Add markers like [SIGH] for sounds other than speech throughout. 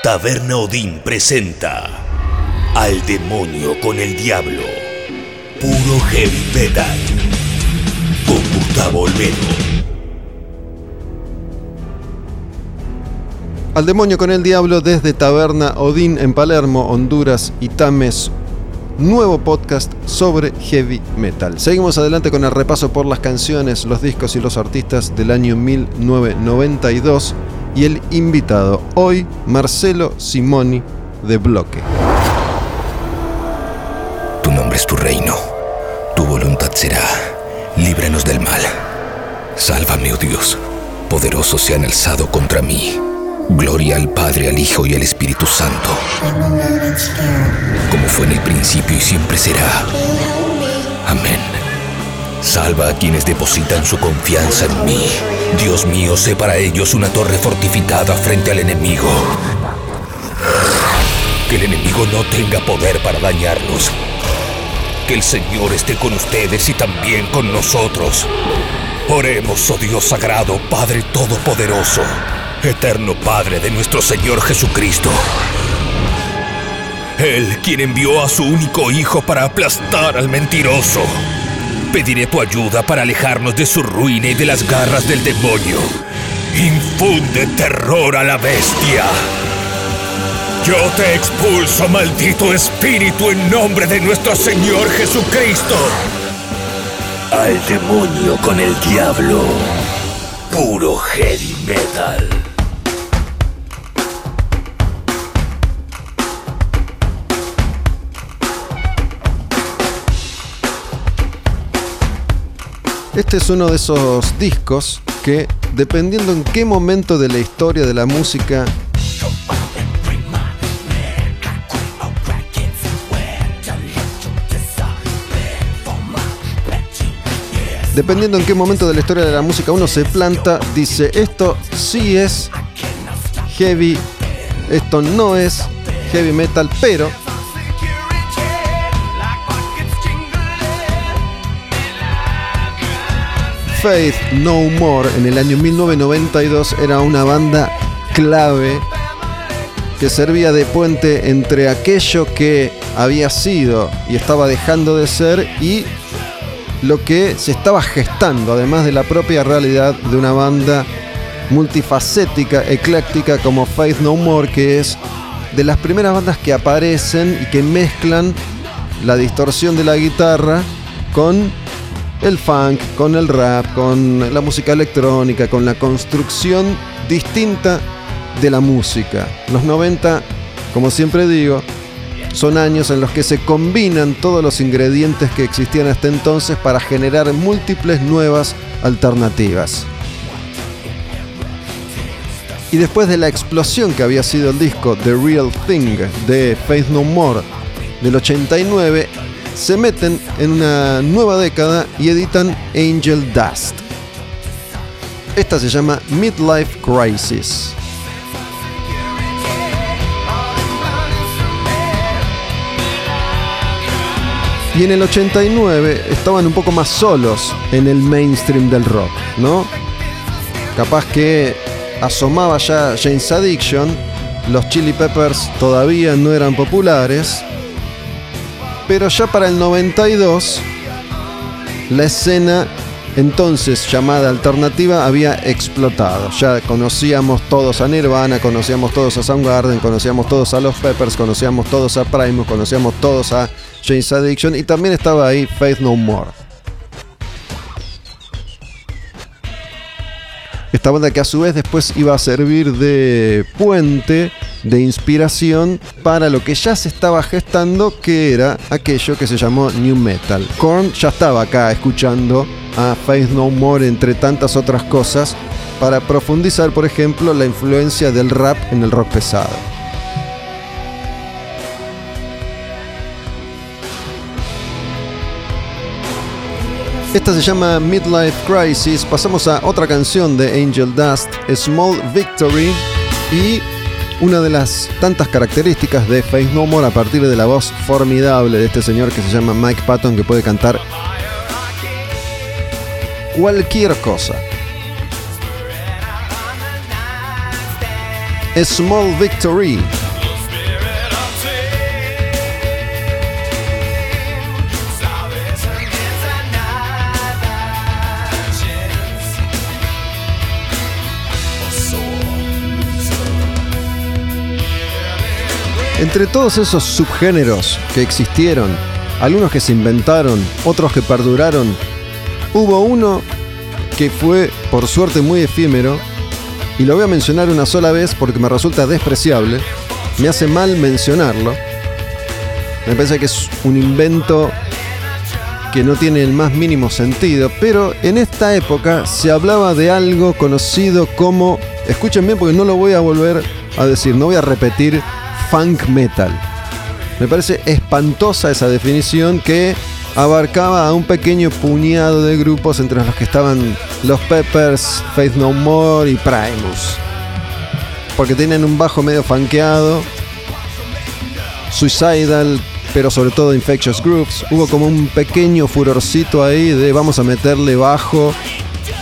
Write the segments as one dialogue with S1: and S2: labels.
S1: Taberna Odín presenta Al demonio con el diablo. Puro heavy metal. Con Gustavo Olmedo.
S2: Al demonio con el diablo desde Taberna Odín en Palermo, Honduras y Tames. Nuevo podcast sobre heavy metal. Seguimos adelante con el repaso por las canciones, los discos y los artistas del año 1992 y el invitado hoy, Marcelo Simoni de Bloque.
S3: Tu nombre es tu reino, tu voluntad será. Líbranos del mal. Sálvame, oh Dios. Poderosos se han alzado contra mí. Gloria al Padre, al Hijo y al Espíritu Santo. Como fue en el principio y siempre será. Amén. Salva a quienes depositan su confianza en mí. Dios mío, sé para ellos una torre fortificada frente al enemigo. Que el enemigo no tenga poder para dañarlos. Que el Señor esté con ustedes y también con nosotros. Oremos, oh Dios sagrado, Padre Todopoderoso, eterno Padre de nuestro Señor Jesucristo. Él quien envió a su único Hijo para aplastar al mentiroso. Pediré tu ayuda para alejarnos de su ruina y de las garras del demonio. Infunde terror a la bestia. Yo te expulso, maldito espíritu, en nombre de nuestro Señor Jesucristo.
S1: Al demonio con el diablo. Puro heavy metal.
S2: Este es uno de esos discos que, dependiendo en qué momento de la historia de la música Dependiendo en qué momento de la historia de la música uno se planta, dice, esto sí es heavy, esto no es heavy metal, pero Faith No More en el año 1992 era una banda clave que servía de puente entre aquello que había sido y estaba dejando de ser y lo que se estaba gestando, además de la propia realidad de una banda multifacética, ecléctica como Faith No More, que es de las primeras bandas que aparecen y que mezclan la distorsión de la guitarra con el funk, con el rap, con la música electrónica, con la construcción distinta de la música. Los 90, como siempre digo, son años en los que se combinan todos los ingredientes que existían hasta entonces para generar múltiples nuevas alternativas. Y después de la explosión que había sido el disco The Real Thing de Faith No More del 89, se meten en una nueva década y editan Angel Dust. Esta se llama Midlife Crisis. Y en el 89 estaban un poco más solos en el mainstream del rock, ¿no? Capaz que asomaba ya James Addiction, los Chili Peppers todavía no eran populares, pero ya para el 92 la escena entonces llamada alternativa había explotado. Ya conocíamos todos a Nirvana, conocíamos todos a Soundgarden, conocíamos todos a los Peppers, conocíamos todos a Primus, conocíamos todos a James Addiction y también estaba ahí Faith No More. Esta banda que a su vez después iba a servir de puente, de inspiración para lo que ya se estaba gestando, que era aquello que se llamó New Metal. Korn ya estaba acá escuchando a Faith No More entre tantas otras cosas para profundizar, por ejemplo, la influencia del rap en el rock pesado. Esta se llama Midlife Crisis. Pasamos a otra canción de Angel Dust, Small Victory, y una de las tantas características de Faith No More a partir de la voz formidable de este señor que se llama Mike Patton, que puede cantar cualquier cosa. Small Victory. Entre todos esos subgéneros que existieron, algunos que se inventaron, otros que perduraron, hubo uno que fue, por suerte, muy efímero, y lo voy a mencionar una sola vez porque me resulta despreciable, me hace mal mencionarlo, me parece que es un invento que no tiene el más mínimo sentido, pero en esta época se hablaba de algo conocido como, escuchen bien porque no lo voy a volver a decir, no voy a repetir funk metal. Me parece espantosa esa definición que abarcaba a un pequeño puñado de grupos entre los que estaban los Peppers, Faith No More y Primus. Porque tienen un bajo medio funkeado, Suicidal, pero sobre todo Infectious Groups. Hubo como un pequeño furorcito ahí de vamos a meterle bajo,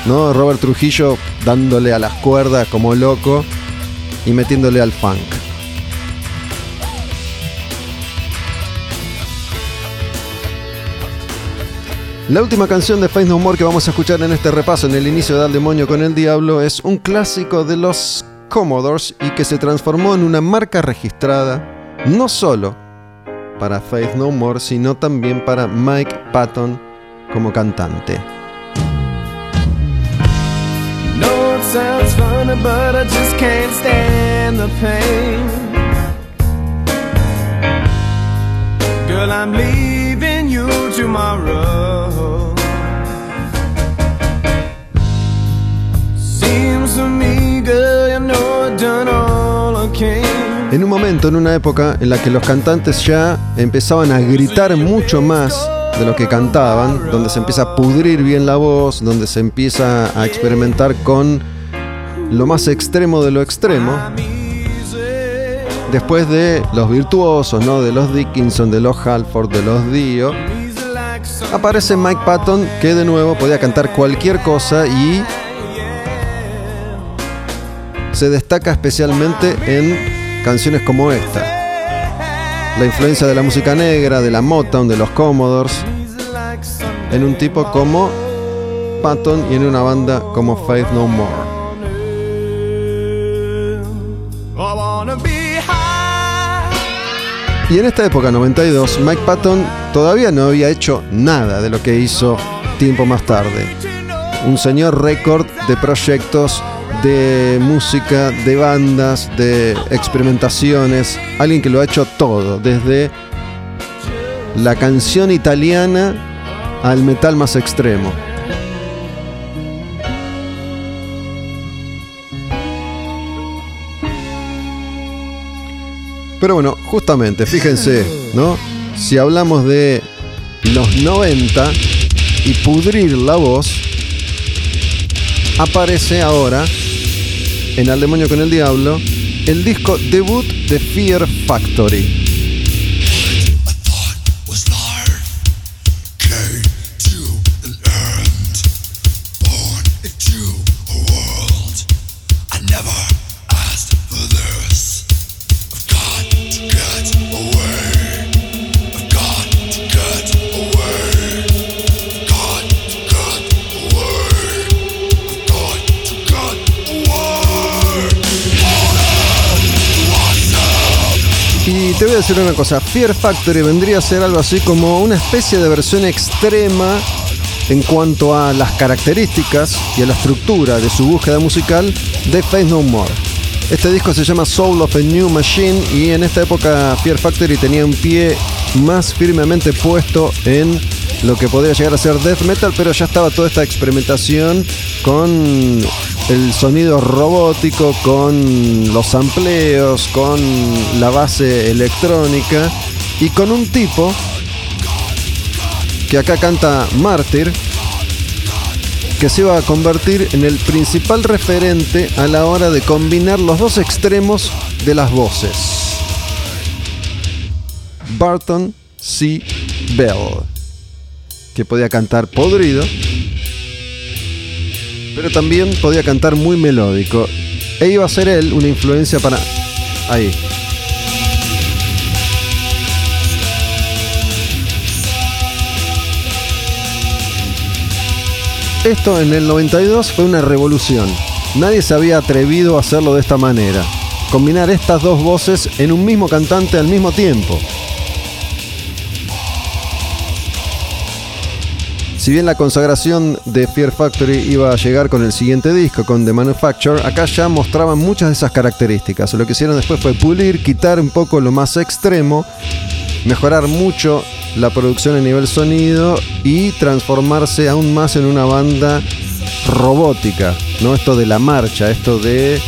S2: ¿no? Robert Trujillo dándole a las cuerdas como loco y metiéndole al funk. La última canción de Faith No More que vamos a escuchar en este repaso en el inicio de Al Demonio con el Diablo es un clásico de los Commodores y que se transformó en una marca registrada no solo para Faith No More, sino también para Mike Patton como cantante. Girl, I'm leaving you tomorrow. En un momento, en una época en la que los cantantes ya empezaban a gritar mucho más de lo que cantaban, donde se empieza a pudrir bien la voz, donde se empieza a experimentar con lo más extremo de lo extremo. Después de los virtuosos, ¿no? De los Dickinson, de los Halford, de los Dio, aparece Mike Patton que de nuevo podía cantar cualquier cosa y se destaca especialmente en canciones como esta. La influencia de la música negra, de la Motown, de los Commodores, en un tipo como Patton y en una banda como Faith No More. Y en esta época, 92, Mike Patton todavía no había hecho nada de lo que hizo tiempo más tarde. Un señor récord de proyectos de música, de bandas, de experimentaciones, alguien que lo ha hecho todo, desde la canción italiana al metal más extremo. Pero bueno, justamente, fíjense, ¿no? Si hablamos de los 90 y pudrir la voz, aparece ahora en Al Demonio con el Diablo el disco debut de Fear Factory. Decir una cosa, Fear Factory vendría a ser algo así como una especie de versión extrema en cuanto a las características y a la estructura de su búsqueda musical de Faith No More. Este disco se llama Soul of a New Machine y en esta época Fear Factory tenía un pie más firmemente puesto en lo que podría llegar a ser death metal, pero ya estaba toda esta experimentación con el sonido robótico, con los amplios, con la base electrónica y con un tipo que acá canta Mártir, que se iba a convertir en el principal referente a la hora de combinar los dos extremos de las voces. Barton C. Bell que podía cantar podrido, pero también podía cantar muy melódico. E iba a ser él una influencia para... Ahí. Esto en el 92 fue una revolución. Nadie se había atrevido a hacerlo de esta manera. Combinar estas dos voces en un mismo cantante al mismo tiempo. Si bien la consagración de Fear Factory iba a llegar con el siguiente disco, con The Manufacture, acá ya mostraban muchas de esas características. Lo que hicieron después fue pulir, quitar un poco lo más extremo, mejorar mucho la producción a nivel sonido y transformarse aún más en una banda robótica, ¿no? Esto de la marcha, esto de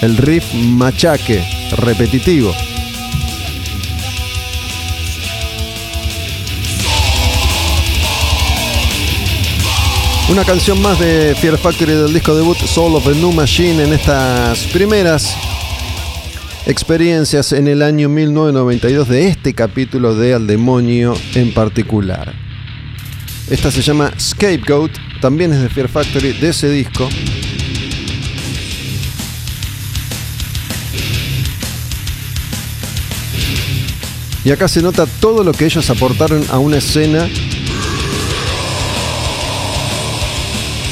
S2: el riff machaque repetitivo. Una canción más de Fear Factory del disco debut Soul of the New Machine en estas primeras experiencias en el año 1992 de este capítulo de Al Demonio en particular. Esta se llama Scapegoat, también es de Fear Factory, de ese disco. Y acá se nota todo lo que ellos aportaron a una escena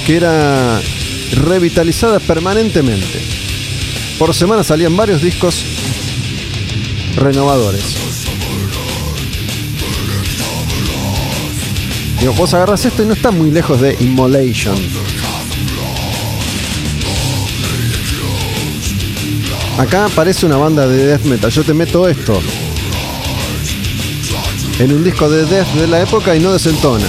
S2: que era revitalizada permanentemente. Por semana salían varios discos renovadores. Digo, vos agarras esto y no está muy lejos de Immolation. Acá parece una banda de death metal. Yo te meto esto en un disco de death de la época y no desentona.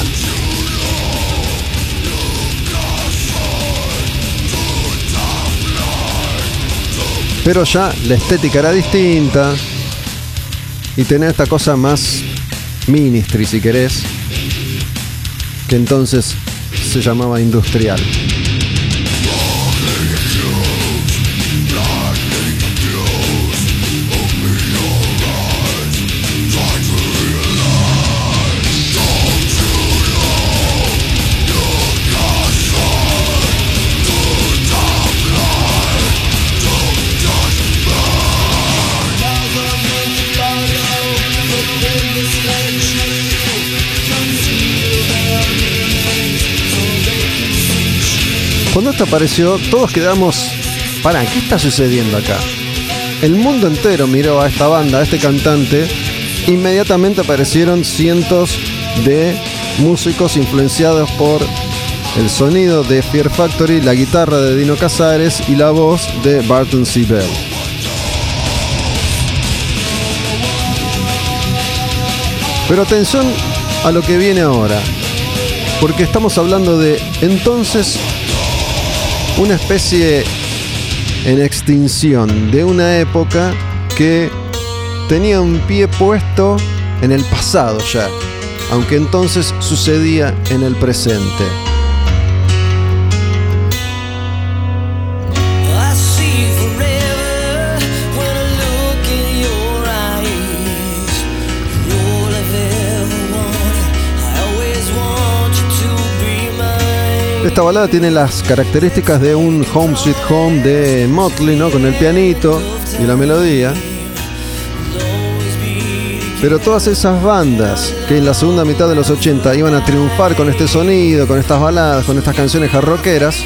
S2: Pero ya la estética era distinta. Y tenía esta cosa más ministry, si querés. Que entonces se llamaba industrial. Cuando esto apareció, todos quedamos, para, ¿qué está sucediendo acá? El mundo entero miró a esta banda, a este cantante. Inmediatamente aparecieron cientos de músicos influenciados por el sonido de Fear Factory, la guitarra de Dino Casares y la voz de Barton C. Pero atención a lo que viene ahora, porque estamos hablando de entonces una especie en extinción de una época que tenía un pie puesto en el pasado ya, aunque entonces sucedía en el presente. Esta balada tiene las características de un Home Sweet Home de Motley, ¿no? Con el pianito y la melodía. Pero todas esas bandas que en la segunda mitad de los 80 iban a triunfar con este sonido, con estas baladas, con estas canciones jarroqueras,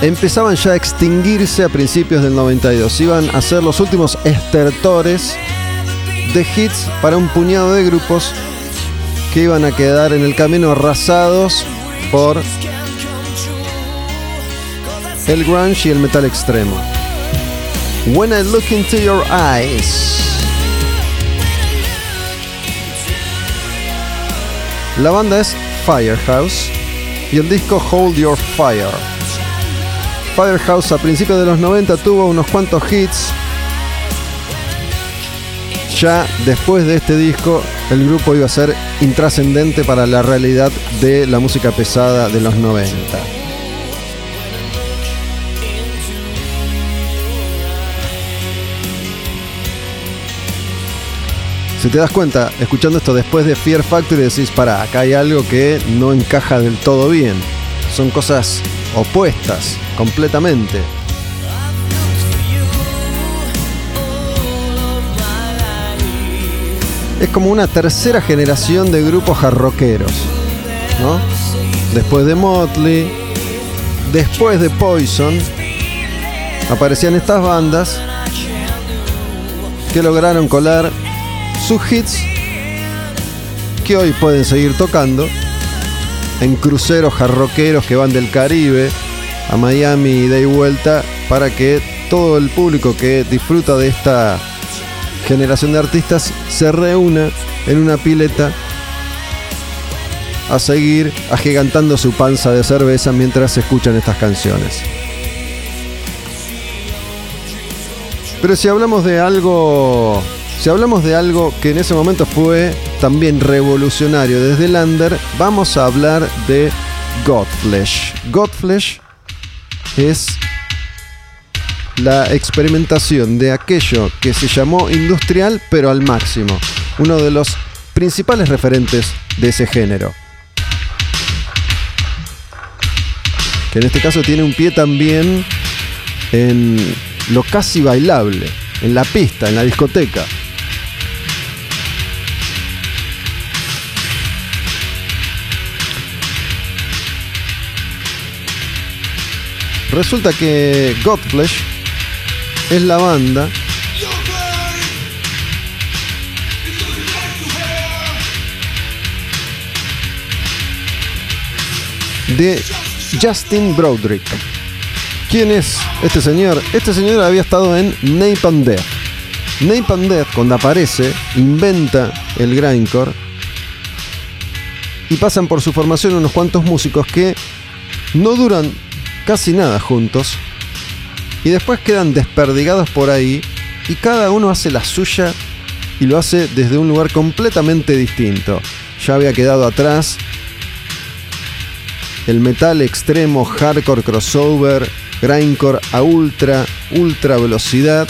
S2: empezaban ya a extinguirse a principios del 92. Iban a ser los últimos estertores de hits para un puñado de grupos que iban a quedar en el camino arrasados por el grunge y el metal extremo. When I look into your eyes. La banda es Firehouse y el disco Hold Your Fire. Firehouse a principios de los 90 tuvo unos cuantos hits. Ya después de este disco el grupo iba a ser intrascendente para la realidad de la música pesada de los 90. Si te das cuenta, escuchando esto después de Fear Factory, decís, para, acá hay algo que no encaja del todo bien. Son cosas opuestas completamente. Es como una tercera generación de grupos jarroqueros, ¿no? Después de Motley, después de Poison, aparecían estas bandas que lograron colar sus hits que hoy pueden seguir tocando en cruceros jarroqueros que van del Caribe a Miami y de vuelta para que todo el público que disfruta de esta generación de artistas se reúna en una pileta a seguir agigantando su panza de cerveza mientras escuchan estas canciones. Pero si hablamos de algo, si hablamos de algo que en ese momento fue también revolucionario desde el under, vamos a hablar de Godflesh. Godflesh es la experimentación de aquello que se llamó industrial pero al máximo, uno de los principales referentes de ese género. Que en este caso tiene un pie también en lo casi bailable, en la pista, en la discoteca. Resulta que Godflesh es la banda de Justin Broderick. ¿Quién es este señor? Este señor había estado en Napalm Death. Death, cuando aparece, inventa el grindcore y pasan por su formación unos cuantos músicos que no duran casi nada juntos y después quedan desperdigados por ahí y cada uno hace la suya y lo hace desde un lugar completamente distinto. Ya había quedado atrás el metal extremo, hardcore crossover, grindcore a ultra, ultra velocidad.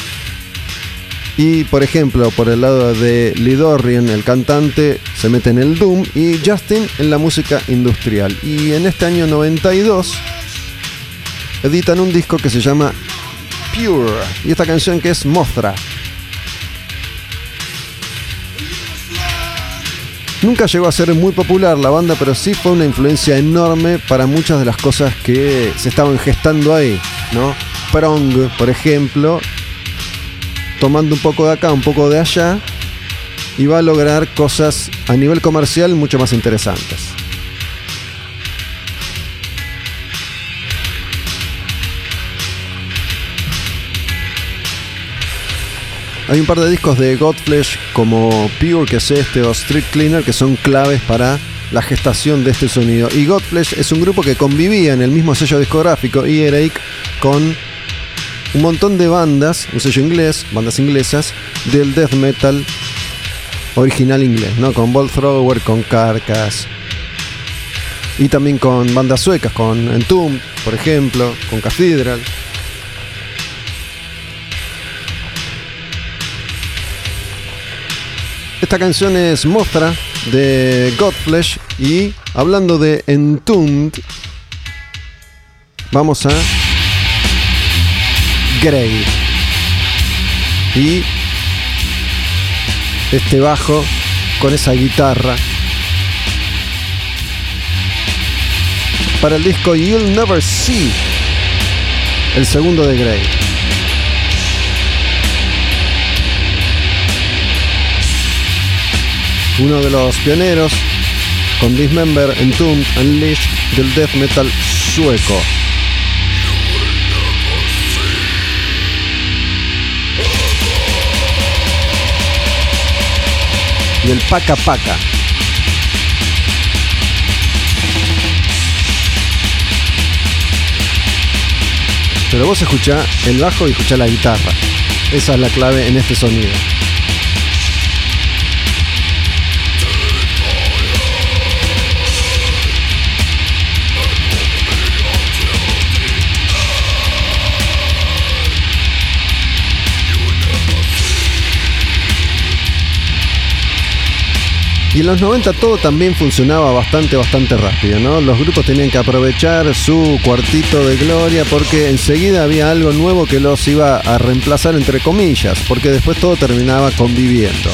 S2: Y por ejemplo, por el lado de Lidorian, el cantante, se mete en el Doom y Justin en la música industrial. Y en este año 92 editan un disco que se llama Y esta canción que es Mothra. Nunca llegó a ser muy popular la banda, pero sí fue una influencia enorme para muchas de las cosas que se estaban gestando ahí, ¿no? Prong, por ejemplo, tomando un poco de acá, un poco de allá, y va a lograr cosas a nivel comercial mucho más interesantes. Hay un par de discos de Godflesh como Pure, que es este, o Street Cleaner, que son claves para la gestación de este sonido. Y Godflesh es un grupo que convivía en el mismo sello discográfico, Earache, con un montón de bandas, un sello inglés, bandas inglesas, del death metal original inglés, ¿no? Con Bolt Thrower, con Carcass. Y también con bandas suecas, con Entomb, por ejemplo, con Cathedral. Esta canción es Mostra de Godflesh y hablando de Entombed, vamos a Grey. Y este bajo con esa guitarra. Para el disco You'll Never See, el segundo de Grey. Uno de los pioneros con Dismember, Entombed, Unleashed del death metal sueco. Y el Paca Paca. Pero vos escuchá el bajo y escuchá la guitarra. Esa es la clave en este sonido. Y en los 90 todo también funcionaba bastante, bastante rápido, ¿no? Los grupos tenían que aprovechar su cuartito de gloria porque enseguida había algo nuevo que los iba a reemplazar entre comillas, porque después todo terminaba conviviendo.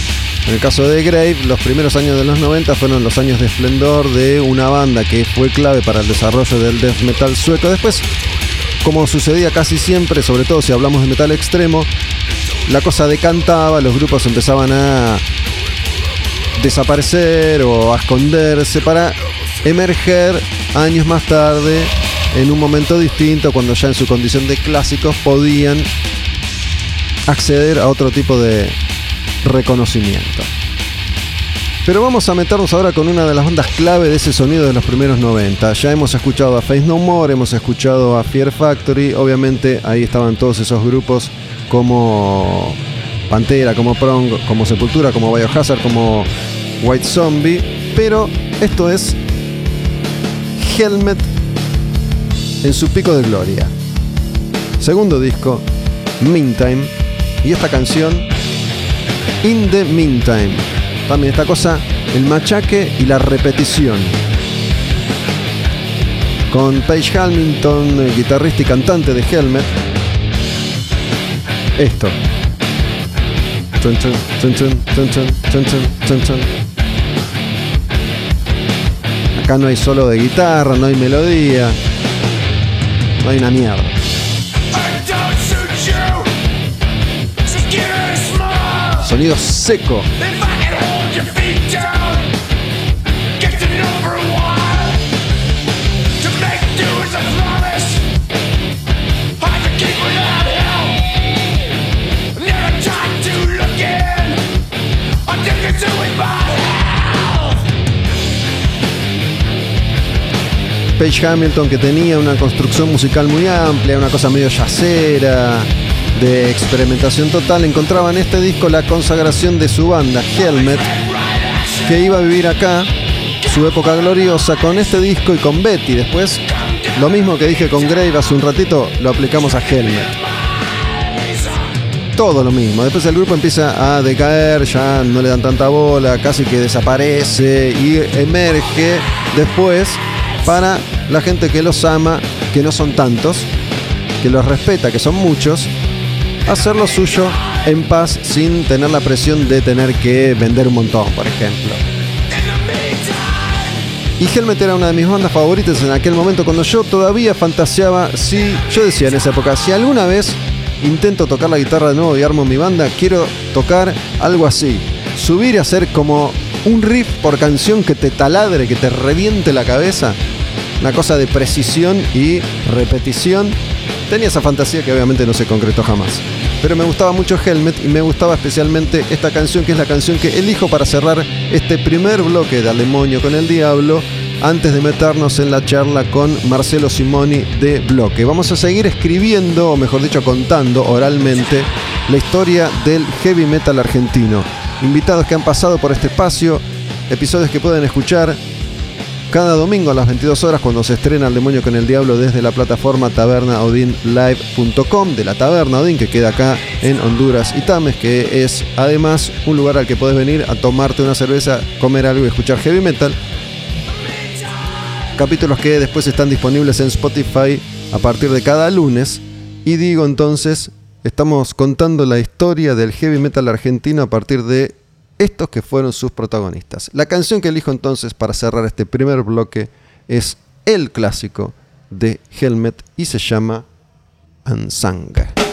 S2: En el caso de Grave, los primeros años de los 90 fueron los años de esplendor de una banda que fue clave para el desarrollo del death metal sueco. Después, como sucedía casi siempre, sobre todo si hablamos de metal extremo, la cosa decantaba, los grupos empezaban a desaparecer o esconderse para emerger años más tarde en un momento distinto cuando ya en su condición de clásicos podían acceder a otro tipo de reconocimiento. Pero vamos a meternos ahora con una de las bandas clave de ese sonido de los primeros 90. Ya hemos escuchado a Face No More, hemos escuchado a Fear Factory, obviamente ahí estaban todos esos grupos como Pantera, como Prong, como Sepultura, como Biohazard, como White Zombie. Pero esto es Helmet en su pico de gloria. Segundo disco, Meantime. Y esta canción, In the Meantime. También esta cosa, el machaque y la repetición. Con Paige Hamilton, guitarrista y cantante de Helmet. Esto. Acá no hay solo de guitarra, no hay melodía. No hay una mierda. Sonido seco. Page Hamilton que tenía una construcción musical muy amplia, una cosa medio yacera, de experimentación total, encontraba en este disco la consagración de su banda, Helmet, que iba a vivir acá su época gloriosa con este disco y con Betty. Después, lo mismo que dije con Grave hace un ratito, lo aplicamos a Helmet. Todo lo mismo. Después el grupo empieza a decaer, ya no le dan tanta bola, casi que desaparece y emerge después para la gente que los ama, que no son tantos, que los respeta, que son muchos, hacer lo suyo en paz sin tener la presión de tener que vender un montón, por ejemplo. Y Helmet era una de mis bandas favoritas en aquel momento cuando yo todavía fantaseaba, si yo decía en esa época, si alguna vez intento tocar la guitarra de nuevo y armo mi banda, quiero tocar algo así. Subir y hacer como un riff por canción que te taladre, que te reviente la cabeza. Una cosa de precisión y repetición. Tenía esa fantasía que obviamente no se concretó jamás. Pero me gustaba mucho Helmet y me gustaba especialmente esta canción que es la canción que elijo para cerrar este primer bloque de Al Demonio con el Diablo antes de meternos en la charla con Marcelo Simoni de Bloque. Vamos a seguir escribiendo, o mejor dicho, contando oralmente la historia del heavy metal argentino. Invitados que han pasado por este espacio, episodios que pueden escuchar cada domingo a las 22 horas cuando se estrena El Demonio con el Diablo desde la plataforma tabernaodinlive.com de la Taberna Odin que queda acá en Honduras y Tames, que es además un lugar al que puedes venir a tomarte una cerveza, comer algo y escuchar heavy metal. Capítulos que después están disponibles en Spotify a partir de cada lunes. Y digo entonces, estamos contando la historia del heavy metal argentino a partir de estos que fueron sus protagonistas. La canción que elijo entonces para cerrar este primer bloque es el clásico de Helmet y se llama Ansanga.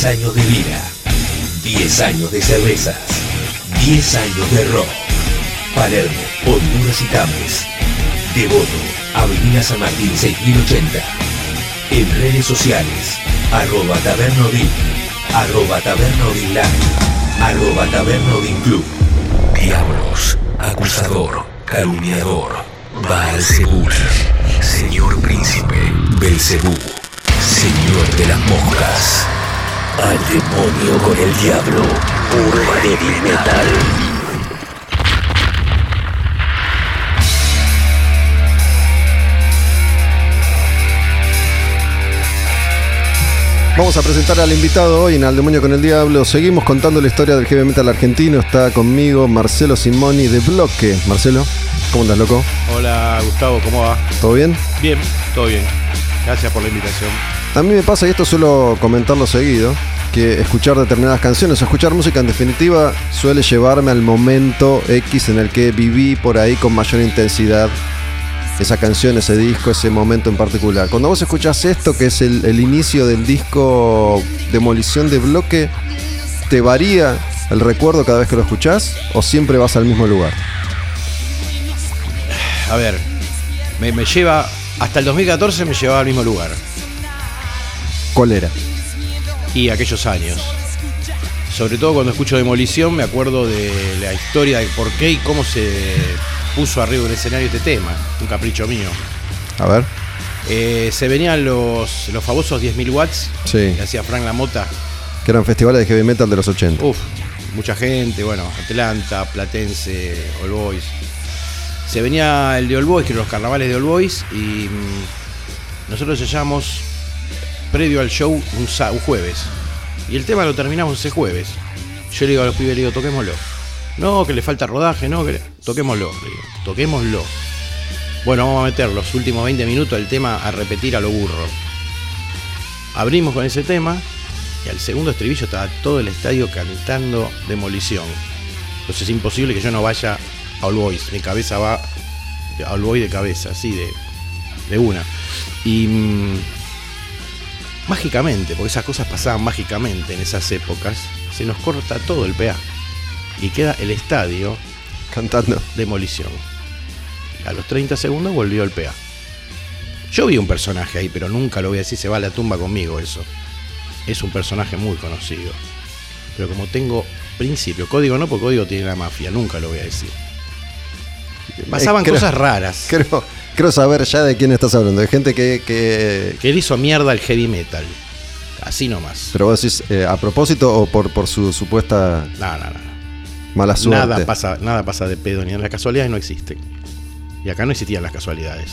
S1: 10 años de vida, 10 años de cervezas, 10 años de rock. Palermo, Honduras y Tames. Devoto, Avenida San Martín 6080. En redes sociales, arroba tabernodin, arroba tabernodinland, arroba tabernodin club. Diablos, acusador, calumniador, Baalzebul, señor príncipe, Belcebú, señor de las moscas. Al demonio con el diablo, puro heavy metal.
S2: Vamos a presentar al invitado hoy en Al Demonio con el Diablo. Seguimos contando la historia del heavy metal argentino. Está conmigo Marcelo Simoni de Bloque. Marcelo, ¿cómo andas, loco?
S4: Hola Gustavo, ¿cómo va?
S2: ¿Todo bien?
S4: Bien, todo bien. Gracias por la invitación.
S2: A mí me pasa, y esto suelo comentarlo seguido, que escuchar determinadas canciones, o escuchar música en definitiva, suele llevarme al momento X en el que viví por ahí con mayor intensidad esa canción, ese disco, ese momento en particular. Cuando vos escuchás esto, que es el, inicio del disco Demolición de Bloque, ¿te varía el recuerdo cada vez que lo escuchás o siempre vas al mismo lugar?
S4: A ver, me, me lleva, hasta el 2014 me llevaba al mismo lugar.
S2: ¿Cuál era?
S4: Y aquellos años. Sobre todo cuando escucho Demolición me acuerdo de la historia de por qué y cómo se puso arriba del escenario este tema. Un capricho mío.
S2: A ver.
S4: Eh, se venían los, los famosos 10.000 watts
S2: Sí,
S4: que hacía Frank Lamota.
S2: que eran festivales de heavy metal de los 80.
S4: Uf, mucha gente, bueno, Atlanta, Platense, All Boys. Se venía el de All Boys, que eran los carnavales de All Boys, y mm, nosotros llegamos previo al show un, jueves. Y el tema lo terminamos ese jueves. Yo le digo a los pibes, le digo, toquémoslo. No, que le falta rodaje, no, que toquémoslo, digo, toquémoslo. Bueno, vamos a meter los últimos 20 minutos del tema a repetir a lo burro. Abrimos con ese tema y al segundo estribillo estaba todo el estadio cantando Demolición. Entonces es imposible que yo no vaya a All Boys. Mi cabeza va a All Boys de cabeza, así de, de una. Y mm, mágicamente, porque esas cosas pasaban mágicamente en esas épocas, se nos corta todo el PA. Y queda el estadio
S2: Cantando.
S4: Demolición. A los 30 segundos volvió el PA. Yo vi un personaje ahí, pero nunca lo voy a decir, se va a la tumba conmigo eso. Es un personaje muy conocido. Pero como tengo principio, código no, porque código tiene la mafia, nunca lo voy a decir. Pasaban
S2: Eh, creo-
S4: cosas raras. [LAUGHS]
S2: Creo, creo saber ya de quién estás hablando. De gente que. que-
S4: Que él hizo mierda el heavy metal. Así nomás.
S2: pero vos decís eh, a propósito o por, por su supuesta
S4: No, no, no.
S2: mala suerte.
S4: Nada pasa, nada pasa de pedo, ni las casualidades no existen. Y acá no existían las casualidades.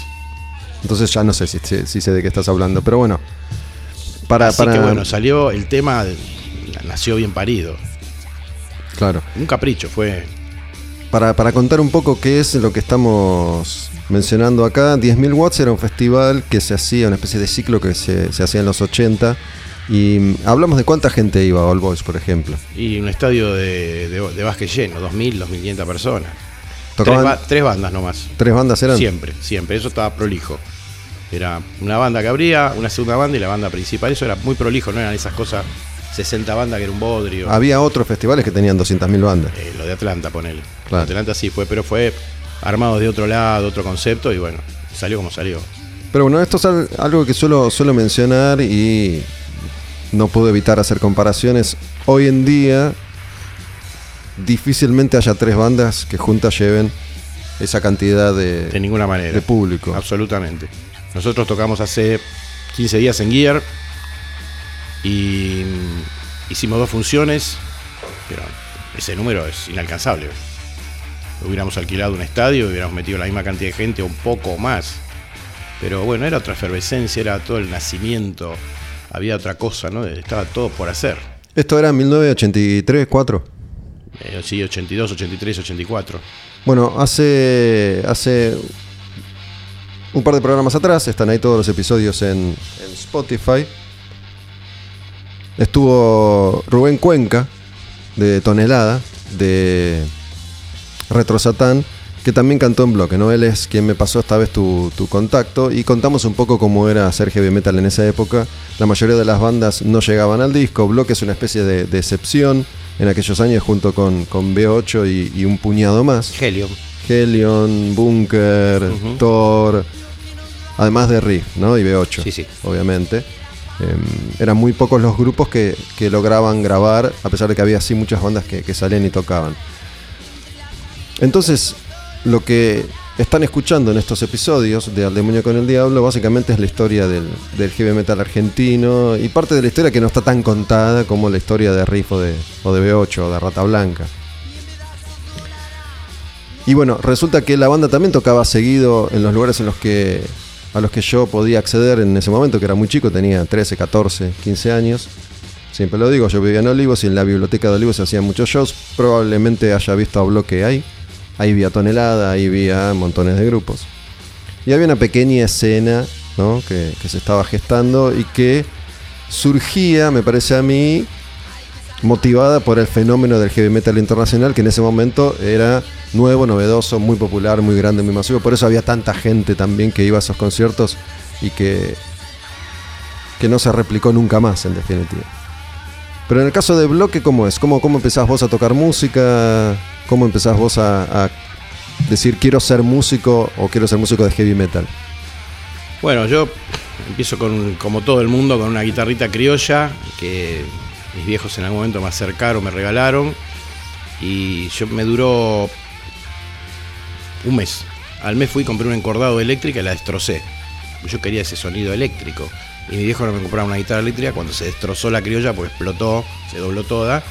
S2: Entonces ya no sé si, si- si sé de qué estás hablando. Pero bueno. Para,
S4: Así
S2: para,
S4: que bueno, salió el tema, nació bien parido.
S2: claro.
S4: Un capricho, fue.
S2: Para, para contar un poco qué es lo que estamos mencionando acá, 10.000 Watts era un festival que se hacía, una especie de ciclo que se, se hacía en los 80. Y mm, hablamos de cuánta gente iba a All Boys, por ejemplo.
S4: Y un estadio de, de, de básquet lleno, 2.000, 2.500 personas. Tres, ba- tres bandas nomás.
S2: tres bandas, eran.
S4: Siempre, siempre. Eso estaba prolijo. Era una banda que abría, una segunda banda y la banda principal. Eso era muy prolijo, no eran esas cosas 60 bandas que era un bodrio.
S2: Había otros festivales que tenían 200.000 bandas.
S4: Eh, lo de Atlanta, ponele.
S2: Claro.
S4: Atlanta sí fue, pero fue armado de otro lado, otro concepto y bueno, salió como salió.
S2: Pero bueno, esto es al- algo que suelo, suelo mencionar y no puedo evitar hacer comparaciones. Hoy en día, difícilmente haya tres bandas que juntas lleven esa cantidad de,
S4: De ninguna manera.
S2: de público.
S4: Absolutamente. Nosotros tocamos hace 15 días en Gear y mm, hicimos dos funciones, pero ese número es inalcanzable. Hubiéramos alquilado un estadio, hubiéramos metido la misma cantidad de gente, un poco más. Pero bueno, era otra efervescencia, era todo el nacimiento, había otra cosa, ¿no? Estaba todo por hacer.
S2: Esto era 1983, 4.
S4: Eh, sí, 82, 83, 84.
S2: Bueno, hace, hace un par de programas atrás, están ahí todos los episodios en, en Spotify. Estuvo Rubén Cuenca, de Tonelada, de Retro Satán, que también cantó en bloque, ¿no? Él es quien me pasó esta vez tu, tu contacto y contamos un poco cómo era hacer heavy metal en esa época. La mayoría de las bandas no llegaban al disco, Bloque es una especie de, de excepción en aquellos años junto con, con B8 y, y un puñado más.
S4: Helium.
S2: Helion, Bunker. Thor, además de Riff, ¿no? Y B8,
S4: Sí, sí.
S2: obviamente. Em, eran muy pocos los grupos que, que lograban grabar, a pesar de que había así muchas bandas que, que salían y tocaban. Entonces, lo que están escuchando en estos episodios de Al Demonio con el Diablo, básicamente es la historia del, del heavy metal argentino y parte de la historia que no está tan contada como la historia de Riff o de, o de B8 o de Rata Blanca. Y bueno, resulta que la banda también tocaba seguido en los lugares en los que a los que yo podía acceder en ese momento, que era muy chico, tenía 13, 14, 15 años. Siempre lo digo, yo vivía en Olivos y en la biblioteca de Olivos se hacían muchos shows. Probablemente haya visto a Bloque ahí. Ahí vía Tonelada, ahí vía montones de grupos. Y había una pequeña escena ¿no? que, que se estaba gestando y que surgía, me parece a mí, motivada por el fenómeno del heavy metal internacional, que en ese momento era nuevo, novedoso, muy popular, muy grande, muy masivo. Por eso había tanta gente también que iba a esos conciertos y que, que no se replicó nunca más, en definitiva. Pero en el caso de Bloque, ¿cómo es? ¿Cómo, cómo empezás vos a tocar música? ¿Cómo empezás vos a, decir quiero ser músico o quiero ser músico de heavy metal?
S4: Bueno, yo empiezo con, como todo el mundo, con una guitarrita criolla que mis viejos en algún momento me acercaron, me regalaron. Y yo me duró un mes. Al mes fui compré un encordado de eléctrica y la destrocé. Yo quería ese sonido eléctrico. Y mi viejo no me compraba una guitarra eléctrica. Cuando se destrozó la criolla, porque explotó, se dobló toda,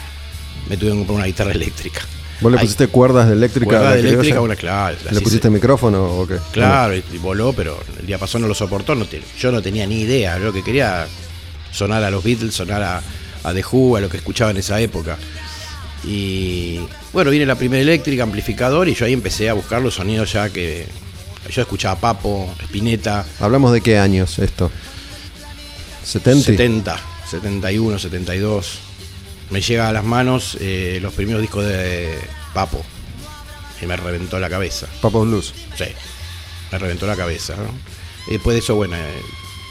S4: me tuve que comprar una guitarra eléctrica.
S2: ¿Vos le
S4: Ahí-
S2: pusiste cuerdas de eléctrica a
S4: Cuerda
S2: la
S4: de eléctrica, una claro.
S2: ¿Le pusiste
S4: se-
S2: micrófono o qué?
S4: Claro, y, y voló, pero el día pasó no lo soportó. No te- yo no tenía ni idea. Yo lo que quería sonar a los Beatles, sonar a, a The Who, a lo que escuchaba en esa época. Y bueno, viene la primera eléctrica, amplificador, y yo ahí empecé a buscar los sonidos ya que. Yo escuchaba Papo, Spinetta,
S2: ¿Hablamos de qué años esto? ¿70?
S4: 70, 71, 72. Me llega a las manos eh, los primeros discos de Papo. Y me reventó la cabeza.
S2: Papo Blues.
S4: Sí, me reventó la cabeza. ¿no? Y después de eso, bueno, eh,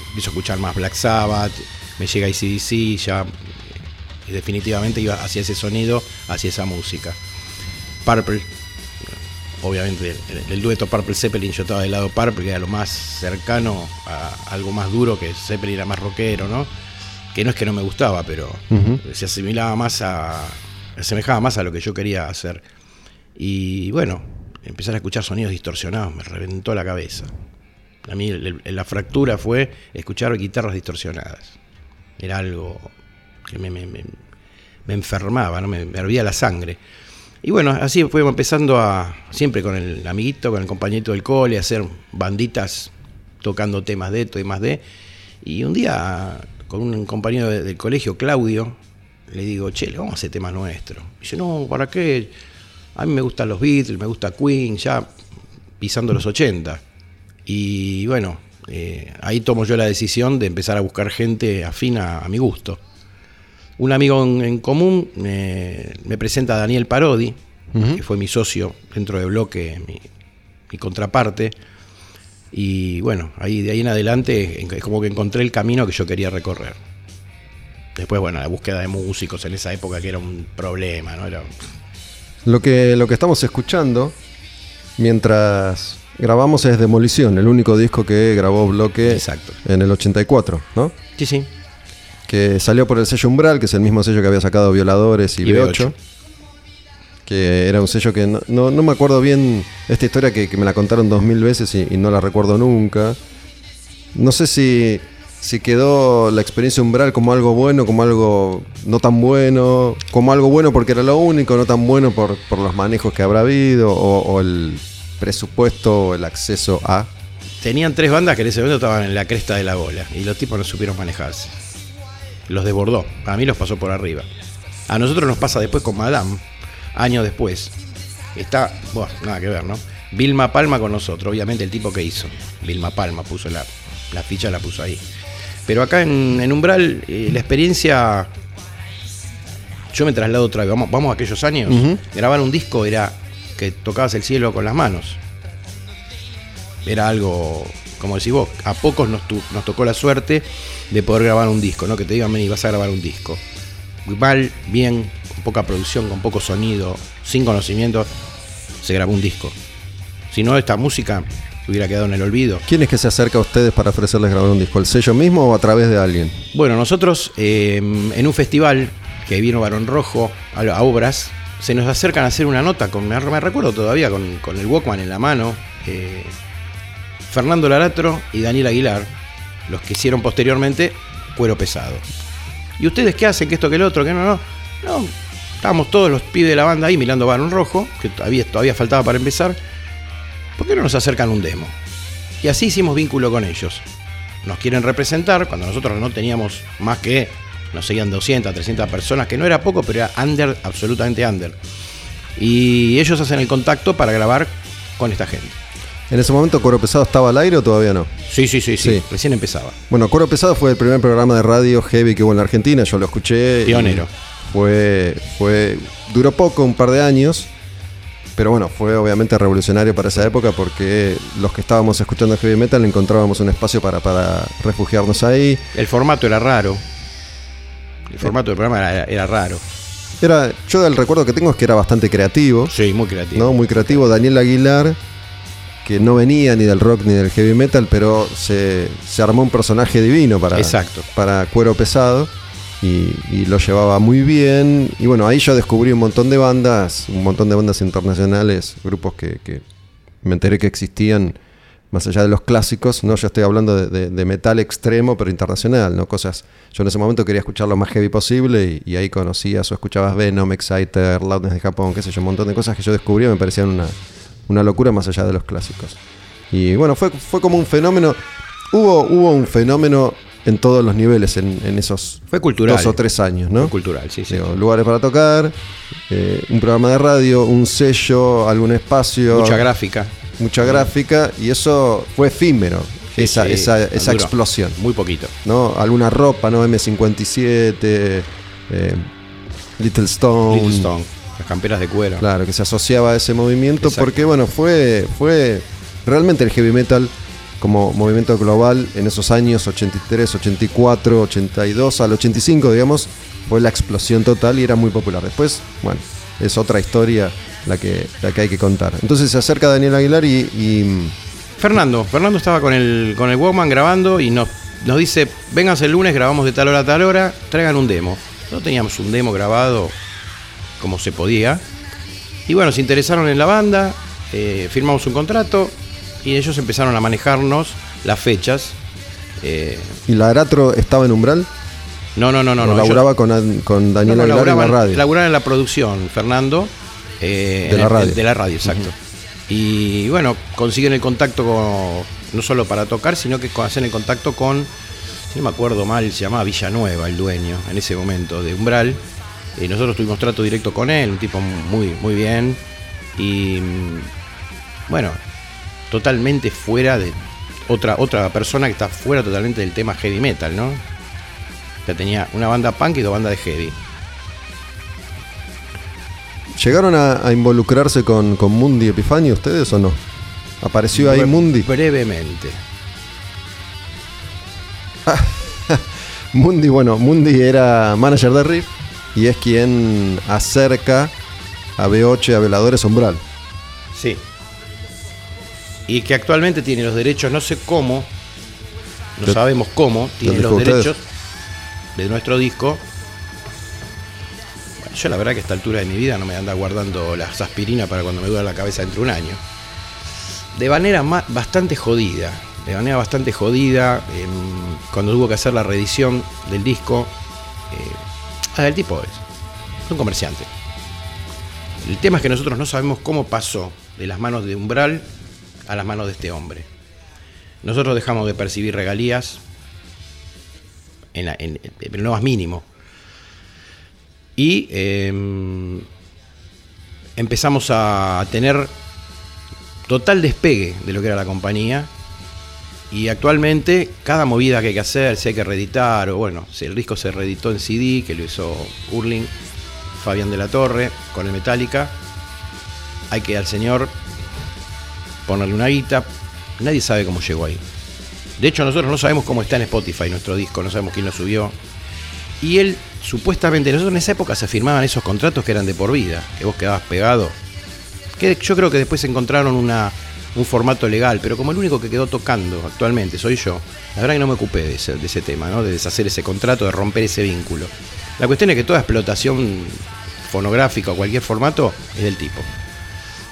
S4: empiezo a escuchar más Black Sabbath, me llega ICDC, ya y definitivamente iba hacia ese sonido, hacia esa música. Purple, obviamente el, dueto Purple Zeppelin, yo estaba del lado Purple, que era lo más cercano a algo más duro, que Zeppelin era más rockero, ¿no? Que no es que no me gustaba, pero se asimilaba más a. asemejaba más a lo que yo quería hacer. Y bueno, empezar a escuchar sonidos distorsionados, me reventó la cabeza. A mí la fractura fue escuchar guitarras distorsionadas. Era algo que me, me- me- me enfermaba, ¿no? me, me hervía la sangre. Y bueno, así fuimos empezando a, siempre con el amiguito, con el compañerito del cole, a hacer banditas tocando temas de, temas de. Y un día, con un compañero de- del colegio, Claudio, le digo, che, le vamos a hacer tema nuestro. Y dice, no, ¿para qué? A mí me gustan los Beatles, me gusta Queen, ya pisando los 80. Y bueno, eh, ahí tomo yo la decisión de empezar a buscar gente afín a, a mi gusto. Un amigo en, en común me, me presenta a Daniel Parodi, que fue mi socio dentro de Bloque, mi, mi contraparte. Y bueno, ahí de ahí en adelante es como que encontré el camino que yo quería recorrer. Después, bueno, la búsqueda de músicos en esa época que era un problema, ¿no? Era,
S2: Lo que, lo que estamos escuchando mientras grabamos es Demolición, el único disco que grabó Bloque
S4: Exacto.
S2: en el 84, ¿no?
S4: Sí, sí.
S2: Que salió por el sello Umbral, que es el mismo sello que había sacado Violadores y,
S4: Y
S2: B8.
S4: B8.
S2: Que era un sello que no, no- no me acuerdo bien esta historia que, que me la contaron dos mil veces y, y no la recuerdo nunca. No sé si, si quedó la experiencia Umbral como algo bueno, como algo no tan bueno, como algo bueno porque era lo único, no tan bueno por, por los manejos que habrá habido o, o el presupuesto o el acceso a.
S4: Tenían tres bandas que en ese momento estaban en la cresta de la bola y los tipos no supieron manejarse. Los desbordó. A mí los pasó por arriba. A nosotros nos pasa después con Madame, años después. Está, bueno, nada que ver, ¿no? Vilma Palma con nosotros, obviamente el tipo que hizo. Vilma Palma puso la, la ficha, la puso ahí. Pero acá en, en Umbral, eh, la experiencia. Yo me traslado otra vez. Vamos, vamos a aquellos años. Grabar un disco era que tocabas el cielo con las manos. era algo, como decís vos, a pocos nos, tu- nos tocó la suerte de poder grabar un disco, ¿no? Que te digan, vení, vas a grabar un disco. Mal, bien, con poca producción, con poco sonido, sin conocimiento, se grabó un disco. Si no, esta música hubiera quedado en el olvido.
S2: ¿Quién es que se acerca a ustedes para ofrecerles grabar un disco? ¿El sello mismo o a través de alguien?
S4: Bueno, nosotros eh, en un festival que vino Barón Rojo a, a obras, se nos acercan a hacer una nota, con, me recuerdo todavía, con, con el Walkman en la mano, eh, Fernando Laratro y Daniel Aguilar, los que hicieron posteriormente Cuero Pesado. ¿Y ustedes qué hacen? ¿Que esto, que el otro? que no? No, no. Estábamos todos los pibes de la banda ahí mirando Barón Rojo, que todavía, todavía faltaba para empezar. ¿Por qué no nos acercan un demo? Y así hicimos vínculo con ellos nos quieren representar, cuando nosotros no teníamos más que, nos seguían 200, 300 personas, que no era poco, pero era under, absolutamente under. Y ellos hacen el contacto para grabar con esta gente.
S2: ¿En ese momento Coro Pesado estaba al aire o todavía no?
S4: Sí, sí, sí, sí,
S2: Sí.
S4: recién empezaba.
S2: Bueno, Coro Pesado fue el primer programa de radio heavy que hubo en la Argentina, yo lo escuché.
S4: Pionero.
S2: Fue, fue, duró poco, un par de años, pero bueno, fue obviamente revolucionario para esa época porque los que estábamos escuchando heavy metal encontrábamos un espacio para, para refugiarnos ahí.
S4: El formato era raro. El formato del programa era, era raro.
S2: Era, yo el recuerdo que tengo es que era bastante creativo,
S4: Sí, muy creativo.
S2: ¿no? Muy creativo. Daniel Aguilar, que no venía ni del rock ni del heavy metal, pero se, se armó un personaje divino para,
S4: Exacto.
S2: para cuero pesado y, y lo llevaba muy bien. Y bueno, ahí yo descubrí un montón de bandas, un montón de bandas internacionales, grupos que, que me enteré que existían más allá de los clásicos, no, yo estoy hablando de, de- de metal extremo, pero internacional, ¿no? Cosas. Yo en ese momento quería escuchar lo más heavy posible y, y ahí conocías o escuchabas Venom, Exciter, Loudness de Japón, qué sé yo, un montón de cosas que yo descubrí y me parecían una, una locura más allá de los clásicos. Y bueno, fue, fue como un fenómeno. Hubo, hubo un fenómeno en todos los niveles en, en esos
S4: Fue cultural.
S2: dos o tres años, ¿no?
S4: Fue cultural, sí, sí.
S2: Digo, lugares para tocar, eh, un programa de radio, un sello, algún espacio
S4: Mucha gráfica.
S2: mucha gráfica y eso fue efímero,
S4: Sí,
S2: esa,
S4: sí,
S2: esa, esa
S4: duró.
S2: explosión.
S4: Muy poquito.
S2: ¿no? Alguna ropa, ¿no? M57, eh, Little Stone.
S4: Little Stone. Las camperas de cuero.
S2: Claro, que se asociaba a ese movimiento
S4: Exacto.
S2: porque, bueno, fue, fue realmente el heavy metal como movimiento global en esos años 83, 84, 82, al 85, digamos, fue la explosión total y era muy popular. Después, bueno, es otra historia la que, la que hay que contar. Entonces se acerca Daniel Aguilar y, y
S4: Fernando, Fernando estaba con el, con el Walkman grabando y nos, nos dice, vénganse el lunes, grabamos de tal hora a tal hora, traigan un demo. No teníamos un demo grabado como se podía. Y bueno, se interesaron en la banda, eh, firmamos un contrato y ellos empezaron a manejarnos las fechas. Eh,
S2: y la Aratro estaba en Umbral.
S4: no, no, no, no. no,
S2: laburaba
S4: yo-
S2: con, con Daniel
S4: no, no,
S2: Aguilar en la radio.
S4: laburaban en la producción, Fernando. eh,
S2: De la
S4: el-
S2: radio.
S4: De la radio, exacto. Y bueno, consiguen el contacto con, no solo para tocar, sino que hacen el contacto con, si no me acuerdo mal, se llamaba Villanueva, el dueño, en ese momento, de Umbral. Y nosotros tuvimos trato directo con él, un tipo muy, muy bien. Y mm, bueno, totalmente fuera de otra, otra persona que está fuera totalmente del tema heavy metal, ¿no? Ya tenía una banda punk y dos bandas de heavy.
S2: ¿Llegaron a, a involucrarse con, con Mundi Epifanio ustedes o no? ¿Apareció ahí
S4: Bre-
S2: Mundi?
S4: Brevemente. [LAUGHS]
S2: Mundi, bueno, Mundi era manager de Riff y es quien acerca a B8 a Veladores Umbral.
S4: Sí. Y que actualmente tiene los derechos, no sé cómo, no sabemos cómo, tiene los derechos de nuestro disco. Bueno, yo la verdad que a esta altura de mi vida no me anda guardando las aspirinas para cuando me duele la cabeza dentro de un año. De manera ma- bastante jodida, de manera bastante jodida, cuando hubo que hacer la reedición del disco, eh, el tipo es, un comerciante. El tema es que nosotros no sabemos cómo pasó de las manos de Umbral a las manos de este hombre. Nosotros dejamos de percibir regalías en, la- lo más mínimo. Y em, empezamos a tener total despegue de lo que era la compañía. Y actualmente cada movida que hay que hacer, si hay que reeditar, o bueno, si el disco se reeditó en CD, que lo hizo Urling, Fabián de la Torre, con el Metallica, hay que al señor ponerle una guita, Nadie sabe cómo llegó ahí. De hecho, nosotros no sabemos cómo está en Spotify nuestro disco, no sabemos quién lo subió. Y él, supuestamente, nosotros en esa época se firmaban esos contratos que eran de por vida, que vos quedabas pegado. Que yo creo que después encontraron una, un formato legal, pero como el único que quedó tocando actualmente soy yo, la verdad que no me ocupé de ese, tema, ¿no? de deshacer ese contrato, de romper ese vínculo. La cuestión es que toda explotación fonográfica o cualquier formato es del tipo.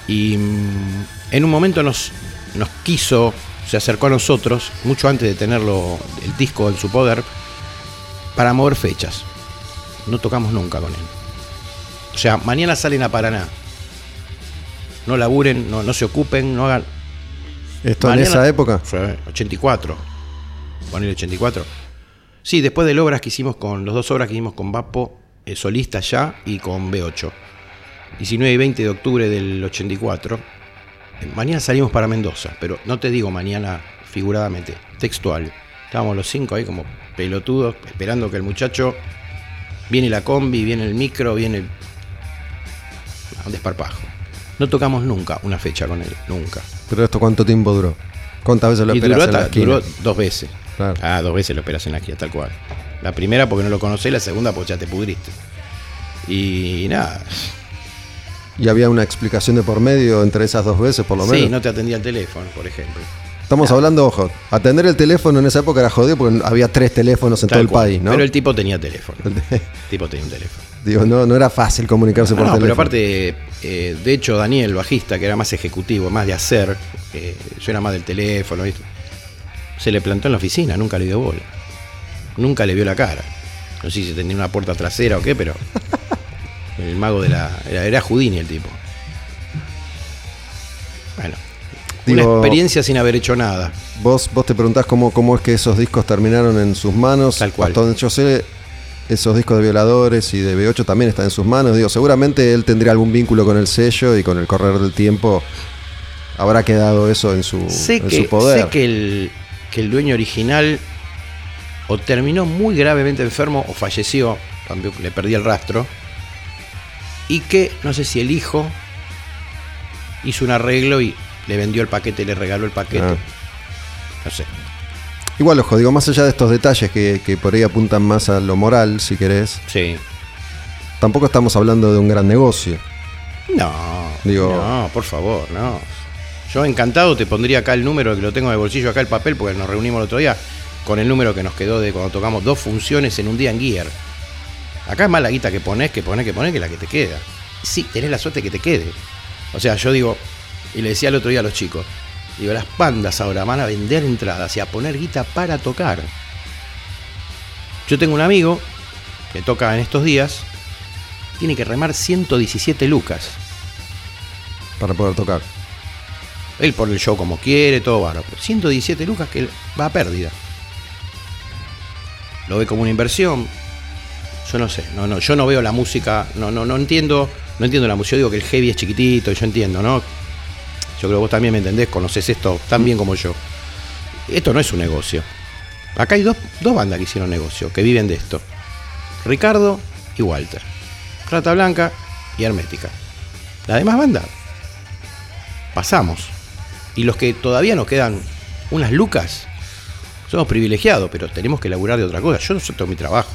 S4: Y mm, en un momento nos, quiso, se acercó a nosotros, mucho antes de tenerlo el disco en su poder, para mover fechas. No tocamos nunca con él. O sea, mañana salen a Paraná. No laburen, no se ocupen, no hagan.
S2: ¿Esto en esa época?
S4: Fue 84. Poner 84. Sí, después de obras que hicimos con, los dos obras que hicimos con Vapo, eh, solista ya, y con B8. 19 y 20 de octubre del 84. Eh, Mañana salimos para Mendoza, pero no te digo mañana figuradamente, textual. Estábamos los cinco ahí como pelotudos, esperando que el muchacho. Viene la combi, viene el micro, viene. el- Un desparpajo. No tocamos nunca una fecha con él, nunca.
S2: Pero esto cuánto tiempo duró? ¿Cuántas veces lo
S4: Y
S2: esperás
S4: duró,
S2: en la esquina?
S4: duró dos veces.
S2: Claro.
S4: Ah, dos veces lo esperas en la esquina, tal cual. La primera porque no lo conocés, la segunda porque ya te pudriste. Y nada.
S2: Y había una explicación de por medio entre esas dos veces, por lo
S4: Sí,
S2: menos.
S4: no te atendía el teléfono, por ejemplo.
S2: Estamos hablando, ojo, atender el teléfono en esa época era jodido porque había tres teléfonos en
S4: Tal
S2: todo el
S4: cual.
S2: país, ¿no?
S4: Pero el tipo tenía teléfono. El tipo tenía un teléfono.
S2: Digo, no, no era fácil comunicarse
S4: No,
S2: por
S4: no,
S2: teléfono.
S4: pero aparte, eh, de hecho, Daniel, bajista, que era más ejecutivo, más de hacer, eh, yo era más del teléfono, ¿viste? se le plantó en la oficina, nunca le dio bola. Nunca le vio la cara. No sé si tenía una puerta trasera o qué, pero. [LAUGHS] El mago de la. Era, era Houdini el tipo. Bueno.
S2: Digo-
S4: una experiencia sin haber hecho nada.
S2: Vos, vos te preguntás cómo, cómo es que esos discos terminaron en sus manos.
S4: Tal cual.
S2: Hasta donde yo sé, esos discos de Violadores y de B8 también están en sus manos. Digo, seguramente él tendría algún vínculo con el sello y con el correr del tiempo habrá quedado eso en su,
S4: Sé
S2: en
S4: que,
S2: su poder.
S4: sé que el, que el dueño original o terminó muy gravemente enfermo o falleció, también le perdí el rastro, y que no sé si el hijo hizo un arreglo y le vendió el paquete, le regaló el paquete.
S2: Ah.
S4: No sé.
S2: Igual, ojo, digo, más allá de estos detalles que, que por ahí apuntan más a lo moral, si querés,
S4: Sí.
S2: tampoco estamos hablando de un gran negocio.
S4: No,
S2: Digo-
S4: no, por favor, no. Yo encantado te pondría acá el número que lo tengo en el bolsillo, acá el papel, porque nos reunimos el otro día con el número que nos quedó de cuando tocamos dos funciones en un día en Gear. Acá es más la guita que pones, que pones, que pones, que la que te queda. Sí, tenés la suerte que te quede. O sea, yo digo, y le decía el otro día a los chicos, digo, las pandas ahora van a vender entradas y a poner guita para tocar. Yo tengo un amigo que toca en estos días, tiene que remar 117 lucas.
S2: para poder tocar.
S4: Él por el show como quiere, todo bárbaro. 117 lucas que va a pérdida. Lo ve como una inversión. Yo no sé, no, no, yo no veo la música, no, no, no entiendo, no entiendo la música. Yo digo que el heavy es chiquitito, yo entiendo, ¿no? Yo creo que vos también me entendés, conoces esto tan bien como yo. Esto no es un negocio. Acá hay dos, dos bandas que hicieron negocio, que viven de esto. Ricardo y Walter. Rata Blanca y Hermética. La demás banda pasamos. Y los que todavía nos quedan unas lucas, somos privilegiados, pero tenemos que laburar de otra cosa. Yo no todo mi trabajo.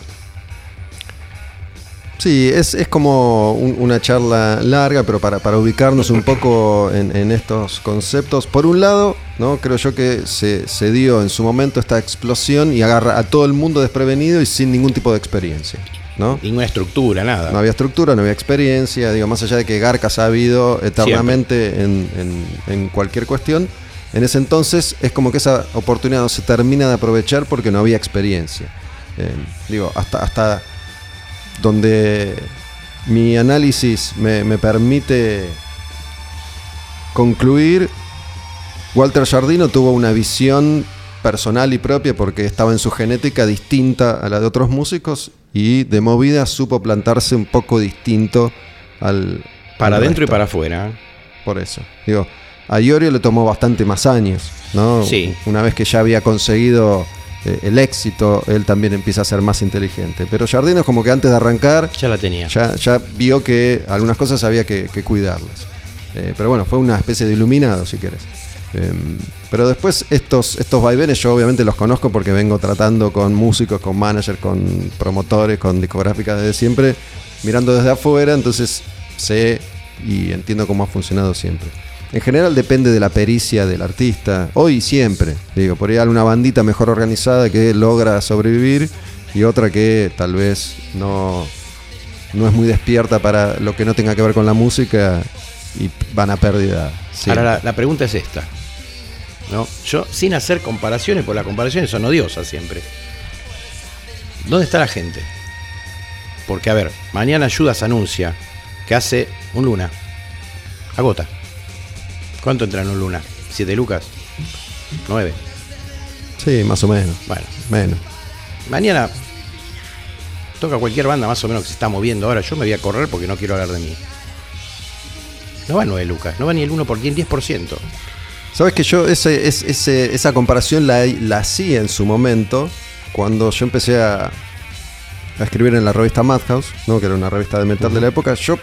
S2: Sí, es, es como un- una charla larga, pero para, para ubicarnos un poco en, en estos conceptos. Por un lado, ¿no? creo yo que se, se dio en su momento esta explosión y agarra a todo el mundo desprevenido y sin ningún tipo de experiencia. ¿no?
S4: Ninguna estructura, nada.
S2: No había estructura, no había experiencia, digo, más allá de que Garcas ha habido eternamente en, en- en cualquier cuestión, en ese entonces es como que esa oportunidad no se termina de aprovechar porque no había experiencia. Eh, digo, hasta, hasta donde mi análisis me, me permite concluir, Walter Jardino tuvo una visión personal y propia porque estaba en su genética distinta a la de otros músicos y de movida supo plantarse un poco distinto al...
S4: para adentro y para afuera.
S2: Por eso. Digo, a Iorio le tomó bastante más años, ¿no?
S4: Sí.
S2: Una vez que ya había conseguido eh, el éxito, él también empieza a ser más inteligente. Pero Jardino es como que antes de arrancar
S4: Ya la tenía.
S2: ya, ya vio que algunas cosas había que, que cuidarlas. Eh, pero bueno, fue una especie de iluminado, si quieres. Em, pero después estos, estos vaivenes yo obviamente los conozco porque vengo tratando con músicos, con managers, con promotores, con discográficas desde siempre, mirando desde afuera, entonces sé y entiendo cómo ha funcionado siempre. En general depende de la pericia del artista, hoy y siempre. Digo, por ahí hay una bandita mejor organizada que logra sobrevivir y otra que tal vez no, no es muy despierta para lo que no tenga que ver con la música y van a pérdida.
S4: Ahora la, la pregunta es esta. ¿no? Yo, sin hacer comparaciones, porque las comparaciones son odiosas siempre. ¿Dónde está la gente? Porque, a ver, mañana Ayudas anuncia que hace un luna. Agota. ¿Cuánto entra en un luna? ¿Siete lucas? ¿Nueve?
S2: Sí, más o menos.
S4: Bueno,
S2: Menos.
S4: mañana toca cualquier banda más o menos que se está moviendo ahora. Yo me voy a correr porque no quiero hablar de mí. No va 9 lucas, no va ni el 1 por 10%. 10%.
S2: Sabes que yo ese, es- ese- esa comparación la, la hacía en su momento cuando yo empecé a, a escribir en la revista Madhouse, ¿no? que era una revista de metal de la época. Yo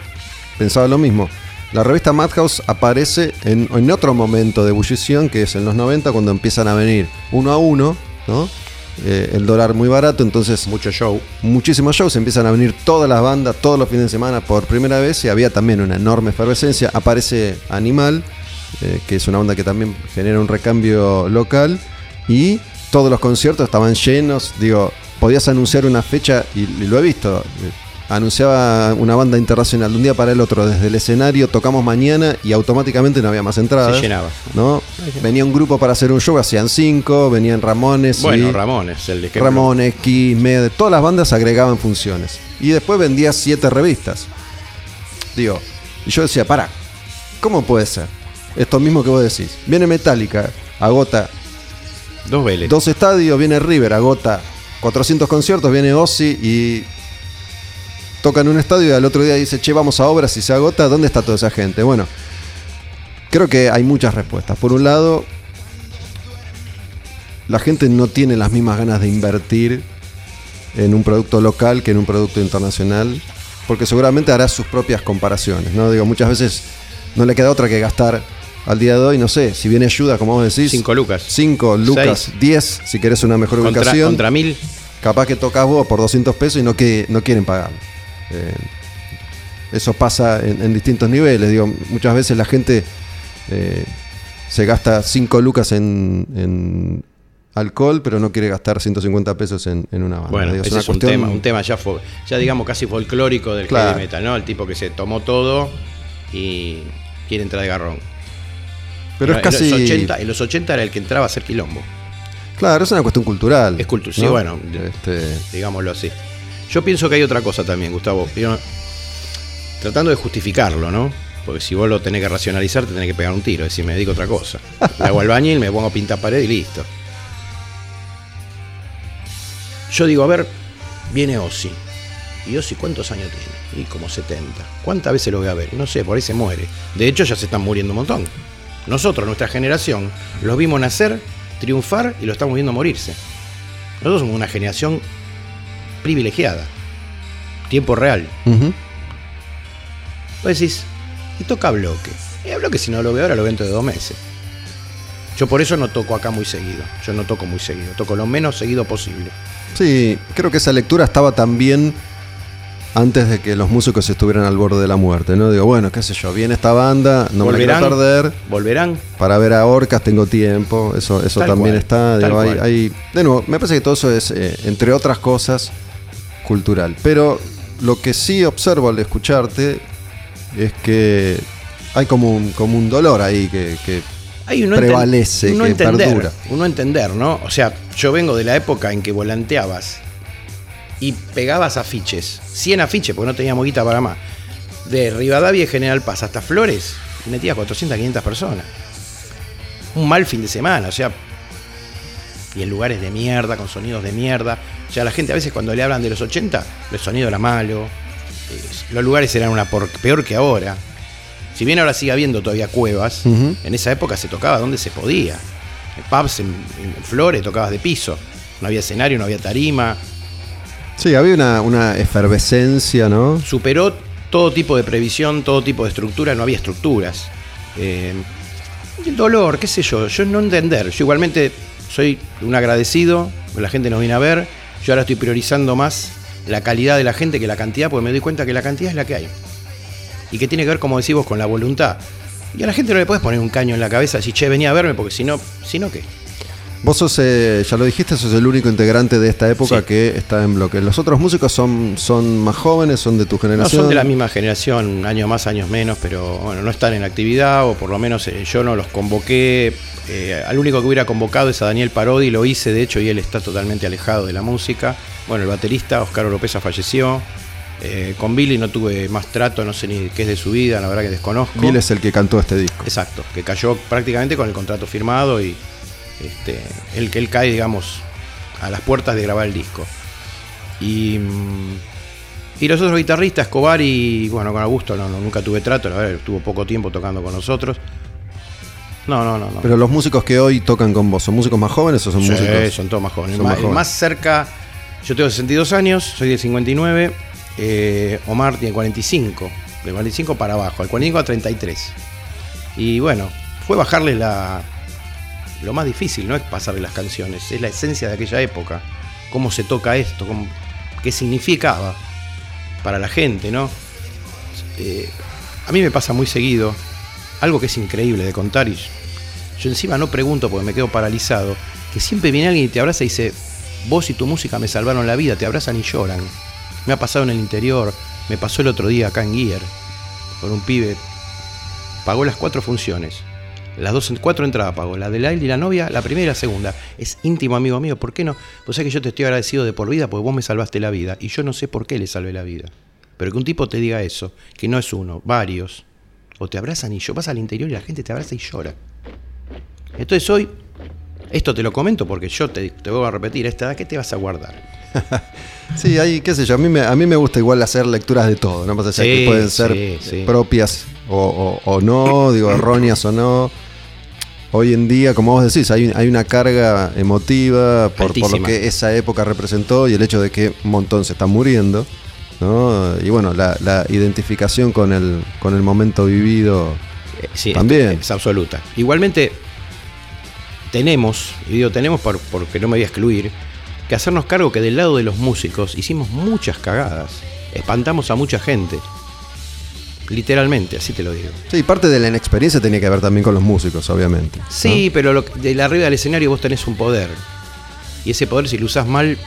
S2: pensaba lo mismo. La revista Madhouse aparece en, en otro momento de ebullición, que es en los 90, cuando empiezan a venir uno a uno, ¿no? Eh, el dólar muy barato, entonces
S4: Mucho show.
S2: muchísimos shows, empiezan a venir todas las bandas todos los fines de semana por primera vez y había también una enorme efervescencia. Aparece Animal, eh, que es una banda que también genera un recambio local y todos los conciertos estaban llenos. Digo, podías anunciar una fecha y, y lo he visto. Anunciaba una banda internacional de un día para el otro desde el escenario, tocamos mañana y automáticamente no había más entradas.
S4: Se llenaba.
S2: ¿no? Venía un grupo para hacer un show, hacían cinco, venían Ramones.
S4: Bueno,
S2: y-
S4: Ramones, el de.
S2: Ramones, Kiss, Med, todas las bandas agregaban funciones. Y después vendía siete revistas. Digo, y yo decía, para, ¿cómo puede ser? Esto mismo que vos decís. Viene Metallica, agota
S4: Dos Vélez.
S2: dos estadios, viene River, agota 400 conciertos, viene Ozzy y tocan un estadio y al otro día dice, che, vamos a obras y se agota, ¿dónde está toda esa gente? Bueno, creo que hay muchas respuestas. Por un lado, la gente no tiene las mismas ganas de invertir en un producto local que en un producto internacional, porque seguramente hará sus propias comparaciones, ¿no? Digo, muchas veces no le queda otra que gastar al día de hoy, no sé, si viene ayuda, como vos decís,
S4: Cinco lucas.
S2: 5 lucas,
S4: Seis.
S2: 10 si querés una mejor
S4: Contra,
S2: ubicación.
S4: contra mil.
S2: Capaz que tocas vos por 200 pesos y no, que, no quieren pagar. Eh, eso pasa en, en distintos niveles. Digo, muchas veces la gente eh, se gasta 5 lucas en, en alcohol, pero no quiere gastar 150 pesos en, en una banda.
S4: Bueno,
S2: Digo,
S4: ese
S2: una
S4: es un tema, un tema ya, fo- ya digamos casi folclórico del
S2: Claro.
S4: heavy metal, ¿no? El tipo que se tomó todo y quiere entrar de garrón.
S2: Pero es
S4: en
S2: casi.
S4: Los 80, en los 80 era el que entraba a hacer quilombo,
S2: Claro, es una cuestión cultural.
S4: Es cultu- sí,
S2: ¿no?
S4: bueno.
S2: Este,
S4: digámoslo así. Yo pienso que hay otra cosa también, Gustavo. Yo- tratando de justificarlo, ¿no? Porque si vos lo tenés que racionalizar, te tenés que pegar un tiro. Es decir, me dedico a otra cosa. [LAUGHS] Le hago albañil, me pongo a pintar pared y listo. Yo digo, a ver, viene Ozzy. ¿Y Ozzy cuántos años tiene? Y como 70. ¿Cuántas veces lo voy a ver? No sé, por ahí se muere. De hecho, ya se están muriendo un montón. Nosotros, nuestra generación, los vimos nacer, triunfar y lo estamos viendo morirse. Nosotros somos una generación privilegiada. Tiempo real.
S2: ujú.
S4: Vos decís, y toca bloque. Y a bloque si no lo veo ahora lo veo dentro de dos meses. Yo por eso no toco acá muy seguido. Yo no toco muy seguido. Toco lo menos seguido posible.
S2: Sí, creo que esa lectura estaba también antes de que los músicos estuvieran al borde de la muerte, ¿no? Digo, bueno, qué sé yo, viene esta banda, no me la quiero perder.
S4: ¿Volverán?
S2: Para ver a Orcas tengo tiempo, eso, eso
S4: Tal
S2: también
S4: cual,
S2: está.
S4: tal
S2: digo, hay,
S4: cual.
S2: hay- de nuevo, me parece que todo eso es, eh, entre otras cosas, cultural. Pero lo que sí observo al escucharte es que hay como un, como un dolor ahí que, que
S4: Hay uno
S2: Prevalece,
S4: uno
S2: que
S4: entender,
S2: perdura.
S4: Uno entender, ¿no? O sea, yo vengo de la época en que volanteabas y pegabas afiches, 100 afiches, porque no teníamos guita para más, de Rivadavia y General Paz hasta Flores, y metías 400, 500 personas. Un mal fin de semana, o sea, y en lugares de mierda, con sonidos de mierda. O sea, la gente a veces cuando le hablan de los 80, el sonido era malo, eh, los lugares eran una por- peor que ahora. Si bien ahora sigue habiendo todavía cuevas, en esa época se tocaba donde se podía. En pubs, en, en Flores, tocabas de piso. No había escenario, no había tarima.
S2: Sí, había una, una efervescencia, ¿no?
S4: Superó todo tipo de previsión, todo tipo de estructura, no había estructuras. Eh, El dolor, qué sé yo, yo no entender. Yo igualmente soy un agradecido, la gente nos viene a ver. Yo ahora estoy priorizando más la calidad de la gente que la cantidad, porque me doy cuenta que la cantidad es la que hay. Y que tiene que ver, como decís vos, con la voluntad. Y a la gente no le puedes poner un caño en la cabeza y che, venía a verme, porque si no, si no, ¿qué?
S2: Vos sos, eh, ya lo dijiste, sos el único integrante de esta época
S4: Sí.
S2: que está en bloque. ¿Los otros músicos son, son más jóvenes, son de tu
S4: No,
S2: generación?
S4: son de la misma generación, años más, años menos, pero bueno, no están en actividad, o por lo menos eh, yo no los convoqué. Eh, al único que hubiera convocado es a Daniel Parodi, lo hice de hecho, y él está totalmente alejado de la música. Bueno, el baterista, Oscar Oropesa, falleció. Eh, con Billy no tuve más trato, no sé ni qué es de su vida, la verdad que desconozco.
S2: Bill es el que cantó este disco.
S4: Exacto, que cayó prácticamente con el contrato firmado y este, él, que él cae, digamos, a las puertas de grabar el disco. Y, mm, y los otros guitarristas, Escobar y, bueno, con Augusto no, no, nunca tuve trato, la verdad, estuvo poco tiempo tocando con nosotros. No, no, no. no.
S2: Pero los músicos que hoy tocan con vos, ¿son músicos más jóvenes o son
S4: Sí,
S2: músicos?
S4: son todos más jóvenes.
S2: son
S4: más,
S2: más jóvenes.
S4: más cerca, yo tengo 62 años, soy de 59, eh, Omar tiene 45, de 45 para abajo, al 45 a 33. Y bueno, fue bajarle la... Lo más difícil no es pasarle las canciones, es la esencia de aquella época, cómo se toca esto, qué significaba para la gente, ¿no? Eh, a mí me pasa muy seguido, algo que es increíble de contar y yo encima no pregunto porque me quedo paralizado, que siempre viene alguien y te abraza y dice, vos y tu música me salvaron la vida, te abrazan y lloran. Me ha pasado en el interior, me pasó el otro día acá en Gear, con un pibe, pagó las cuatro funciones, las dos, cuatro entradas pagó, la de la él y la novia, la primera y la segunda. Es íntimo amigo mío, ¿por qué no? Pues sabés que yo te estoy agradecido de por vida porque vos me salvaste la vida y yo no sé por qué le salvé la vida. Pero que un tipo te diga eso, que no es uno, varios, o te abrazan y yo vas al interior y la gente te abraza y llora. Entonces hoy, esto te lo comento porque yo te, te voy a repetir, a esta edad, ¿qué te vas a guardar? [LAUGHS]
S2: Sí, hay, qué sé yo, a mí me, a mí me gusta igual hacer lecturas de todo, ¿no? Más allá
S4: Sí,
S2: que pueden ser
S4: sí, sí.
S2: propias o, o- o no, digo, erróneas o no. Hoy en día, como vos decís, hay, hay una carga emotiva por, por lo que esa época representó y el hecho de que un montón se está muriendo, ¿no? Y bueno, la, la identificación con el, con el momento vivido.
S4: Eh, sí,
S2: También.
S4: Es, es absoluta. Igualmente, tenemos, y digo tenemos por- porque no me voy a excluir, que hacernos cargo que del lado de los músicos hicimos muchas cagadas. Espantamos a mucha gente. Literalmente, así te lo digo.
S2: Sí, parte de la inexperiencia tenía que ver también con los músicos, obviamente. ¿no?
S4: Sí, pero lo, de la arriba del escenario vos tenés un poder. Y ese poder, si lo usás mal,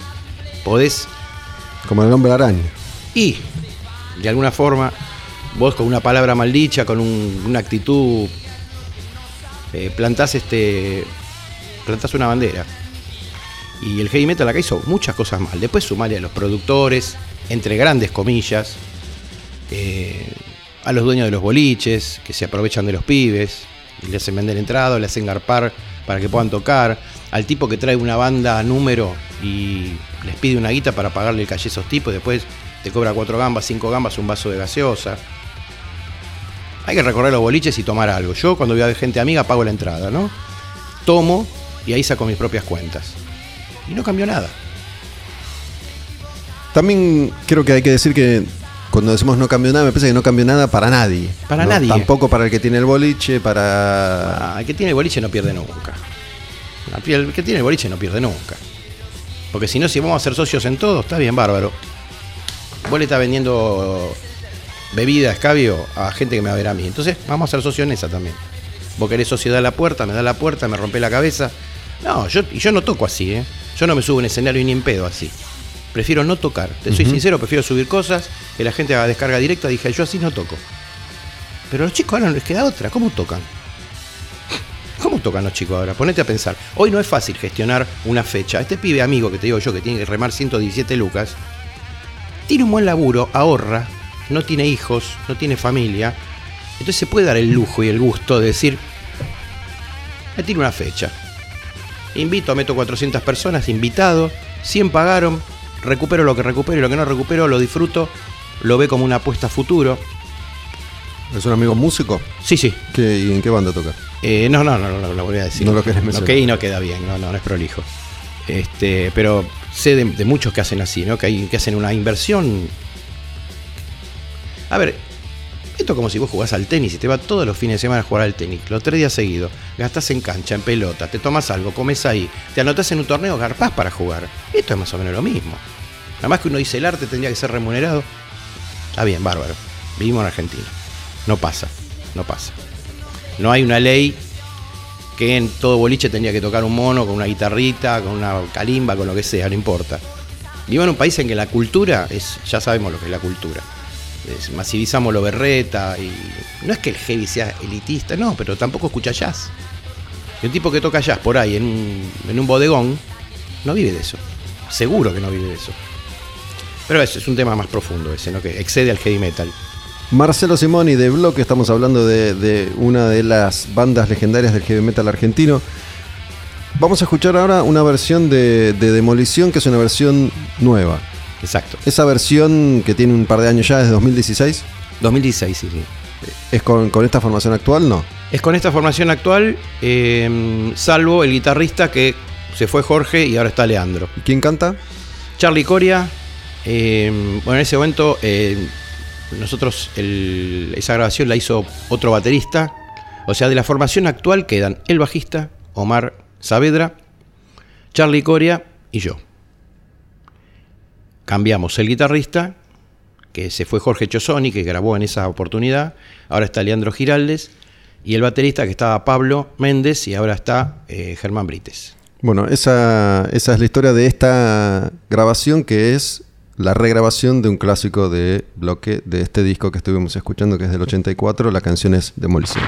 S4: podés
S2: Como el hombre araña.
S4: Y, de alguna forma, vos con una palabra maldicha, con un- una actitud, eh, plantás este. plantás una bandera. Y el heavy metal acá hizo muchas cosas mal. Después sumarle a los productores, entre grandes comillas, eh, a los dueños de los boliches, que se aprovechan de los pibes, y le hacen vender entrada, le hacen garpar para que puedan tocar, al tipo que trae una banda a número y les pide una guita para pagarle el calle a esos tipos, y después te cobra cuatro gambas, cinco gambas, un vaso de gaseosa. Hay que recorrer los boliches y tomar algo. Yo cuando voy a gente amiga pago la entrada, ¿no? Tomo y ahí saco mis propias cuentas. Y no cambió nada.
S2: También creo que hay que decir que cuando decimos no cambió nada, me parece que no cambió nada para nadie.
S4: Para
S2: ¿no?
S4: nadie.
S2: Tampoco para el que tiene el boliche, para...
S4: Ah, el que tiene el boliche no pierde nunca. El que tiene el boliche no pierde nunca. Porque si no, si vamos a ser socios en todo, está bien, bárbaro. Vos le estás vendiendo bebida, escabio a gente que me va a ver a mí. Entonces, vamos a ser socios en esa también. Vos querés sociedad a la puerta, me da la puerta, me rompe la cabeza. No, yo, y yo no toco así, ¿eh? Yo no me subo en escenario ni en pedo así. Prefiero no tocar. Te soy sincero, prefiero subir cosas, que la gente haga descarga directa. Dije, yo así no toco. Pero a los chicos ahora no les queda otra. ¿Cómo tocan? ¿Cómo tocan los chicos ahora? Ponete a pensar. Hoy no es fácil gestionar una fecha. Este pibe amigo que te digo yo que tiene que remar 117 lucas, tiene un buen laburo, ahorra, no tiene hijos, no tiene familia. Entonces se puede dar el lujo y el gusto de decir, me tiro una fecha. Invito, meto 400 personas, invitado, 100 pagaron, recupero lo que recupero y lo que no recupero lo disfruto, lo ve como una apuesta a futuro.
S2: ¿Es un amigo músico?
S4: Sí, sí,
S2: ¿Qué, ¿Y en qué banda toca?
S4: Eh, no, no, no, no, no lo voy a decir.
S2: No lo querés mencionar.
S4: Ok, no queda bien, no, no, no es prolijo. Este, pero sé de, de muchos que hacen así, ¿no? Que, hay, que hacen una inversión. A ver, Esto es como si vos jugás al tenis y te vas todos los fines de semana a jugar al tenis, los tres días seguidos, gastás en cancha, en pelota, te tomas algo, comes ahí, te anotás en un torneo, garpás para jugar. Esto es más o menos lo mismo. Nada más que uno dice el arte tendría que ser remunerado. Está bien, bárbaro. Vivimos en Argentina. No pasa, no pasa. No hay una ley que en todo boliche tendría que tocar un mono con una guitarrita, con una calimba, con lo que sea, no importa. Vivo en un país en que la cultura es, ya sabemos lo que es la cultura. Es- masivizamos lo berreta y no es que el heavy sea elitista, no, pero tampoco escucha jazz. Y un tipo que toca jazz por ahí en un, en un bodegón no vive de eso. Seguro que no vive de eso. Pero eso es un tema más profundo ese, ¿no? Que excede al heavy metal.
S2: Marcelo Simoni de Bloque, estamos hablando de, de una de las bandas legendarias del heavy metal argentino. Vamos a escuchar ahora una versión de, de Demolición, que es una versión nueva.
S4: Exacto.
S2: Esa versión que tiene un par de años ya, desde 2016,
S4: 2016, sí, sí.
S2: ¿es con, con esta formación actual? No.
S4: Es con esta formación actual, eh, salvo el guitarrista que se fue Jorge y ahora está Leandro.
S2: ¿Y quién canta?
S4: Charlie Coria, eh, bueno, en ese momento eh, nosotros el- esa grabación la hizo otro baterista. O sea, de la formación actual quedan el bajista, Omar Saavedra, Charlie Coria y yo. Cambiamos el guitarrista, que se fue Jorge Chosoni, que grabó en esa oportunidad. Ahora está Leandro Giraldes. Y el baterista que estaba Pablo Méndez y ahora está eh, Germán Brites.
S2: Bueno, esa, esa es la historia de esta grabación que es la regrabación de un clásico de bloque de este disco que estuvimos escuchando, que es del 84. La canción es Demolición.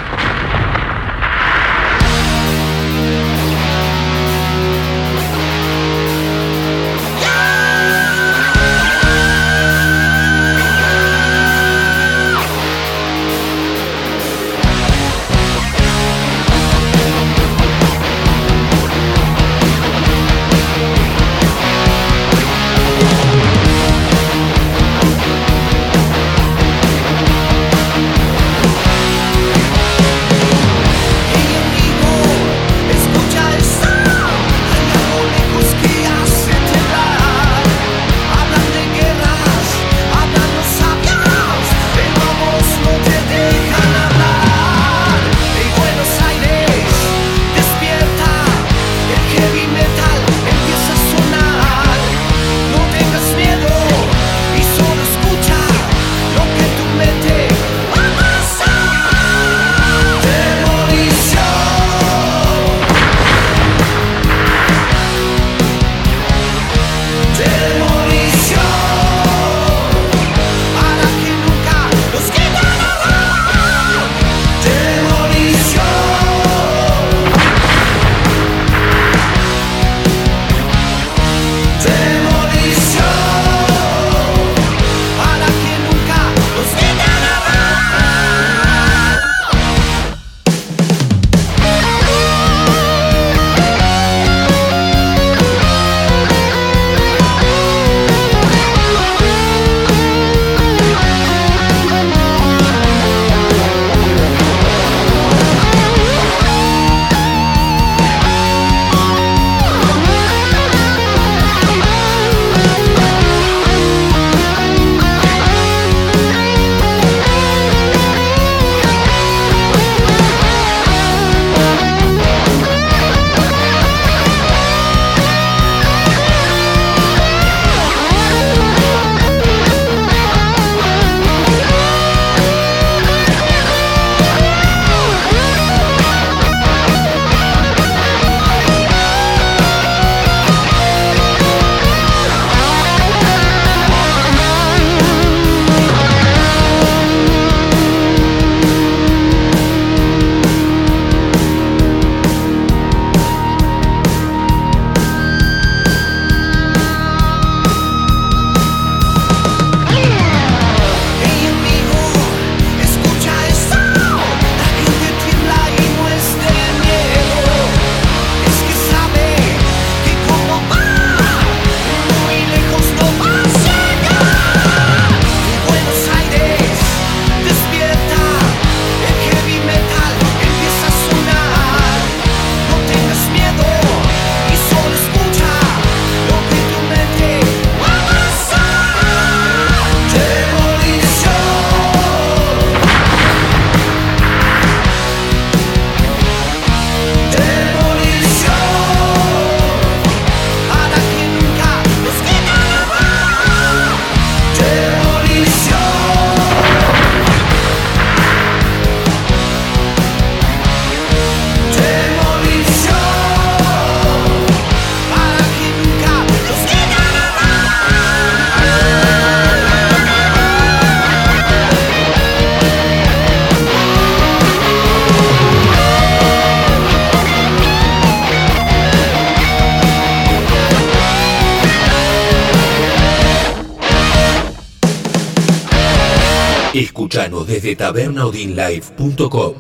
S1: Desde tabernaudinlive.com,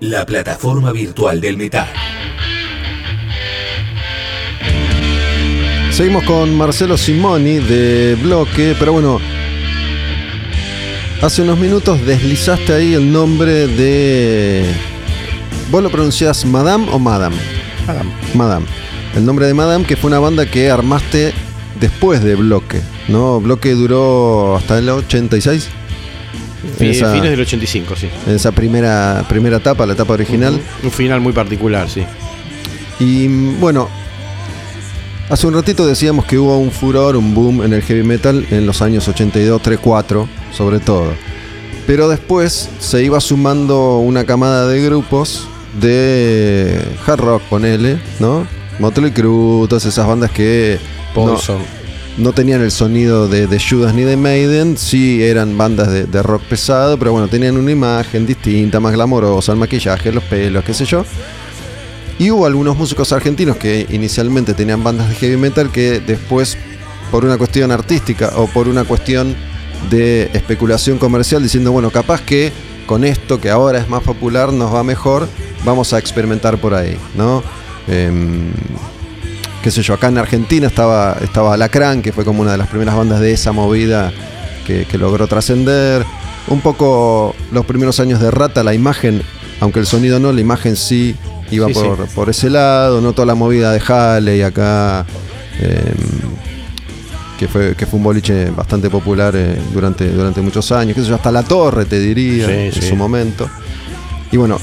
S1: la plataforma virtual del metal.
S2: Seguimos con Marcelo Simoni de Bloque, pero bueno, hace unos minutos deslizaste ahí el nombre de... ¿Vos lo pronunciás Madame o Madame?
S4: Madame.
S2: Madame. El nombre de Madame, que fue una banda que armaste después de Bloque, ¿no? Bloque duró hasta el 86. Esa-
S4: Fines del 85, sí.
S2: En esa primera, primera etapa, la etapa original.
S4: Un final muy particular, sí.
S2: Y bueno, hace un ratito decíamos que hubo un furor, un boom en el heavy metal en los años 82, 3, 4, sobre todo. Pero después se iba sumando una camada de grupos de hard rock, ponele, ¿no? Motley Crue, todas esas bandas que no,
S4: Poison.
S2: No tenían el sonido de, Judas ni de Maiden, sí eran bandas de, de rock pesado, pero bueno, tenían una imagen distinta, más glamorosa, el maquillaje, los pelos, qué sé yo. Y hubo algunos músicos argentinos que inicialmente tenían bandas de heavy metal que después, por una cuestión artística o por una cuestión de especulación comercial, diciendo, bueno, capaz que con esto que ahora es más popular nos va mejor, vamos a experimentar por ahí, ¿no? Em, qué sé yo, acá en Argentina estaba, estaba Alacrán, que fue como una de las primeras bandas de esa movida que, que logró trascender. Un poco los primeros años de Rata, la imagen, aunque el sonido no, la imagen sí iba
S4: Sí,
S2: por, por ese lado, no toda la movida de Halley acá, em, que, fue, que fue un boliche bastante popular eh, durante, durante muchos años, qué sé yo, hasta La Torre te diría
S4: Sí,
S2: en su momento. Y bueno,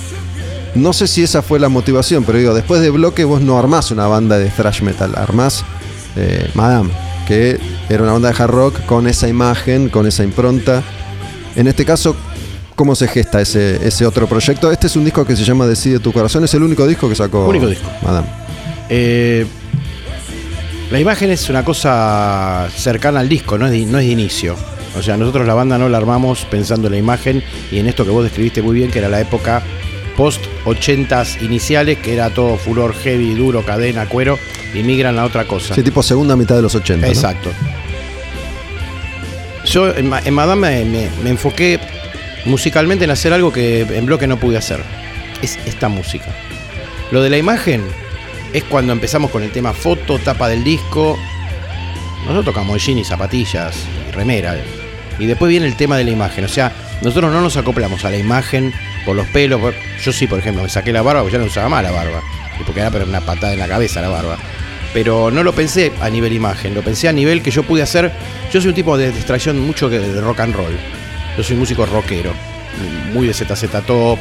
S2: no sé si esa fue la motivación, pero digo, después de Bloque vos no armás una banda de thrash metal, armás eh, Madame, que era una banda de hard rock con esa imagen, con esa impronta. En este caso, ¿cómo se gesta ese, ese otro proyecto? Este es un disco que se llama Decide tu corazón, es el único disco que sacó
S4: Único disco.
S2: Madame.
S4: Eh, la imagen es una cosa cercana al disco, no es, de, no es de inicio. O sea, nosotros la banda no la armamos pensando en la imagen y en esto que vos describiste muy bien, que era la época post 80s iniciales, que era todo furor heavy, duro, cadena, cuero, y migran a otra cosa.
S2: Sí, tipo segunda mitad de los 80. ¿no?
S4: Exacto. Yo en, en Madame me, me- me enfoqué musicalmente en hacer algo que en bloque no pude hacer. Es esta música. Lo de la imagen es cuando empezamos con el tema foto, tapa del disco. Nosotros tocamos jean y zapatillas, y remera. Y después viene el tema de la imagen. O sea, nosotros no nos acoplamos a la imagen por los pelos. Yo sí, por ejemplo, me saqué la barba porque ya no usaba más la barba. Porque era una patada en la cabeza la barba. Pero no lo pensé a nivel imagen, lo pensé a nivel que yo pude hacer. Yo soy un tipo de distracción mucho de rock and roll. Yo soy músico rockero, muy de ZZ Top,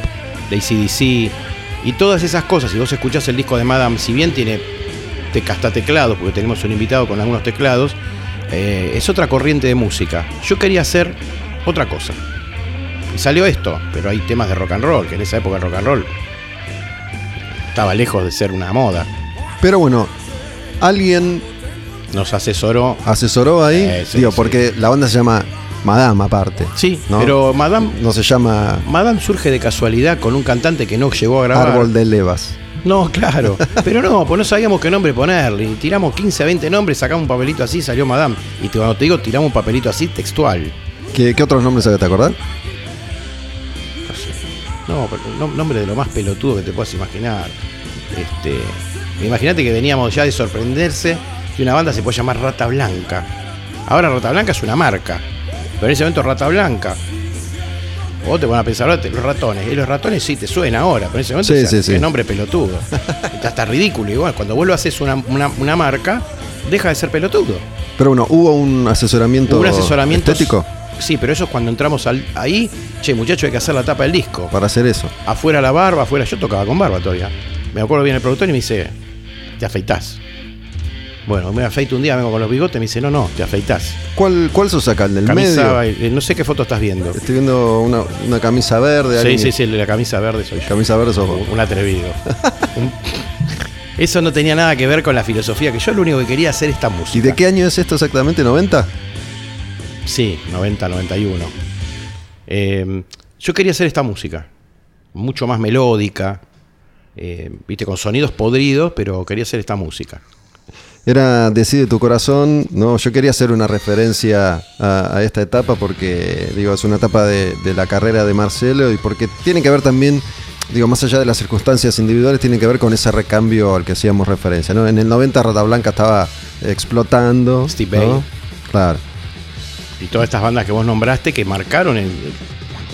S4: de ACDC y todas esas cosas. Si vos escuchás el disco de Madame, si bien tiene hasta teclados, porque tenemos un invitado con algunos teclados, eh, es otra corriente de música. Yo quería hacer otra cosa. Y salió esto, pero hay temas de rock and roll, que en esa época el rock and roll estaba lejos de ser una moda.
S2: Pero bueno, alguien
S4: Nos asesoró.
S2: asesoró ahí,
S4: Eh, sí,
S2: digo,
S4: sí.
S2: porque la banda se llama Madame aparte.
S4: Sí,
S2: ¿no?
S4: pero Madame,
S2: No se llama
S4: Madame surge de casualidad con un cantante que no llegó a grabar.
S2: Árbol de Levas.
S4: No, claro. [LAUGHS] Pero no, pues no sabíamos qué nombre ponerle. Y tiramos 15 a 20 nombres, sacamos un papelito así, salió Madame. Y te- cuando te digo, tiramos un papelito así textual.
S2: ¿Qué, qué otros nombres había, te acordás?
S4: No pero nombre de lo más pelotudo que te puedas imaginar. Este. Imagínate que veníamos ya de sorprenderse que una banda se puede llamar Rata Blanca. Ahora Rata Blanca es una marca. Pero en ese momento Rata Blanca. Vos te van a pensar, "Ah, te- los ratones. Y los ratones sí te suena ahora, pero en ese momento
S2: Sí,
S4: es,
S2: sí,
S4: es
S2: sí.
S4: nombre pelotudo. Está hasta ridículo. Igual, cuando vos lo haces una, una- una marca, deja de ser pelotudo.
S2: Pero bueno, hubo un asesoramiento,
S4: Un asesoramiento
S2: estético
S4: Sí, pero eso es cuando entramos al- ahí, che, muchacho, hay que hacer la tapa del disco.
S2: para hacer eso.
S4: Afuera la barba, afuera. Yo tocaba con barba todavía. Me acuerdo bien el productor y me dice, te afeitás. Bueno, me afeito un día, vengo con los bigotes, me dice, no, no, te afeitás.
S2: ¿Cuál, cuál sos acá? ¿El del
S4: Camisa,
S2: medio?
S4: eh, no sé qué foto estás viendo.
S2: Estoy viendo una, una camisa verde.
S4: Sí,
S2: alguien-
S4: sí, sí, la camisa verde soy yo.
S2: Camisa verde sos vos.
S4: Un atrevido. [LAUGHS] Eso no tenía nada que ver con la filosofía, que yo lo único que quería hacer esta música.
S2: ¿Y de qué año es esto exactamente? ¿90?
S4: Sí, 90, 91. Eh, yo quería hacer esta música, mucho más melódica, eh, viste, con sonidos podridos, pero quería hacer esta música.
S2: Era Decide tu corazón, ¿no? Yo quería hacer una referencia a, a esta etapa porque, digo, es una etapa de, de la carrera de Marcelo y porque tiene que ver también, digo, más allá de las circunstancias individuales, tiene que ver con ese recambio al que hacíamos referencia, ¿no? En el 90 Rata Blanca estaba explotando.
S4: Steve
S2: ¿no? Claro.
S4: Y todas estas bandas que vos nombraste que marcaron el-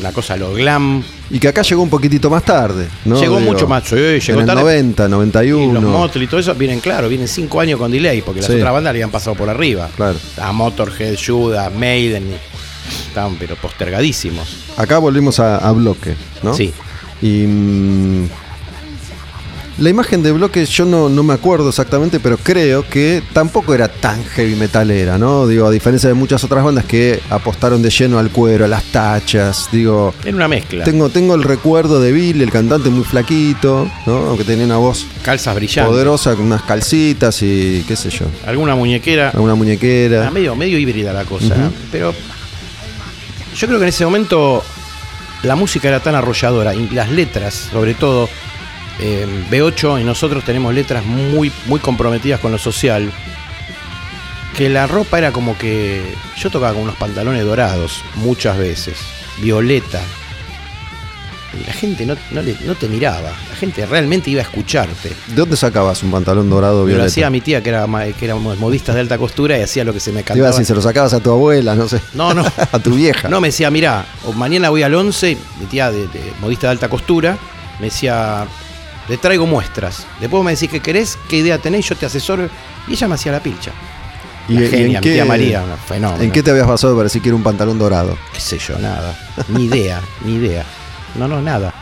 S4: la cosa, lo glam.
S2: Y que acá llegó un poquitito más tarde, ¿no?
S4: Llegó mucho más, llegó
S2: en el
S4: tarde.
S2: 90,
S4: Y
S2: 91.
S4: los Motley y todo eso vienen, claro, vienen cinco años con delay, porque las
S2: Sí.
S4: otras bandas le habían pasado por arriba.
S2: Claro.
S4: A Motorhead, Judas, Maiden, y- estaban pero postergadísimos.
S2: Acá volvimos a, a bloque, ¿no?
S4: Sí.
S2: Y mm, la imagen de bloque yo no, no me acuerdo exactamente, pero creo que tampoco era tan heavy metalera, ¿no? Digo, a diferencia de muchas otras bandas que apostaron de lleno al cuero, a las tachas, digo...
S4: Era una mezcla.
S2: Tengo, tengo el recuerdo de Bill, el cantante muy flaquito, ¿no? Aunque tenía una voz
S4: Calzas brillantes.
S2: poderosa, con unas calcitas y qué sé yo,
S4: Alguna muñequera.
S2: alguna muñequera.
S4: Era medio, medio híbrida la cosa.
S2: Ujú.
S4: Pero yo creo que en ese momento la música era tan arrolladora y las letras, sobre todo, eh, B8 y nosotros tenemos letras muy, muy comprometidas con lo social. Que la ropa era como que. Yo tocaba con unos pantalones dorados muchas veces, violeta. Y la gente no, no, le- no te miraba, la gente realmente iba a escucharte.
S2: ¿De dónde sacabas un pantalón dorado
S4: Pero lo
S2: violeta?
S4: hacía mi tía, que era, que era modista de alta costura, y hacía lo que se me
S2: Te
S4: cantaba.
S2: decir, se lo sacabas a tu abuela, no sé.
S4: No, no. [LAUGHS]
S2: a tu vieja.
S4: No, me decía, mirá, mañana voy al 11, mi tía de, de modista de alta costura, me decía, le traigo muestras. Después me decís qué querés, qué idea tenés, yo te asesoro. Y ella me hacía la pilcha. La
S2: en
S4: genia, mi
S2: qué-
S4: tía María, fenómeno.
S2: ¿En qué te habías basado para decir que era un pantalón dorado?
S4: ¿Qué sé yo? Nada. Ni idea, [LAUGHS] ni idea. No, no, nada.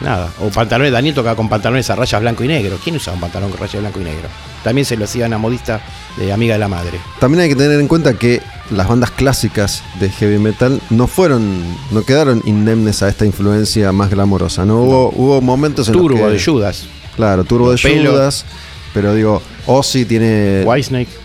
S4: Nada. O pantalones, Daniel tocaba con pantalones a rayas blanco y negro. ¿Quién usaba un pantalón con rayas blanco y negro? También se lo hacía una modista de amiga de la madre.
S2: También hay que tener en cuenta que las bandas clásicas de heavy metal no fueron, no quedaron indemnes a esta influencia más glamorosa. No, hubo, hubo momentos en
S4: Turbo
S2: los que,
S4: de Judas.
S2: claro, Turbo de
S4: pelos.
S2: Judas, pero digo, Ozzy tiene
S4: Whitesnake.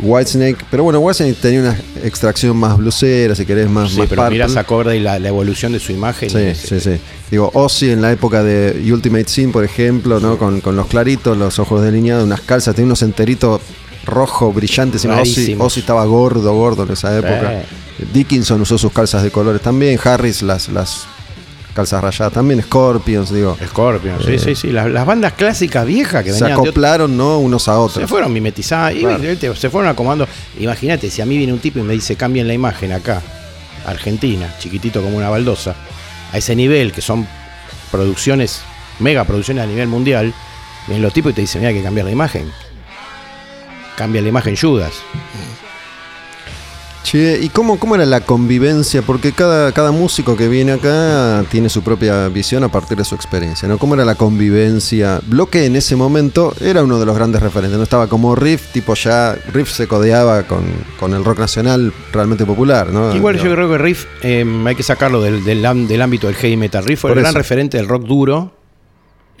S2: Whitesnake, pero bueno, Whitesnake tenía una extracción más blusera, si querés, más,
S4: Sí,
S2: más
S4: pero
S2: purple.
S4: mirás a Cobra y la, la evolución de su imagen.
S2: Sí,
S4: es-
S2: sí, sí. Digo, Ozzy en la época de Ultimate Sin, por ejemplo, ¿no? Con, con los claritos, los ojos delineados, unas calzas, tenía unos enteritos rojos brillantes. Ozzy. Ozzy estaba gordo, gordo en esa época. Dickinson usó sus calzas de colores también. Harris las, las calzas rayadas también. Scorpions, digo.
S4: Scorpion, sí, sí, sí. Las, las bandas clásicas viejas que
S2: Se
S4: venían de otro-
S2: acoplaron, ¿no? Unos a
S4: se
S2: otros.
S4: fueron mimetizadas y
S2: Claro.
S4: se fueron acomodando. Imagínate, si a mí viene un tipo y me dice cambien la imagen acá, Argentina, chiquitito como una baldosa, a ese nivel que son producciones, mega producciones a nivel mundial, vienen los tipos y te dicen, mira, hay que cambiar la imagen. Cambia la imagen Judas.
S2: Che, ¿y cómo, cómo era la convivencia? Porque cada, cada músico que viene acá tiene su propia visión a partir de su experiencia, ¿no? ¿Cómo era la convivencia? Bloque en ese momento era uno de los grandes referentes, ¿no? Estaba como Riff, tipo ya, Riff se codeaba con, con el rock nacional realmente popular, ¿no?
S4: Igual yo creo que Riff eh, hay que sacarlo del, del, ámbito del heavy metal. Riff fue
S2: Por
S4: el gran
S2: eso.
S4: referente del rock duro.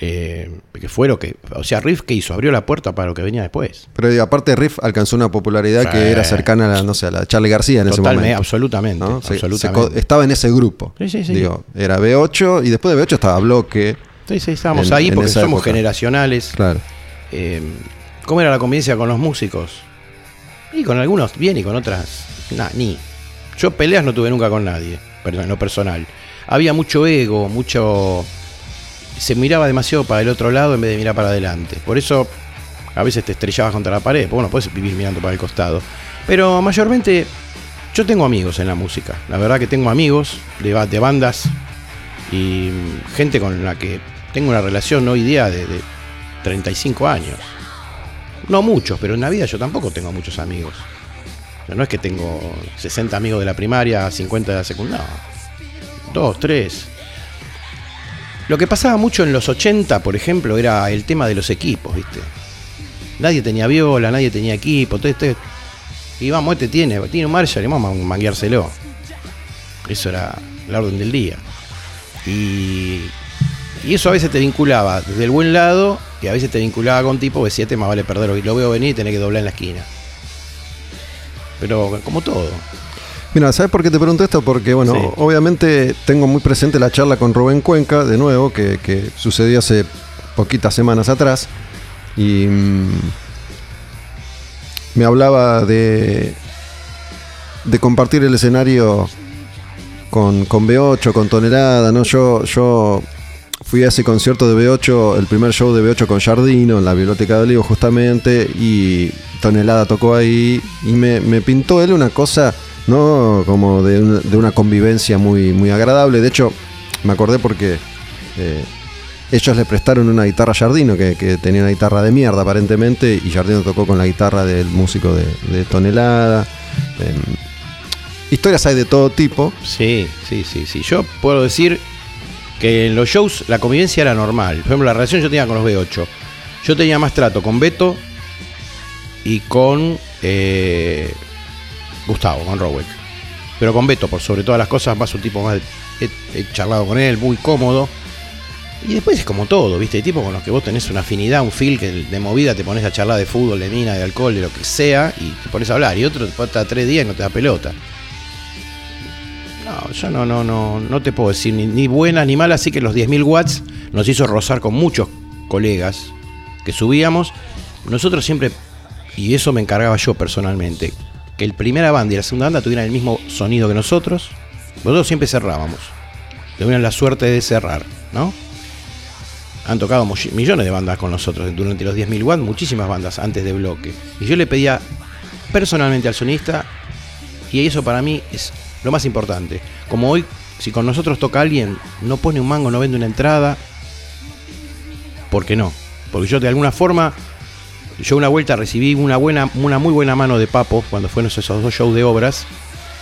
S4: Eh, que fue lo que. O sea, Riff que hizo, abrió la puerta para lo que venía después.
S2: Pero aparte Riff alcanzó una popularidad
S4: Sí.
S2: que era cercana a la, no sé, a la Charlie García en ese momento.
S4: absolutamente.
S2: ¿no? Se- se
S4: absolutamente.
S2: co- estaba en ese grupo.
S4: Sí, sí, sí.
S2: Digo, era B8 y después de B8 estaba Bloque.
S4: Sí, sí, estábamos
S2: en-
S4: ahí porque somos
S2: época.
S4: generacionales.
S2: Claro.
S4: Eh, ¿Cómo era la convivencia con los músicos? Y con algunos bien y con otras, nah, ni. Yo peleas no tuve nunca con nadie, en lo personal. Había mucho ego, mucho. Se miraba demasiado para el otro lado en vez de mirar para adelante. Por eso a veces te estrellabas contra la pared. Bueno, puedes vivir mirando para el costado. Pero mayormente yo tengo amigos en la música. La verdad que tengo amigos de, de bandas y mm, gente con la que tengo una relación hoy día de, de 35 años. No muchos, pero en la vida yo tampoco tengo muchos amigos. No es que tengo 60 amigos de la primaria, 50 de la secundaria. Dos, tres. Lo que pasaba mucho en los 80, por ejemplo, era el tema de los equipos, ¿viste? Nadie tenía viola, nadie tenía equipo. Entonces, este- y vamos, este tiene, tiene un Marshall y vamos a mangueárselo. Eso era la orden del día. Y, eso a veces te vinculaba desde el buen lado y a veces te vinculaba con tipo que siete más vale perder. Lo veo venir y tenés que doblar en la esquina. Pero como todo.
S2: Mira, ¿sabes por qué te pregunto esto? Porque, bueno,
S4: Sí.
S2: obviamente tengo muy presente la charla con Rubén Cuenca, de nuevo, que, que sucedió hace poquitas semanas atrás. Y mm, me hablaba de, de compartir el escenario con, con B8, con Tonelada, ¿no? Yo, yo fui a ese concierto de B8, el primer show de B8 con Jardino en la Biblioteca de Olivo justamente, y Tonelada tocó ahí, y me, me pintó él una cosa, ¿no? Como de, una- de una convivencia muy, muy agradable. De hecho, me acordé porque eh, ellos le prestaron una guitarra a Jardino, que, que tenía una guitarra de mierda aparentemente, y Jardino tocó con la guitarra del músico de, Tonelada. Em, historias hay de todo tipo.
S4: Sí, sí, sí, sí. Yo puedo decir que en los shows la convivencia era normal. Por ejemplo, la relación yo tenía con los B8. Yo tenía más trato con Beto y con eh, Gustavo, con Rowek. Pero con Beto, por sobre todas las cosas, más un tipo más. He, he charlado con él, muy cómodo. Y después es como todo, ¿viste? Hay tipos con los que vos tenés una afinidad, un feel que de movida te pones a charlar de fútbol, de mina, de alcohol, de lo que sea, y te pones a hablar. Y otro te estar tres días y no te da pelota. No, yo no, no, no, no te puedo decir ni, ni buenas ni malas, así que los 10.000 watts nos hizo rozar con muchos colegas que subíamos. Nosotros siempre, y eso me encargaba yo personalmente, que el primera banda y la segunda banda tuvieran el mismo sonido que nosotros. Nosotros siempre cerrábamos. Tuvieron la suerte de cerrar, ¿no? Han tocado millones de bandas con nosotros durante los 10.000 watts, muchísimas bandas antes de bloque. Y yo le pedía personalmente al sonista y eso para mí es lo más importante. Como hoy, si con nosotros toca alguien, no pone un mango, no vende una entrada. ¿Por qué no? Porque yo de alguna forma, yo una vuelta recibí una buena, una muy buena mano de Papo cuando fueron esos dos shows de obras.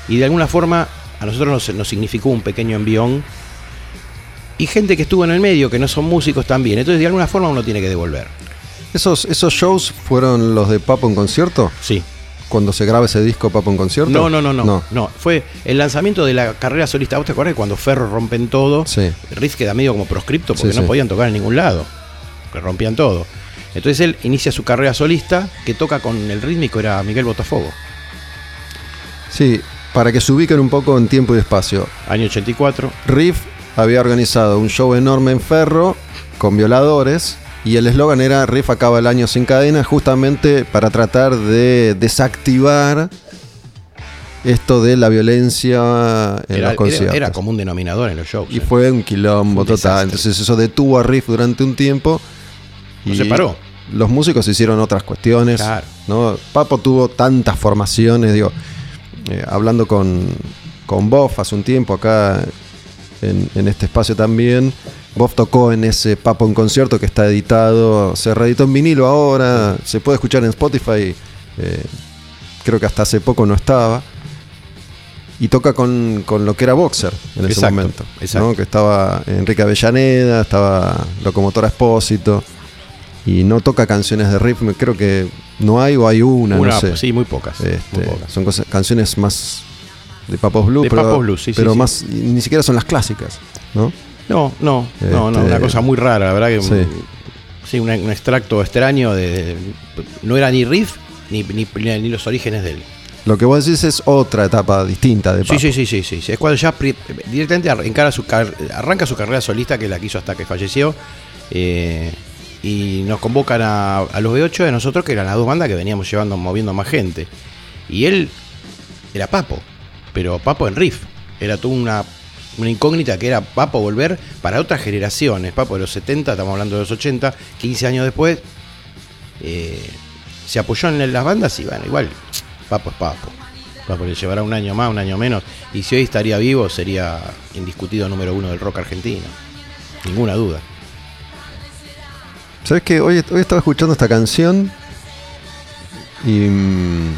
S4: Y de alguna forma a nosotros nos, nos significó un pequeño envión. Y gente que estuvo en el medio, que no son músicos también. Entonces de alguna forma uno tiene que devolver.
S2: ¿Esos, ¿Esos shows fueron los de Papo en concierto?
S4: Sí.
S2: Cuando se graba ese disco Papo en concierto.
S4: No, no, no, no, no. Fue el lanzamiento de la carrera solista. ¿Vos te acordás cuando Ferro rompen todo?
S2: Sí.
S4: Riff queda medio como proscripto porque
S2: Sí,
S4: no
S2: sí.
S4: podían tocar en ningún lado. Que rompían todo. Entonces él inicia su carrera solista, que toca con el rítmico, era Miguel Botafogo.
S2: Sí, para que se ubiquen un poco en tiempo y espacio.
S4: Año 84.
S2: Riff había organizado un show enorme en Ferro con violadores y el eslogan era Riff acaba el año sin cadena justamente para tratar de desactivar esto de la violencia en
S4: Era,
S2: los conciertos.
S4: era- era como un denominador en los shows.
S2: y
S4: eh.
S2: fue un quilombo
S4: Un
S2: total.
S4: desastre.
S2: Entonces eso detuvo a Riff durante un tiempo.
S4: No se paró.
S2: Los músicos hicieron otras cuestiones.
S4: Claro.
S2: ¿no? Papo tuvo tantas formaciones, digo, eh, hablando con, con Boff hace un tiempo acá en, en este espacio también. Boff tocó en ese Papo en concierto que está editado, se reeditó en vinilo ahora, se puede escuchar en Spotify, eh, creo que hasta hace poco no estaba. Y toca con, con lo que era Boxer en ese momento.
S4: exacto.
S2: ¿no? Que estaba Enrique Avellaneda, estaba Locomotora Espósito. Y no toca canciones de riff, me- creo que no hay o hay una,
S4: Una,
S2: no sé.
S4: Sí, muy pocas.
S2: Este,
S4: muy pocas.
S2: son cosas- canciones más de Papos Blues,
S4: De
S2: pero,
S4: Papos Blues, sí,
S2: pero
S4: sí.
S2: más ni siquiera son las clásicas, ¿no?
S4: No, no, no, no,
S2: Este,
S4: una cosa muy rara, la verdad que
S2: sí.
S4: sí, un, un extracto extraño de, de- no era ni riff ni, ni, ni los orígenes de él.
S2: Lo que vos decís es otra etapa distinta de Papo.
S4: sí, sí, sí, sí, sí. Es cuando ya directamente ar- encara su arranca su carrera solista, que la quiso hasta que falleció. eh, y nos convocan a, los B8 de nosotros, que eran las dos bandas que veníamos llevando, moviendo más gente. Y él era Papo, pero Papo en riff. Era toda una, una incógnita que era Papo volver para otras generaciones. Papo de los 70, estamos hablando de los 80, 15 años después. eh, se apoyó en las bandas y bueno, igual, Papo es Papo. Papo le llevará un año más, un año menos. Y si hoy estaría vivo, sería indiscutido número uno del rock argentino. Ninguna duda.
S2: ¿Sabes qué? Hoy, hoy estaba escuchando esta canción y. mm,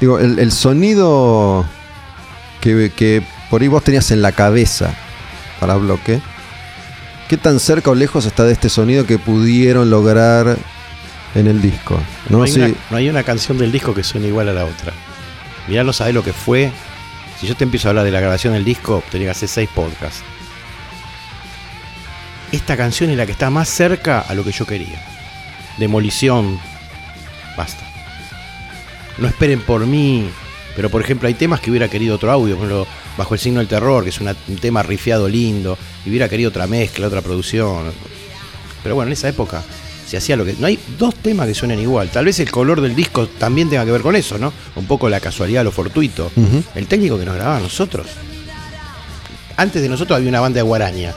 S2: digo, el, el sonido que, que por ahí vos tenías en la cabeza para bloque. ¿Qué tan cerca o lejos está de este sonido que pudieron lograr en el disco? No,
S4: No, hay, una, no hay una canción del disco que suene igual a la otra. Mirá, no sabés lo que fue. Si yo te empiezo a hablar de la grabación del disco, tenía que hacer seis podcasts. Esta canción es la que está más cerca a lo que yo quería. Demolición. Basta. No esperen por mí. Pero por ejemplo, hay temas que hubiera querido otro audio. Por ejemplo, Bajo el signo del terror, que es una- un tema rifiado lindo. Y hubiera querido otra mezcla, otra producción. Pero bueno, en esa época se hacía lo que. No hay dos temas que suenen igual. Tal vez el color del disco también tenga que ver con eso, ¿no? Un poco la casualidad, lo fortuito. El técnico que nos grababa a nosotros. Antes de nosotros había una banda de guaraña.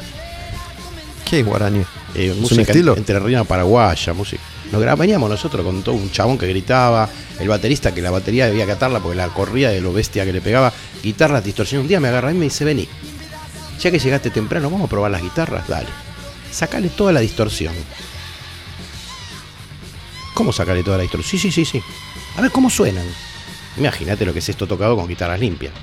S2: ¿Qué es guaraní?
S4: eh,
S2: un
S4: música
S2: estilo?
S4: entre río paraguaya, música. Nos veníamos nosotros con todo un chabón que gritaba, el baterista que la batería debía catarla porque la corría de lo bestia que le pegaba, guitarras distorsión. Un día me agarra y me dice, vení, ya que llegaste temprano, vamos a probar las guitarras, dale. Sacale toda la distorsión. ¿Cómo sacarle toda la distorsión? Sí, sí, sí, sí. A ver cómo suenan. Imagínate lo que es esto tocado con guitarras limpias.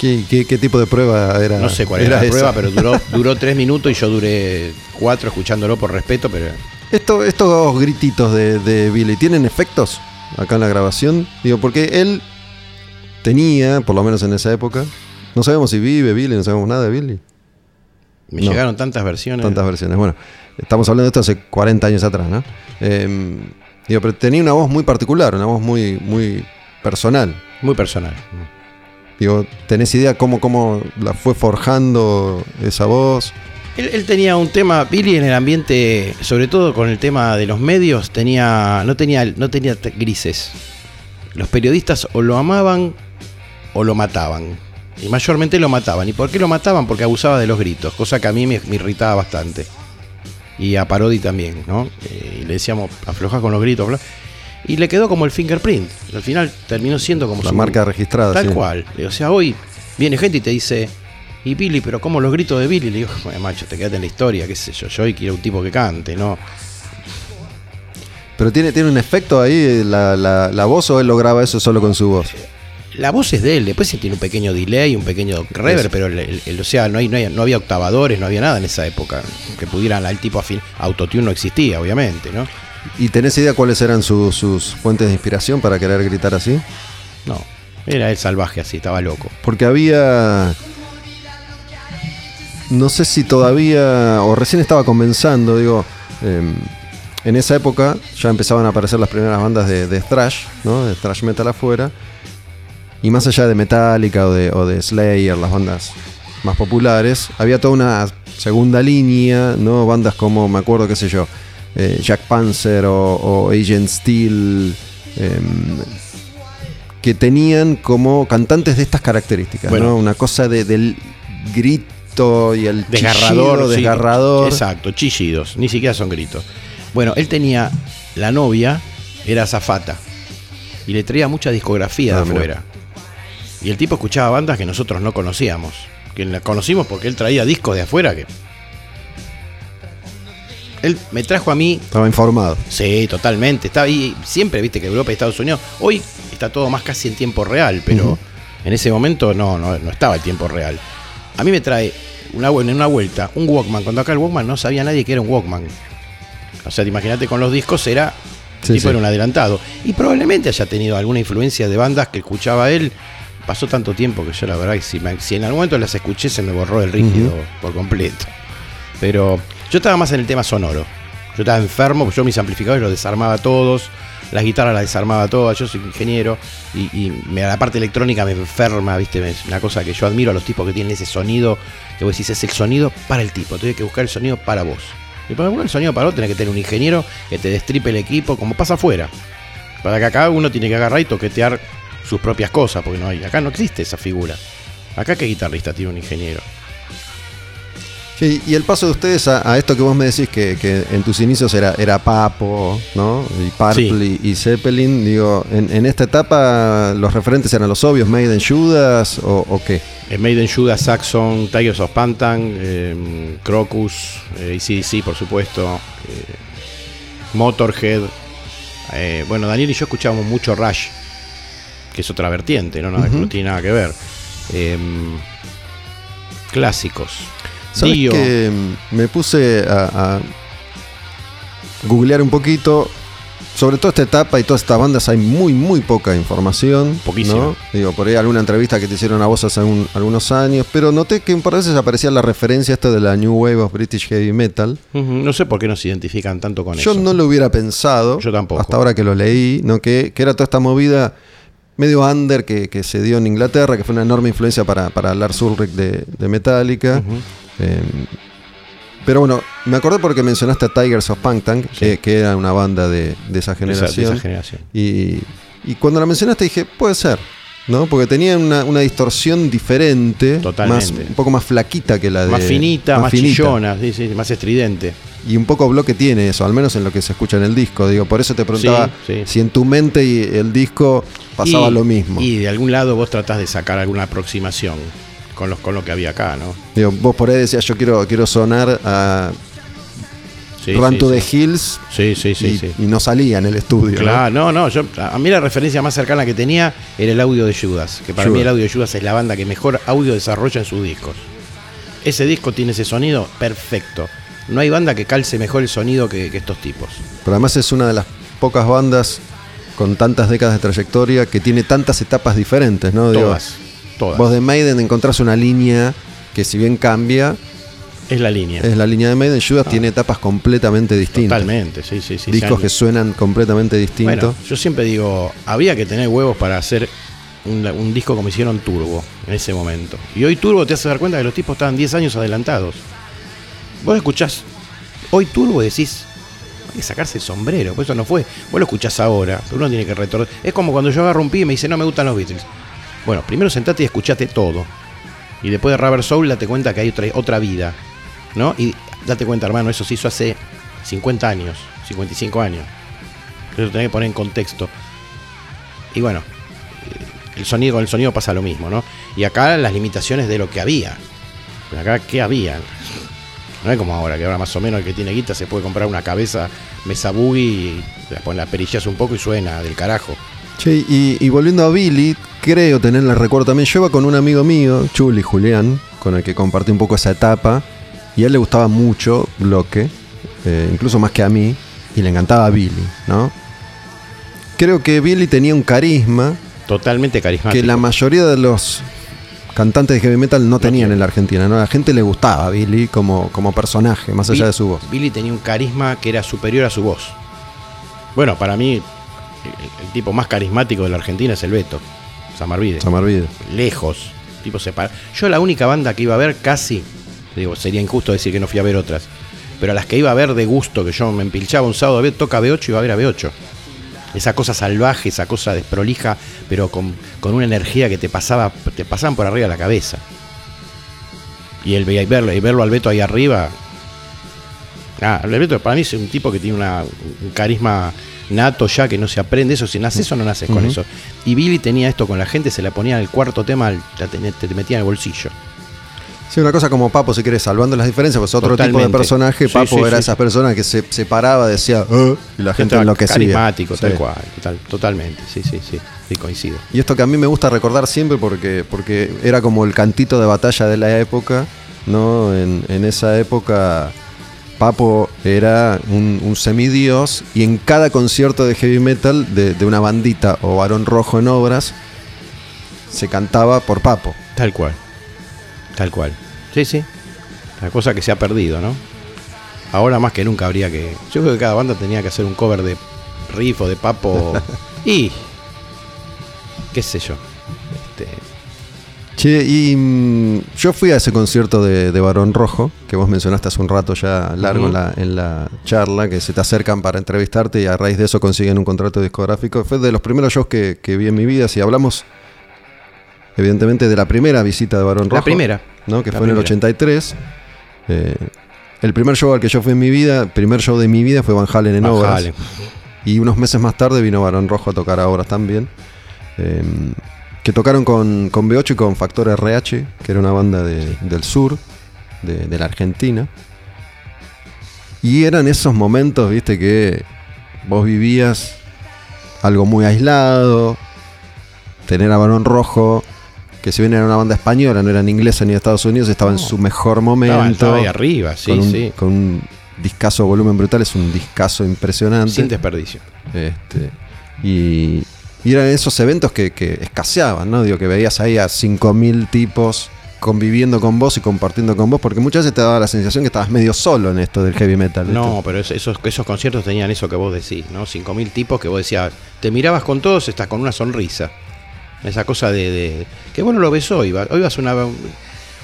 S2: ¿Qué, qué, qué tipo de prueba era?
S4: No sé cuál era, la prueba, pero duró, [LAUGHS] duró tres minutos y yo duré cuatro escuchándolo por respeto, pero
S2: Esto- estos grititos de, de Billy, ¿tienen efectos acá en la grabación? Digo, porque él tenía, por lo menos en esa época, no sabemos si vive Billy, no sabemos nada de Billy.
S4: me
S2: No.
S4: llegaron tantas versiones.
S2: Tantas versiones. Bueno, estamos hablando de esto hace 40 años atrás, ¿no? Eh, digo, pero tenía una voz muy particular, una voz muy, muy personal.
S4: Muy personal.
S2: Digo, ¿tenés idea cómo, cómo la fue forjando esa voz?
S4: Él, tenía un tema, Billy en el ambiente, sobre todo con el tema de los medios, tenía, no tenía, no tenía grises. Los periodistas o lo amaban o lo mataban. Y mayormente lo mataban. ¿Y por qué lo mataban? Porque abusaba de los gritos, cosa que a mí me, me irritaba bastante. Y a Parodi también, ¿no? Eh, y le decíamos, afloja con los gritos, bla. Y le quedó como el fingerprint. Al final terminó siendo como
S2: La
S4: su-
S2: marca registrada.
S4: Tal
S2: sí.
S4: cual. O sea, hoy viene gente y te dice, y Billy, pero ¿cómo los gritos de Billy? Le digo, bueno, macho, te quedaste en la historia, qué sé yo. Yo hoy quiero un tipo que cante, ¿no?
S2: Pero tiene, tiene un efecto ahí la, la, la voz o él lo graba eso solo con su voz.
S4: La voz es de él, después sí tiene un pequeño delay, un pequeño reverb,
S2: Eso.
S4: pero el, el- el- o sea, no, hay, no, hay- no había octavadores, no había nada en esa época que pudieran, el tipo afín, autotune no existía, obviamente, ¿no?
S2: ¿Y tenés idea cuáles eran su- sus fuentes de inspiración para querer gritar así?
S4: No, era el salvaje así, estaba loco.
S2: Porque había. No sé si todavía. O recién estaba comenzando, digo. em, en esa época ya empezaban a aparecer las primeras bandas de, de thrash, ¿no? De thrash metal afuera. Y más allá de Metallica o de, o de Slayer, las bandas más populares, había toda una segunda línea, ¿no? Bandas como, me acuerdo, qué sé yo, eh, Jack Panzer o, o Agent Steel. em, que tenían como cantantes de estas características,
S4: Bueno.
S2: ¿no? Una cosa de- del grito y el
S4: Desgarrador,
S2: chillido,
S4: sí.
S2: desgarrador.
S4: Exacto, chillidos, ni siquiera son gritos. Bueno, él tenía la novia, era azafata, y le traía mucha discografía
S2: Ah,
S4: de
S2: mirá.
S4: afuera. Y el tipo escuchaba bandas que nosotros no conocíamos, que la conocimos porque él traía discos de afuera que. Él me trajo a mí
S2: Estaba informado.
S4: Sí, totalmente. Está ahí, siempre viste que Europa y Estados Unidos. Hoy está todo más casi en tiempo real, pero en ese momento no, no, no estaba el tiempo real. A mí me trae una, en una vuelta un Walkman. Cuando acá el Walkman no sabía nadie que era un Walkman. O sea, te imagínate con los discos era.
S2: Sí,
S4: tipo
S2: sí.
S4: era un adelantado. Y probablemente haya tenido alguna influencia de bandas que escuchaba él. Pasó tanto tiempo que yo la verdad que si, me- si en algún momento las escuché se me borró el rígido por completo. Pero yo estaba más en el tema sonoro. Yo estaba enfermo, yo mis amplificadores los desarmaba todos, las guitarras las desarmaba todas, yo soy ingeniero y, la parte electrónica me enferma, ¿viste? Una cosa que yo admiro a los tipos que tienen ese sonido, que vos decís es el sonido para el tipo, tienes que buscar el sonido para vos. Y para buscar el sonido para vos tenés que tener un ingeniero que te destripe el equipo, como pasa afuera. Para que acá uno tiene que agarrar y toquetear sus propias cosas, porque no hay, acá no existe esa figura. Acá qué guitarrista tiene un ingeniero.
S2: Sí, y el paso de ustedes a, a esto que vos me decís que, que en tus inicios era, era Papo, ¿no? Y Purple y, y Zeppelin, digo, en, en esta etapa los referentes eran los obvios, Maiden, Judas o, o qué?
S4: Eh, Maiden, Judas, Saxon, Tigers of Pantan, eh, Crocus, eh, ACDC, por supuesto, eh, Motorhead. Eh, bueno, Daniel y yo escuchábamos mucho Rush, que es otra vertiente, no, no tiene nada que ver. Eh, clásicos.
S2: ¿Sabes
S4: Dio.
S2: que me puse a, a googlear un poquito? Sobre toda esta etapa y todas estas bandas hay muy, muy poca información.
S4: Poquísima.
S2: ¿no? Digo, por ahí alguna entrevista que te hicieron a vos hace un- algunos años, pero noté que un par de veces aparecía la referencia esta de la New Wave of British Heavy Metal.
S4: No sé por qué nos identifican tanto con
S2: Yo
S4: eso.
S2: no lo hubiera pensado.
S4: Yo tampoco.
S2: Hasta ahora que lo leí, ¿no? Que, que era toda esta movida medio under que, que se dio en Inglaterra, que fue una enorme influencia para, para Lars Ulrich de, de Metallica.
S4: Ujú.
S2: Eh, Pero bueno, me acordé porque mencionaste a Tigers of Punk Tank,
S4: Sí.
S2: que, que era una banda de, de esa
S4: de esa-
S2: generación.
S4: de esa generación.
S2: Y, y cuando la mencionaste dije, puede ser, ¿no? Porque tenía una, una distorsión diferente,
S4: Totalmente.
S2: más, un poco más flaquita que la de...
S4: Más finita, más,
S2: finita.
S4: chillona, sí, sí, más estridente.
S2: Y un poco bloque tiene eso, al menos en lo que se escucha en el disco. Digo, por eso te preguntaba si en tu mente y el disco pasaba
S4: Y-
S2: lo mismo.
S4: Y de algún lado vos tratás de sacar alguna aproximación con, los, con lo que había acá, ¿no?
S2: Digo, vos por ahí decías, yo quiero, quiero sonar a
S4: Sí,
S2: Run
S4: sí,
S2: to
S4: sí.
S2: the Hills
S4: Sí, sí, sí,
S2: y, no salía en el estudio.
S4: Claro, no, no, yo, a mí la referencia más cercana que tenía era el audio de Judas, que para
S2: Judas.
S4: mí el audio de Judas es la banda que mejor audio desarrolla en sus discos. Ese disco tiene ese sonido perfecto. No hay banda que calce mejor el sonido que, que estos tipos.
S2: Pero además es una de las pocas bandas con tantas décadas de trayectoria que tiene tantas etapas diferentes, ¿no? Digo,
S4: Todas.
S2: Vos de Maiden encontrás una línea que si bien cambia,
S4: Es la línea.
S2: es la línea de Maiden. Judas tiene etapas completamente distintas.
S4: Totalmente, sí, sí, sí.
S2: Discos que suenan completamente distintos.
S4: Bueno, yo siempre digo, había que tener huevos para hacer un, un disco como hicieron Turbo en ese momento. Y hoy Turbo te hace dar cuenta que los tipos estaban 10 años adelantados. Vos escuchás hoy Turbo y decís, hay que sacarse el sombrero, pues eso no fue. Vos lo escuchás ahora, pero uno tiene que retornar. Es como cuando yo agarro un pibe y me dice, no me gustan los Beatles. Bueno, primero sentate y escuchate todo. Y después de Rubber Soul date cuenta que hay otra, otra vida. ¿No? Y date cuenta, hermano, eso se hizo hace 50 años, 55 años. Eso tenés que poner en contexto. Y bueno, el sonido con el sonido pasa lo mismo, ¿no? Y acá las limitaciones de lo que había. Acá, ¿qué había? No es como ahora, que ahora más o menos el que tiene guita se puede comprar una cabeza mesa boogie y la, la perillas un poco y suena del carajo.
S2: Che, y, y volviendo a Billy, creo tener el recuerdo también. Yo iba con un amigo mío, Chuli Julián, con el que compartí un poco esa etapa. Y a él le gustaba mucho Bloque, eh, incluso más que a mí. Y le encantaba Billy, ¿no? Creo que Billy tenía un carisma
S4: Totalmente carismático.
S2: que la mayoría de los cantantes de heavy metal no tenían en la Argentina, ¿no? A la gente le gustaba Billy como, como personaje, más allá de su voz.
S4: Billy tenía un carisma que era superior a su voz. Bueno, para mí, el, el tipo más carismático de la Argentina es el Beto, Samarvide.
S2: Samarvide.
S4: lejos. Tipo separa. Yo la única banda que iba a ver casi, digo, sería injusto decir que no fui a ver otras, pero a las que iba a ver de gusto, que yo me empilchaba un sábado a ver, toca B8 y iba a ver a B8. Esa cosa salvaje, esa cosa desprolija, pero con, con una energía que te pasaba, te pasaban por arriba de la cabeza. Y el y verlo, y verlo al Beto ahí arriba. Ah, el Beto para mí es un tipo que tiene una, un carisma nato ya que no se aprende. Eso, si naces o no naces con eso. Y Billy tenía esto con la gente, se la ponía en el cuarto tema, la te, metía en el bolsillo.
S2: Sí, una cosa como Papo, si quieres, salvando las diferencias, pues otro tipo de personaje.
S4: Sí,
S2: Papo
S4: sí,
S2: era
S4: sí.
S2: esas personas que se separaba, decía, "Ah", y la gente enloquecía.
S4: Carismático, tal cual. total- totalmente, sí, sí, sí. Sí, coincido.
S2: Y esto que a mí me gusta recordar siempre porque, porque era como el cantito de batalla de la época, ¿no? En, en esa época Papo era un, un semidios y en cada concierto de heavy metal de, de una bandita o varón rojo en obras se cantaba por Papo.
S4: Tal cual. Tal cual. Sí, sí. La cosa que se ha perdido, ¿no? Ahora más que nunca habría que. Yo creo que cada banda tenía que hacer un cover de riff o de papo. [LAUGHS] y. qué sé yo. Este,
S2: Che, y mm, yo fui a ese concierto de, de Barón Rojo, que vos mencionaste hace un rato ya largo en, la, en la charla, que se te acercan para entrevistarte y a raíz de eso consiguen un contrato discográfico. Fue de los primeros shows que, que vi en mi vida. Si hablamos, evidentemente, de la primera visita de Barón Rojo.
S4: la primera.
S2: ¿no? Que
S4: la
S2: fue en el
S4: primera.
S2: 83. Eh, el primer show al que yo fui en mi vida, el primer show de mi vida fue Van Halen en
S4: Van
S2: obras.
S4: Halen.
S2: Y unos meses más tarde vino Barón Rojo a tocar a obras también. eh, que tocaron con, con B8 y con Factor RH, que era una banda de- del sur, de, de la Argentina. Y eran esos momentos, viste, que vos vivías algo muy aislado, tener a Barón Rojo, que si bien era una banda española, no eran inglesa ni de Estados Unidos, estaba en su mejor
S4: Estaba,
S2: momento.
S4: estaba ahí arriba, sí,
S2: con un,
S4: sí.
S2: Con un discazo volumen brutal, es un discazo impresionante.
S4: Sin desperdicio.
S2: Este, y, y eran esos eventos que, que escaseaban, ¿no? Digo, que veías ahí a 5.000 tipos conviviendo con vos y compartiendo con vos, porque muchas veces te daba la sensación que estabas medio solo en esto del heavy metal.
S4: No, pero es- esos, esos conciertos tenían eso que vos decís, ¿no? 5.000 tipos que vos decías, te mirabas con todos, estás con una sonrisa. Esa cosa de, que vos no lo ves hoy. Hoy vas a una,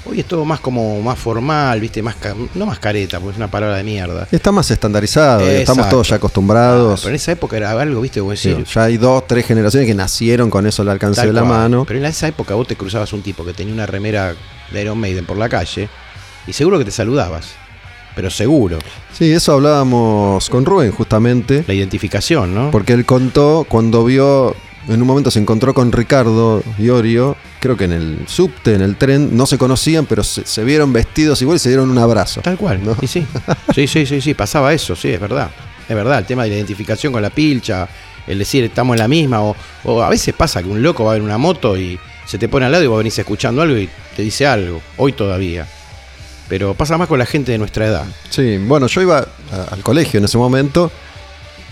S4: Hoy es todo más como más formal, ¿viste? Más no más careta, porque es una palabra de mierda.
S2: Está más estandarizado,
S4: Exacto.
S2: estamos todos ya acostumbrados.
S4: Pero en esa época era algo, ¿viste?
S2: Sí,
S4: decir,
S2: ya hay dos, tres generaciones que nacieron con eso al alcance de la
S4: cual.
S2: mano.
S4: Pero en esa época vos te cruzabas un tipo que tenía una remera de Iron Maiden por la calle y seguro que te saludabas. Pero seguro.
S2: Sí, eso hablábamos con Rubén justamente,
S4: La identificación, ¿no?
S2: porque él contó cuando vio, en un momento se encontró con Ricardo Iorio, creo que en el subte, en el tren, no se conocían, pero se, se vieron vestidos igual y se dieron un abrazo.
S4: Tal cual,
S2: ¿no?
S4: Y sí. [LAUGHS] Sí, sí, sí, sí, pasaba eso, sí, es verdad. Es verdad, el tema de la identificación con la pilcha, el decir estamos en la misma, o, o a veces pasa que un loco va a ver una moto y se te pone al lado y vos venís escuchando algo y te dice algo, hoy todavía. Pero pasa más con la gente de nuestra edad.
S2: Sí, bueno, yo iba a- al colegio en ese momento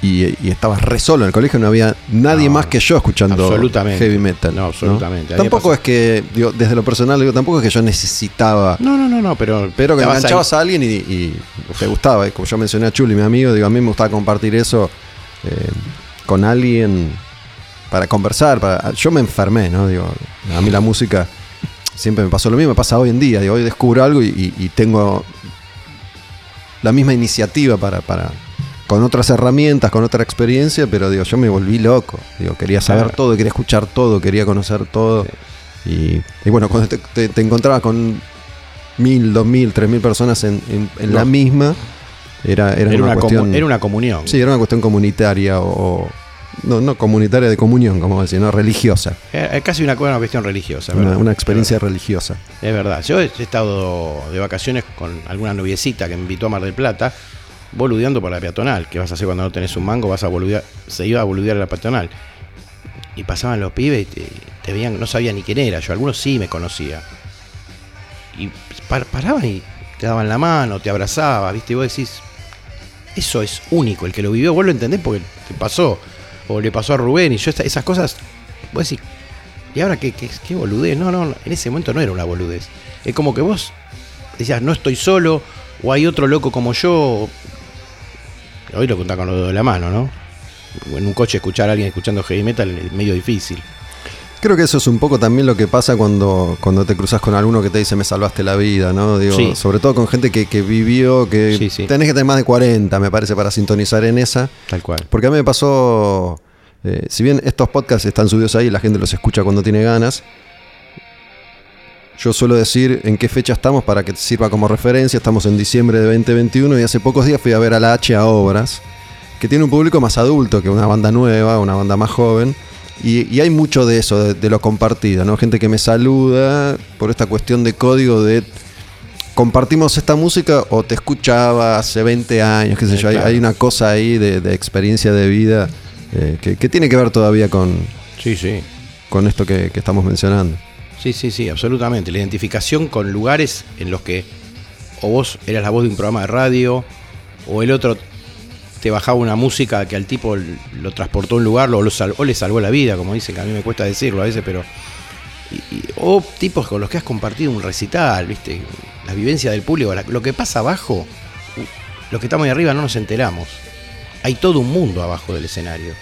S2: y, y estaba re solo en el colegio, no había nadie
S4: No,
S2: más que yo escuchando
S4: absolutamente.
S2: heavy metal.
S4: No, absolutamente.
S2: Tampoco es que, digo, desde lo personal, digo, tampoco es que yo necesitaba,
S4: No, no, no, no, pero.
S2: pero que enganchabas
S4: ahí.
S2: a alguien y, y te gustaba. Como yo mencioné a Chuli, mi amigo, digo, a mí me gustaba compartir eso eh, con alguien para conversar. Para, yo me enfermé, ¿no? Digo, a mí la música siempre me pasó lo mismo, me pasa hoy en día. Digo, hoy descubro algo y, y- y tengo la misma iniciativa para, para con otras herramientas, con otra experiencia, pero digo, yo me volví loco. Digo, quería saber
S4: Claro.
S2: todo, quería escuchar todo, quería conocer todo. Y, y bueno, cuando te, te- te encontrabas con mil, dos mil, tres mil personas en, en- en la misma, era, era,
S4: Era
S2: una, cuestión.
S4: era una comunión.
S2: Sí, era una cuestión comunitaria o. No, no comunitaria de comunión, como decir, no religiosa.
S4: Era casi una, una cuestión religiosa.
S2: Una experiencia religiosa.
S4: Es verdad. Yo he estado de vacaciones con alguna noviecita que me invitó a Mar del Plata, boludeando por la peatonal. ¿Qué vas a hacer cuando no tenés un mango? Vas a boludear, se iba a boludear a la peatonal. Y pasaban los pibes y te, te veían, no sabía ni quién era. Yo, algunos sí me conocía. Y par- paraban y te daban la mano, te abrazaba, ¿viste? Y vos decís, eso es único. El que lo vivió, vos lo entendés porque te pasó. O le pasó a Rubén y yo esta- esas cosas, vos decís, ¿y ahora qué, qué, qué boludez? No, no, en ese momento no era una boludez. Es como que vos decías, no estoy solo, o hay otro loco como yo. Hoy lo contás con los dedos de la mano, ¿no? En un coche escuchar a alguien escuchando heavy metal es medio difícil.
S2: Creo que eso es un poco también lo que pasa cuando, cuando te cruzas con alguno que te dice me salvaste la vida, ¿no? Digo,
S4: Sí.
S2: sobre todo con gente que, que vivió, que
S4: Sí, sí.
S2: tenés que tener más de 40, me parece, para sintonizar en esa.
S4: Tal cual.
S2: Porque a mí me pasó, eh, si bien estos podcasts están subidos ahí, la gente los escucha cuando tiene ganas. Yo suelo decir en qué fecha estamos para que te sirva como referencia. Estamos en diciembre de 2021 y hace pocos días fui a ver a la H a Obras, que tiene un público más adulto que una banda nueva, una banda más joven. Y, y hay mucho de eso, de, de lo compartido, ¿no? Gente que me saluda por esta cuestión de código de compartimos esta música o te escuchaba hace 20 años, qué sé
S4: Sí,
S2: yo. Hay- una cosa ahí de, de experiencia de vida eh, que, que tiene que ver todavía con,
S4: Sí, sí.
S2: con esto que, que estamos mencionando.
S4: Sí, sí, sí, absolutamente. La identificación con lugares en los que o vos eras la voz de un programa de radio o el otro te bajaba una música que al tipo lo transportó a un lugar o, lo o le salvó la vida, como dicen, que a mí me cuesta decirlo a veces, pero... y- o tipos con los que has compartido un recital, ¿viste? La vivencia del público, lo que pasa abajo, los que estamos ahí arriba no nos enteramos. Hay todo un mundo abajo del escenario,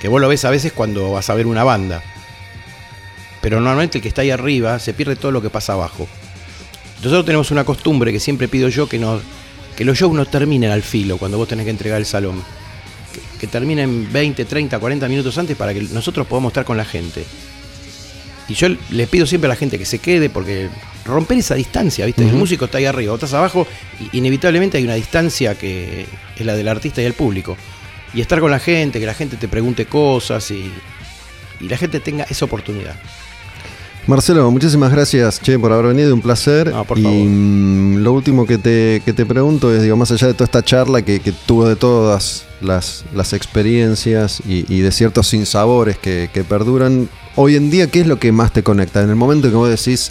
S4: que vos lo ves a veces cuando vas a ver una banda. Pero normalmente el que está ahí arriba se pierde todo lo que pasa abajo. Nosotros tenemos una costumbre que siempre pido yo que, los shows no terminen al filo cuando vos tenés que entregar el salón. Que, que terminen 20, 30, 40 minutos antes para que nosotros podamos estar con la gente. Y yo le pido siempre a la gente que se quede porque romper esa distancia, ¿viste? El músico está ahí arriba, vos estás abajo y inevitablemente hay una distancia que es la del artista y el público. Y estar con la gente, que la gente te pregunte cosas y, y la gente tenga esa oportunidad.
S2: Marcelo, muchísimas gracias, che, por haber venido, un placer.
S4: Por
S2: y
S4: favor.
S2: mm, lo último que te, que te pregunto es, digo, más allá de toda esta charla que, que tuvo de todas las, las experiencias y, y de ciertos sinsabores que, que perduran, hoy en día, ¿qué es lo que más te conecta? En el momento que vos decís,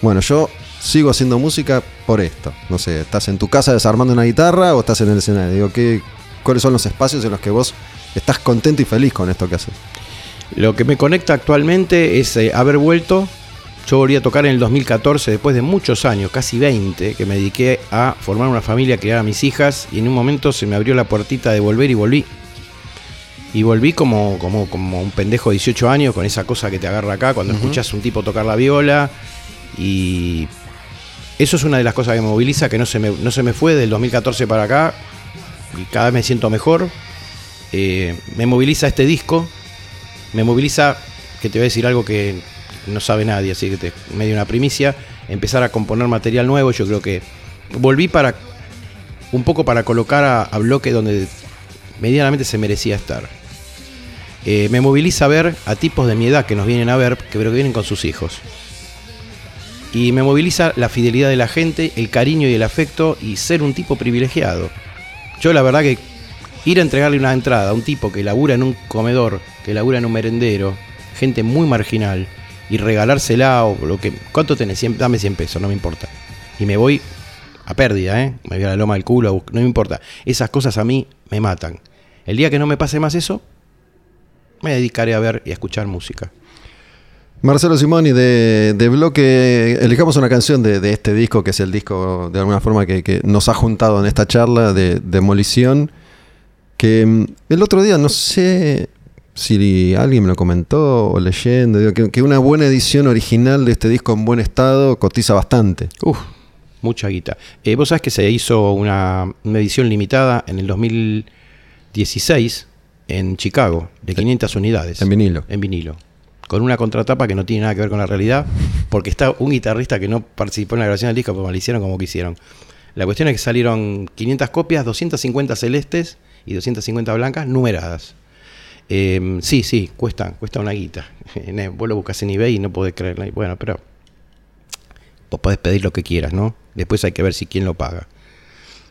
S2: bueno, yo sigo haciendo música por esto. No sé, ¿estás en tu casa desarmando una guitarra o estás en el escenario? Digo, ¿qué, ¿cuáles son los espacios en los que vos estás contento y feliz con esto que haces?
S4: Lo que me conecta actualmente es eh, haber vuelto. Yo volví a tocar en el 2014, después de muchos años, casi 20, que me dediqué a formar una familia, criar a mis hijas, y en un momento se me abrió la puertita de volver y volví. Y volví como, como, como un pendejo de 18 años, con esa cosa que te agarra acá cuando escuchas un tipo tocar la viola, y eso es una de las cosas que me moviliza, que no se me, no se me fue del 2014 para acá y cada vez me siento mejor. Eh, me moviliza este disco, me moviliza, que te voy a decir algo que no sabe nadie, así que te, me dio una primicia, empezar a componer material nuevo, yo creo que volví para un poco para colocar a, a bloque donde medianamente se merecía estar. Eh, me moviliza ver a tipos de mi edad que nos vienen a ver, que, pero que vienen con sus hijos. Y me moviliza la fidelidad de la gente, el cariño y el afecto y ser un tipo privilegiado. Yo la verdad que ir a entregarle una entrada a un tipo que labura en un comedor, que labura en un merendero, gente muy marginal, y regalársela o lo que... ¿Cuánto tenés? dame 100 pesos, no me importa. Y me voy a pérdida, ¿eh? Me voy a la loma del culo, no me importa. Esas cosas a mí me matan. El día que no me pase más eso, me dedicaré a ver y a escuchar música.
S2: Marcelo Simoni de, de Bloque, elijamos una canción de, este disco, que es el disco de alguna forma que, nos ha juntado en esta charla de Demolición, que mm, el otro día, no sé si alguien me lo comentó o leyendo, que, una buena edición original de este disco en buen estado cotiza bastante.
S4: Uf, mucha guita. Eh, Vos sabés que se hizo una, una edición limitada en el 2016 en Chicago, de 500 unidades.
S2: En vinilo.
S4: En vinilo. Con una contratapa que no tiene nada que ver con la realidad, porque está un guitarrista que no participó en la grabación del disco, pero lo hicieron como quisieron. La cuestión es que salieron 500 copias, 250 celestes y 250 blancas, numeradas. Em, sí, sí, cuesta, cuesta una guita. [LAUGHS] Vos lo buscas en eBay y no podés creerlo. Bueno, pero vos podés pedir lo que quieras, ¿no? Después hay que ver si quién lo paga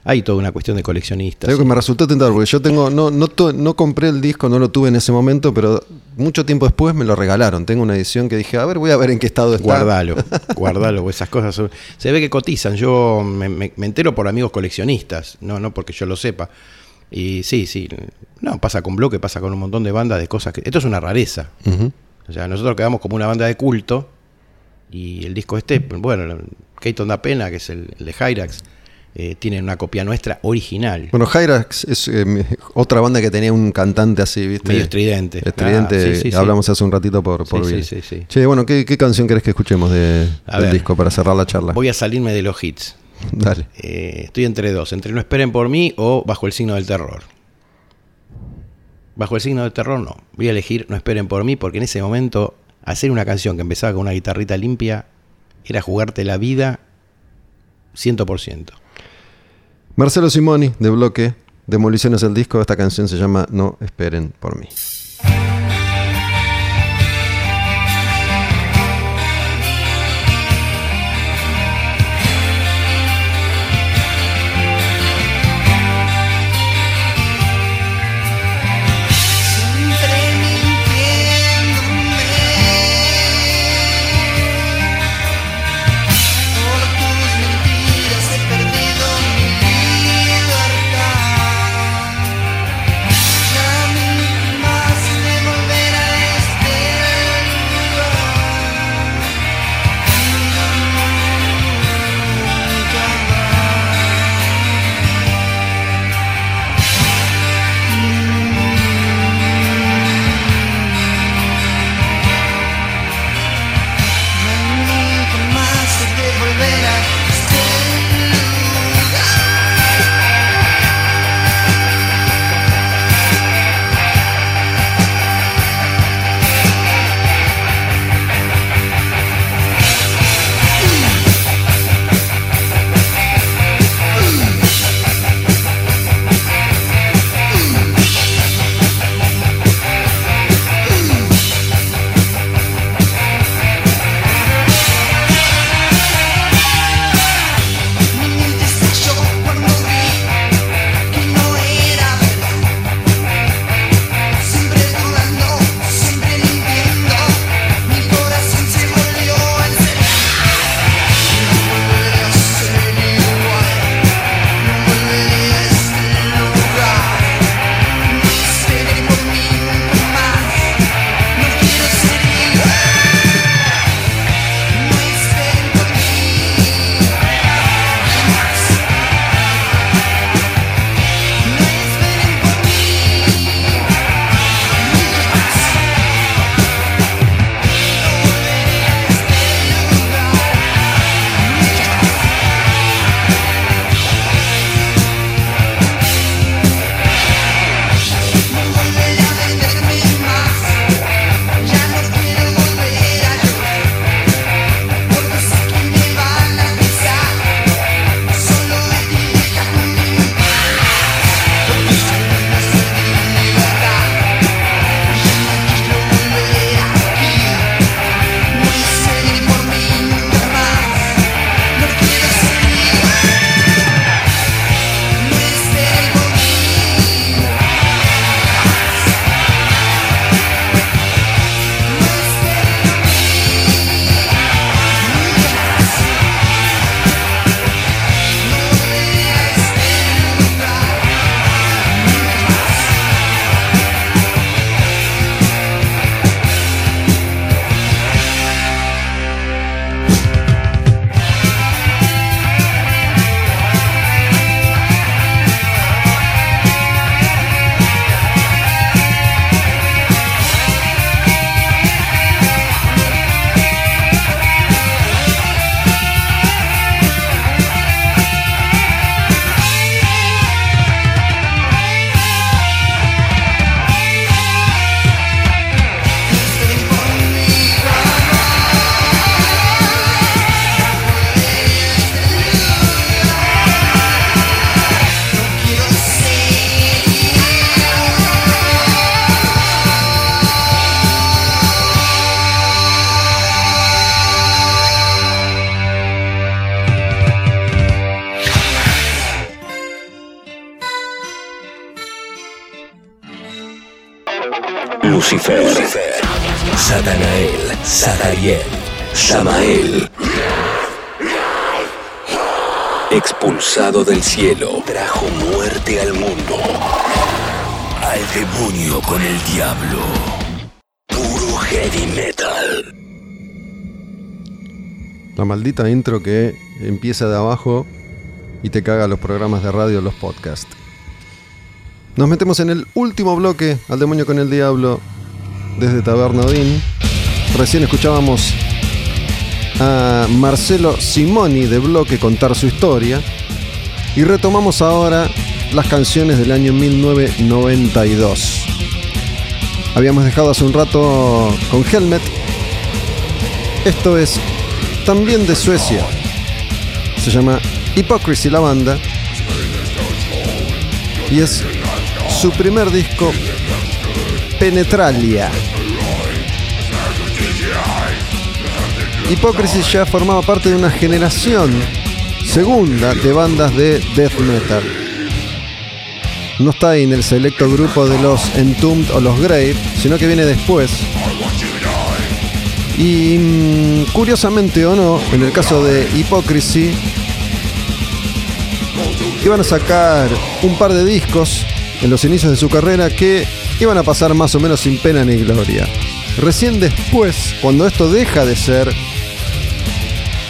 S4: hay toda una cuestión de coleccionistas.
S2: Creo que me resultó tentador, porque yo tengo, no, no, no compré el disco, no lo tuve en ese momento, pero mucho tiempo después me lo regalaron. Tengo una edición que dije, a ver, voy a ver en qué estado está.
S4: Guardalo, [LAUGHS] guardalo, esas cosas se ve que cotizan. Yo me, entero por amigos coleccionistas, no, no porque yo lo sepa. Y sí, sí, no, pasa con Bloque, pasa con un montón de bandas de cosas que. Esto es una rareza. O sea, nosotros quedamos como una banda de culto. Y el disco este, bueno, Keaton da pena, que es el, el de Hyrax eh, tienen una copia nuestra original.
S2: Bueno, Hyrax es eh, otra banda que tenía un cantante así, ¿viste?
S4: Medio estridente.
S2: Estridente, ah, hablamos hace un ratito por, por
S4: sí, sí, sí,
S2: Che, bueno, ¿qué, canción querés que escuchemos de, del disco para cerrar la charla?
S4: Voy a salirme de los hits.
S2: Dale.
S4: Eh, estoy entre dos, entre No esperen por mí o Bajo el signo del terror. Bajo el signo del terror no. Voy a elegir No esperen por mí porque en ese momento hacer una canción que empezaba con una guitarrita limpia era jugarte la vida 100%.
S2: Marcelo Simoni, de Bloque, Demoliciones el disco. Esta canción se llama No esperen por mí.
S1: Expulsado del cielo, trajo muerte al mundo. Al demonio con el diablo. Puro heavy metal.
S2: La maldita intro que empieza de abajo y te caga los programas de radio, los podcasts. Nos metemos en el último bloque, al demonio con el diablo, desde Taberna Odín. Recién escuchábamos a Marcelo Simoni de Bloque contar su historia. Y retomamos ahora las canciones del año 1992. Habíamos dejado hace un rato con Helmet. Esto es también de Suecia. Se llama Hypocrisy la banda. Y es su primer disco, Penetralia. Hypocrisy ya formaba parte de una generación segunda de bandas de death metal. No está ahí en el selecto grupo de los Entombed o los Grave, sino que viene después. Y mm, curiosamente o no, en el caso de Hypocrisy, iban a sacar un par de discos en los inicios de su carrera que iban a pasar más o menos sin pena ni gloria. Recién después, cuando esto deja de ser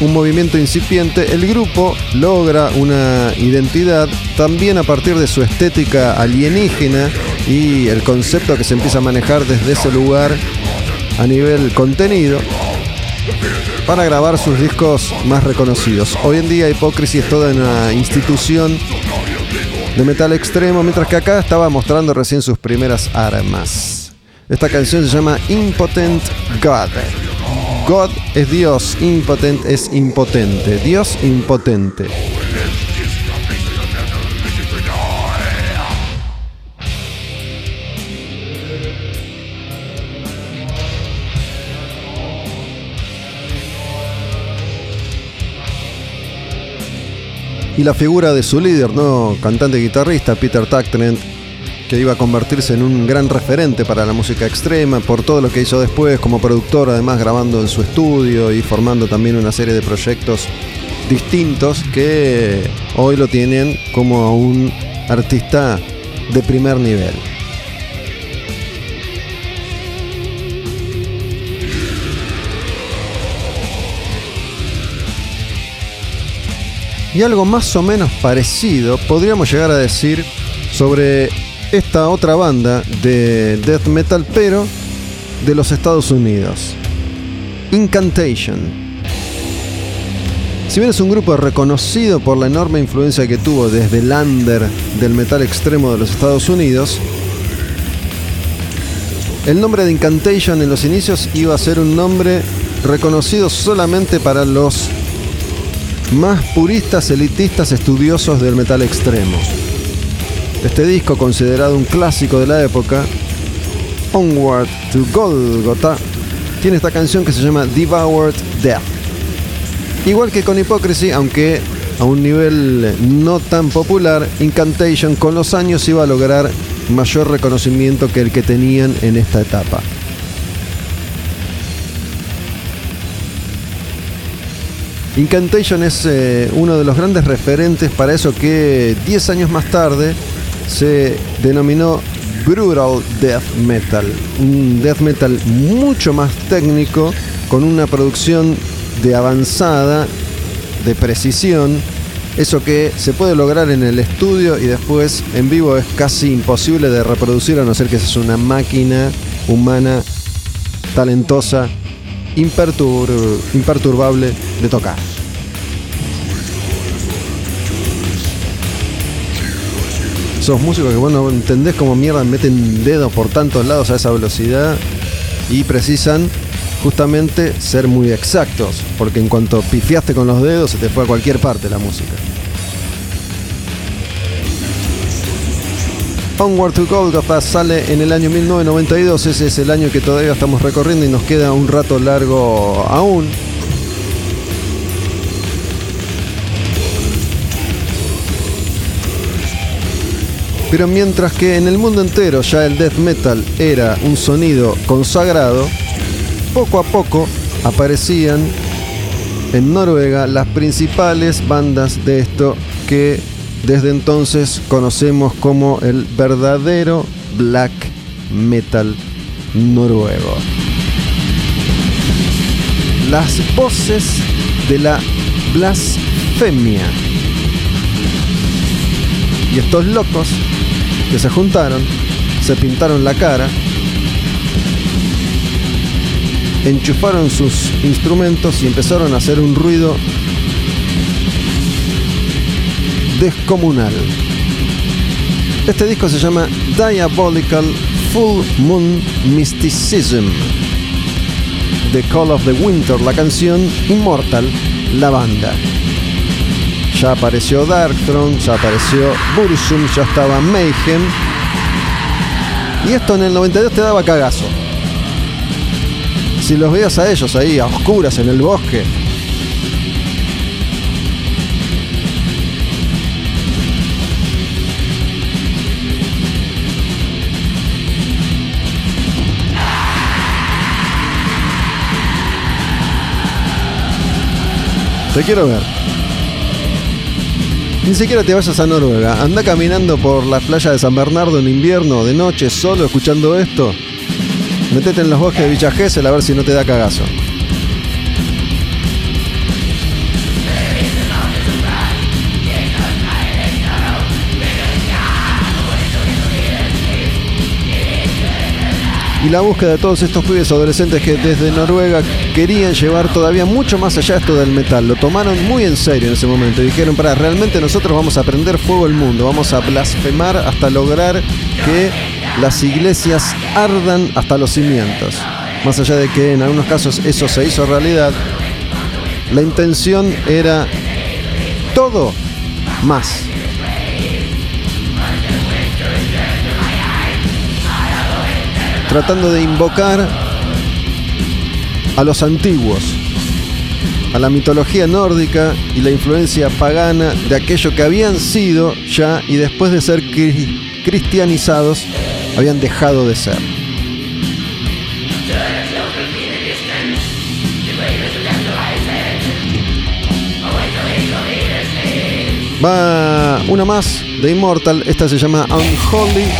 S2: un movimiento incipiente, el grupo logra una identidad también a partir de su estética alienígena y el concepto que se empieza a manejar desde ese lugar a nivel contenido para grabar sus discos más reconocidos. Hoy en día Hypocrisy es toda una institución de metal extremo, mientras que acá estaba mostrando recién sus primeras armas. Esta canción se llama Impotent God. God es Dios, impotent es impotente. Dios impotente. Y la figura de su líder, ¿no? Cantante y guitarrista, Peter Tactrent, que iba a convertirse en un gran referente para la música extrema por todo lo que hizo después como productor, además grabando en su estudio y formando también una serie de proyectos distintos que hoy lo tienen como un artista de primer nivel. Y algo más o menos parecido podríamos llegar a decir sobre esta otra banda de death metal, pero de los Estados Unidos. Incantation. Si bien es un grupo reconocido por la enorme influencia que tuvo desde el under del metal extremo de los Estados Unidos, el nombre de Incantation en los inicios iba a ser un nombre reconocido solamente para los más puristas, elitistas, estudiosos del metal extremo. Este disco, considerado un clásico de la época, Onward to Golgotha, tiene esta canción que se llama Devoured Death. Igual que con Hypocrisy, aunque a un nivel no tan popular, Incantation con los años iba a lograr mayor reconocimiento que el que tenían en esta etapa. Incantation es eh, uno de los grandes referentes para eso que 10 años más tarde se denominó Brutal Death Metal. Un death metal mucho más técnico, con una producción de avanzada, de precisión. Eso que se puede lograr en el estudio y después en vivo es casi imposible de reproducir a no ser que seas una máquina humana talentosa impertur- imperturbable de tocar. Sos músicos que vos no entendés cómo mierda meten dedos por tantos lados a esa velocidad y precisan justamente ser muy exactos, porque en cuanto pifiaste con los dedos se te fue a cualquier parte la música. Onward to Golgotha sale en el año 1992, ese es el año que todavía estamos recorriendo y nos queda un rato largo aún. Pero mientras que en el mundo entero ya el death metal era un sonido consagrado, poco a poco aparecían en Noruega las principales bandas de esto que desde entonces conocemos como el verdadero black metal noruego. Las voces de la blasfemia. Y estos locos que se juntaron, se pintaron la cara, enchufaron sus instrumentos y empezaron a hacer un ruido descomunal. Este disco se llama Diabolical Full Moon Mysticism. The Call of the Winter, la canción Immortal, la banda. Ya apareció Darkthrone, ya apareció Bursum, ya estaba Mayhem. Y esto en el 92 te daba cagazo. Si los veías a ellos ahí, a oscuras en el bosque, Te quiero ver. Ni siquiera te vayas a Noruega. Anda caminando por la playa de San Bernardo en invierno, de noche, solo escuchando esto. Metete en los bosques de Villa Gesell a ver si no te da cagazo. Y la búsqueda de todos estos pibes adolescentes que desde Noruega querían llevar todavía mucho más allá esto del metal. Lo tomaron muy en serio en ese momento. Dijeron, para, realmente nosotros vamos a prender fuego el mundo, vamos a blasfemar hasta lograr que las iglesias ardan hasta los cimientos. Más allá de que en algunos casos eso se hizo realidad, la intención era todo más. Tratando de invocar a los antiguos, a la mitología nórdica y la influencia pagana de aquello que habían sido ya y después de ser cristianizados habían dejado de ser. Va una más de Immortal, esta se llama Unholy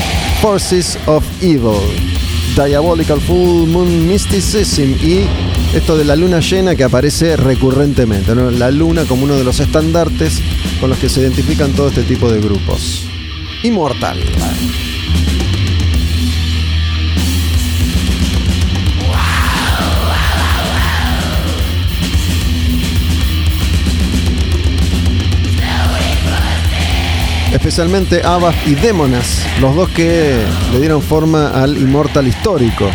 S2: Forces of Evil. Diabolical Full Moon Mysticism y esto de la luna llena que aparece recurrentemente, la luna como uno de los estandartes con los que se identifican todo este tipo de grupos. Inmortal. Especialmente Abbas y Démonas, los dos que le dieron forma al Immortal histórico.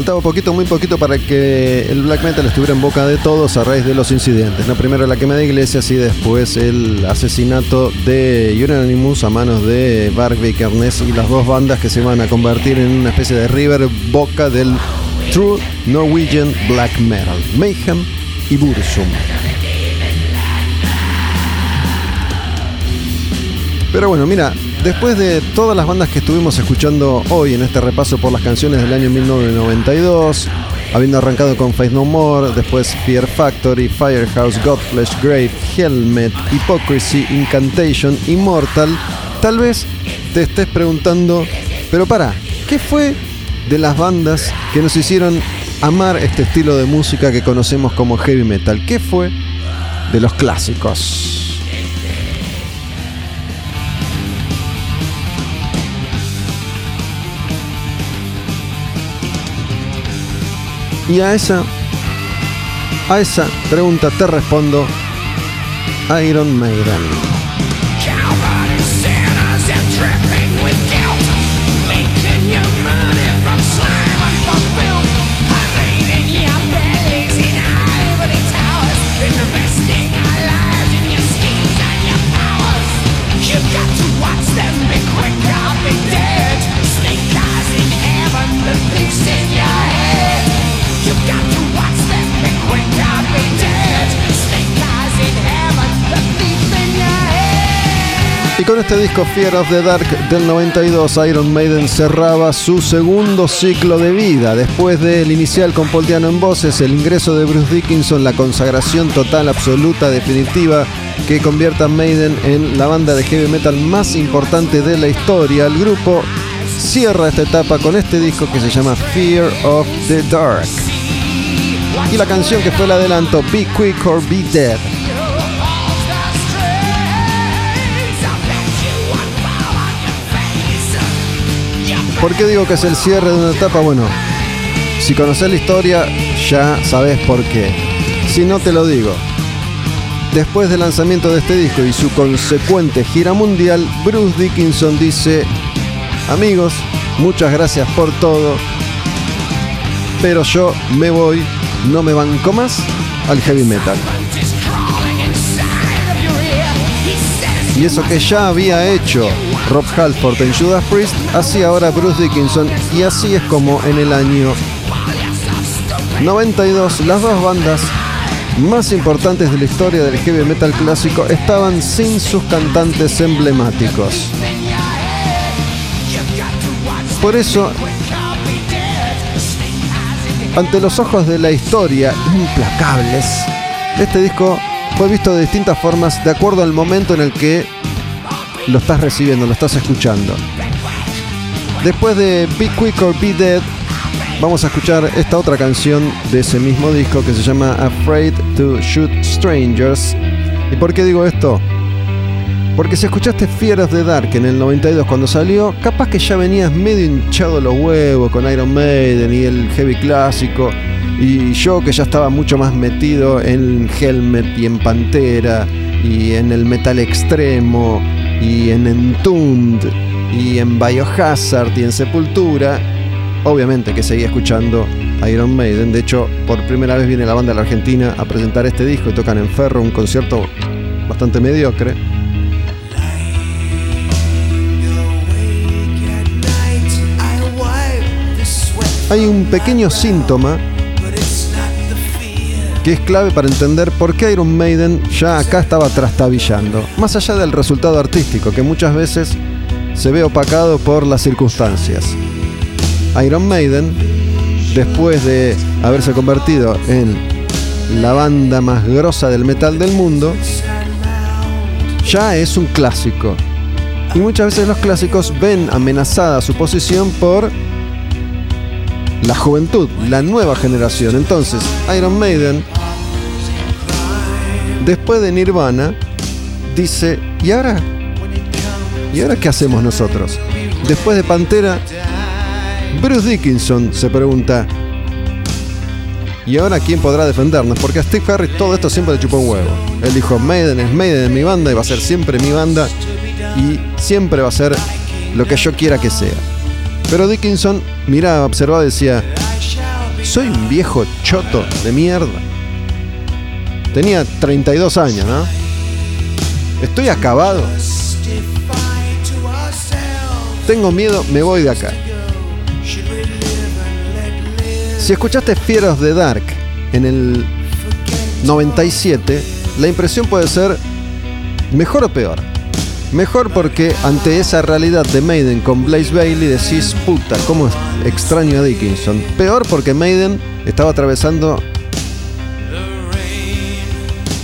S2: Faltaba poquito, muy poquito para que el black metal estuviera en boca de todos a raíz de los incidentes. ¿no? Primero la quema de iglesias y después el asesinato de Unanimous a manos de Bark Vikernes y las dos bandas que se van a convertir en una especie de river boca del True Norwegian Black Metal, Mayhem y Bursum. Pero bueno, mira, Después de todas las bandas que estuvimos escuchando hoy en este repaso por las canciones del año 1992, habiendo arrancado con Faith No More, después Fear Factory, Firehouse, Godflesh, Grave, Helmet, Hypocrisy, Incantation, Immortal, tal vez te estés preguntando, pero para, ¿qué fue de las bandas que nos hicieron amar este estilo de música que conocemos como heavy metal? ¿Qué fue de los clásicos? Y a esa, a esa pregunta te respondo Iron Maiden. Con este disco Fear of the Dark del 92, Iron Maiden cerraba su segundo ciclo de vida. Después del inicial con Paul Diano en voces, el ingreso de Bruce Dickinson, la consagración total, absoluta, definitiva, que convierta a Maiden en la banda de heavy metal más importante de la historia. El grupo cierra esta etapa con este disco que se llama Fear of the Dark. Y la canción que fue el adelanto, Be Quick or Be Dead. ¿Por qué digo que es el cierre de una etapa? Bueno, si conoces la historia ya sabes por qué. Si no te lo digo. Después del lanzamiento de este disco y su consecuente gira mundial, Bruce Dickinson dice, amigos, muchas gracias por todo, pero yo me voy, no me banco más al heavy metal. Y eso que ya había hecho Rob Halford en Judas Priest, así ahora Bruce Dickinson y así es como en el año 92 las dos bandas más importantes de la historia del heavy metal clásico estaban sin sus cantantes emblemáticos. Por eso, ante los ojos de la historia implacables, este disco fue visto de distintas formas de acuerdo al momento en el que lo estás recibiendo, lo estás escuchando. Después de Be Quick or Be Dead, vamos a escuchar esta otra canción de ese mismo disco que se llama Afraid to Shoot Strangers. ¿Y por qué digo esto? Porque si escuchaste of the Dark en el 92 cuando salió, capaz que ya venías medio hinchado los huevos con Iron Maiden y el heavy clásico. Y yo que ya estaba mucho más metido en Helmet y en Pantera y en el metal extremo y en Entombed y en Biohazard y en Sepultura, obviamente que seguía escuchando Iron Maiden. De hecho, por primera vez viene la banda de la Argentina a presentar este disco y tocan en Ferro, un concierto bastante mediocre. Hay un pequeño síntoma que es clave para entender por qué Iron Maiden ya acá estaba trastabillando, más allá del resultado artístico que muchas veces se ve opacado por las circunstancias. Iron Maiden, después de haberse convertido en la banda más grosa del metal del mundo, ya es un clásico. Y muchas veces los clásicos ven amenazada su posición por la juventud, la nueva generación. Entonces, Iron Maiden, después de Nirvana, dice, ¿y ahora? ¿Y ahora qué hacemos nosotros? Después de Pantera, Bruce Dickinson se pregunta, ¿y ahora quién podrá defendernos? Porque a Steve Harris todo esto siempre le chupó un huevo. Él dijo, Maiden es Maiden en mi banda y va a ser siempre mi banda y siempre va a ser lo que yo quiera que sea. Pero Dickinson miraba, observaba decía, soy un viejo choto de mierda. Tenía 32 años, ¿no? Estoy acabado. Tengo miedo, me voy de acá. Si escuchaste of the Dark en el 97, la impresión puede ser mejor o peor. Mejor porque ante esa realidad de Maiden con Blaze Bailey decís, puta, cómo extraño a Dickinson. Peor porque Maiden estaba atravesando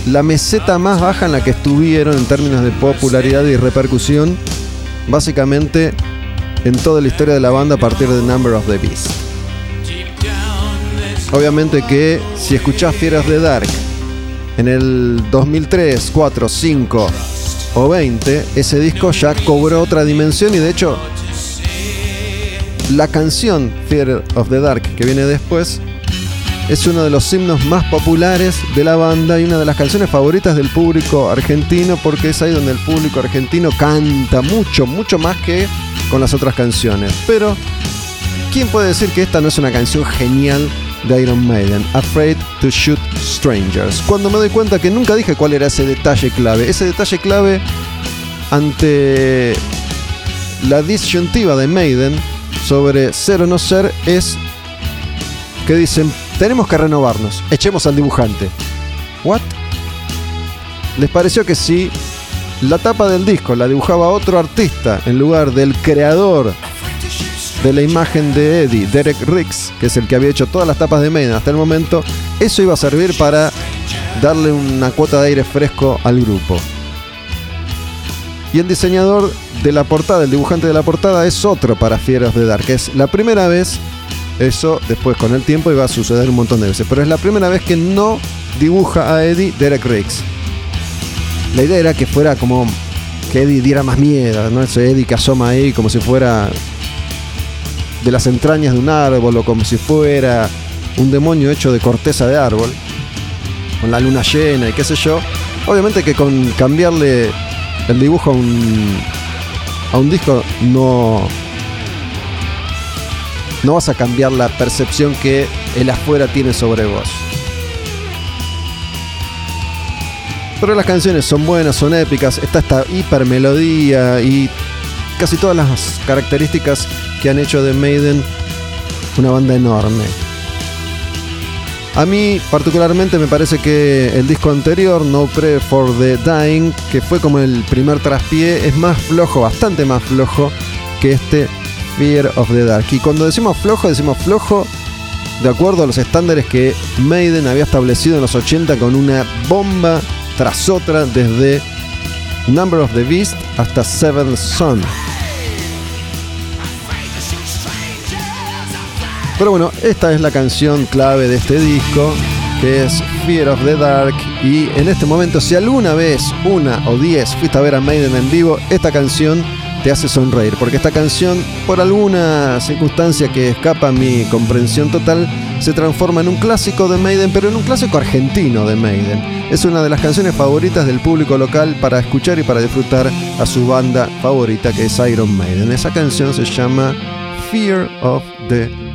S2: la meseta más baja en la que estuvieron en términos de popularidad y repercusión, básicamente en toda la historia de la banda a partir de Number of the Beast. Obviamente que si escuchás Fieras de Dark en el 2003, 4, 5 o 20, ese disco ya cobró otra dimensión y de hecho la canción Fear of the Dark que viene después es uno de los himnos más populares de la banda y una de las canciones favoritas del público argentino porque es ahí donde el público argentino canta mucho, mucho más que con las otras canciones. Pero, ¿quién puede decir que esta no es una canción genial de Iron Maiden? Afraid to Shoot Strangers. Cuando me doy cuenta que nunca dije cuál era ese detalle clave. Ese detalle clave ante la disyuntiva de Maiden sobre ser o no ser es que dicen, tenemos que renovarnos, echemos al dibujante. ¿What? Les pareció que si la tapa del disco la dibujaba otro artista en lugar del creador de la imagen de Eddie, Derek Riggs, que es el que había hecho todas las tapas de Maiden hasta el momento, eso iba a servir para darle una cuota de aire fresco al grupo. Y el diseñador de la portada, el dibujante de la portada, es otro para Fieros de Dark. Es la primera vez, eso después con el tiempo iba a suceder un montón de veces, pero es la primera vez que no dibuja a Eddie Derek Riggs. La idea era que fuera como que Eddie diera más miedo, ¿no? Ese Eddie que asoma ahí como si fuera de las entrañas de un árbol o como si fuera un demonio hecho de corteza de árbol, con la luna llena y qué sé yo. Obviamente que con cambiarle el dibujo a un, disco no, no vas a cambiar la percepción que el afuera tiene sobre vos. Pero las canciones son buenas, son épicas, está esta hipermelodía y casi todas las características que han hecho de Maiden una banda enorme. A mí particularmente me parece que el disco anterior, No Pray for the Dying, que fue como el primer traspié, es más flojo, bastante más flojo que este Fear of the Dark. Y cuando decimos flojo, decimos flojo de acuerdo a los estándares que Maiden había establecido en los 80 con una bomba tras otra desde Number of the Beast hasta Seventh Son. Pero bueno, esta es la canción clave de este disco, que es Fear of the Dark. Y en este momento, si alguna vez, una o diez, fuiste a ver a Maiden en vivo, esta canción te hace sonreír. Porque esta canción, por alguna circunstancia que escapa a mi comprensión total, se transforma en un clásico de Maiden, pero en un clásico argentino de Maiden. Es una de las canciones favoritas del público local para escuchar y para disfrutar a su banda favorita, que es Iron Maiden. Esa canción se llama Fear of the Dark.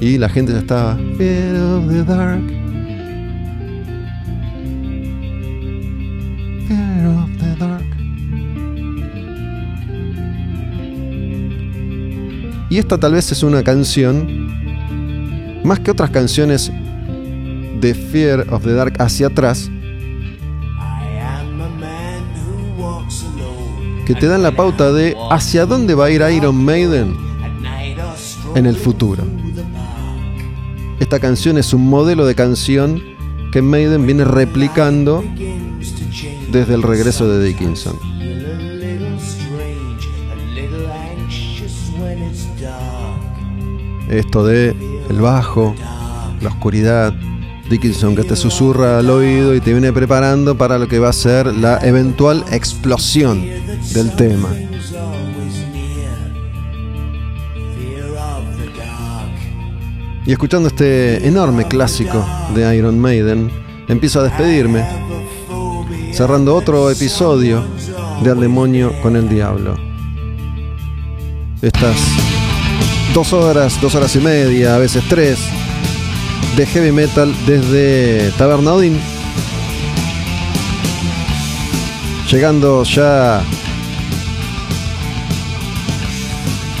S2: Y la gente ya estaba. Fear of the Dark. Fear of the Dark. Y esta tal vez es una canción, más que otras canciones de Fear of the Dark hacia atrás, que te dan la pauta de hacia dónde va a ir Iron Maiden en el futuro. Esta canción es un modelo de canción que Maiden viene replicando desde el regreso de Dickinson. Esto de el bajo, la oscuridad, Dickinson que te susurra al oído y te viene preparando para lo que va a ser la eventual explosión del tema. Y escuchando este enorme clásico de Iron Maiden, empiezo a despedirme, cerrando otro episodio de Al demonio con el diablo. Estas dos horas, dos horas y media, a veces tres, de heavy metal desde Taberna Odin. Llegando ya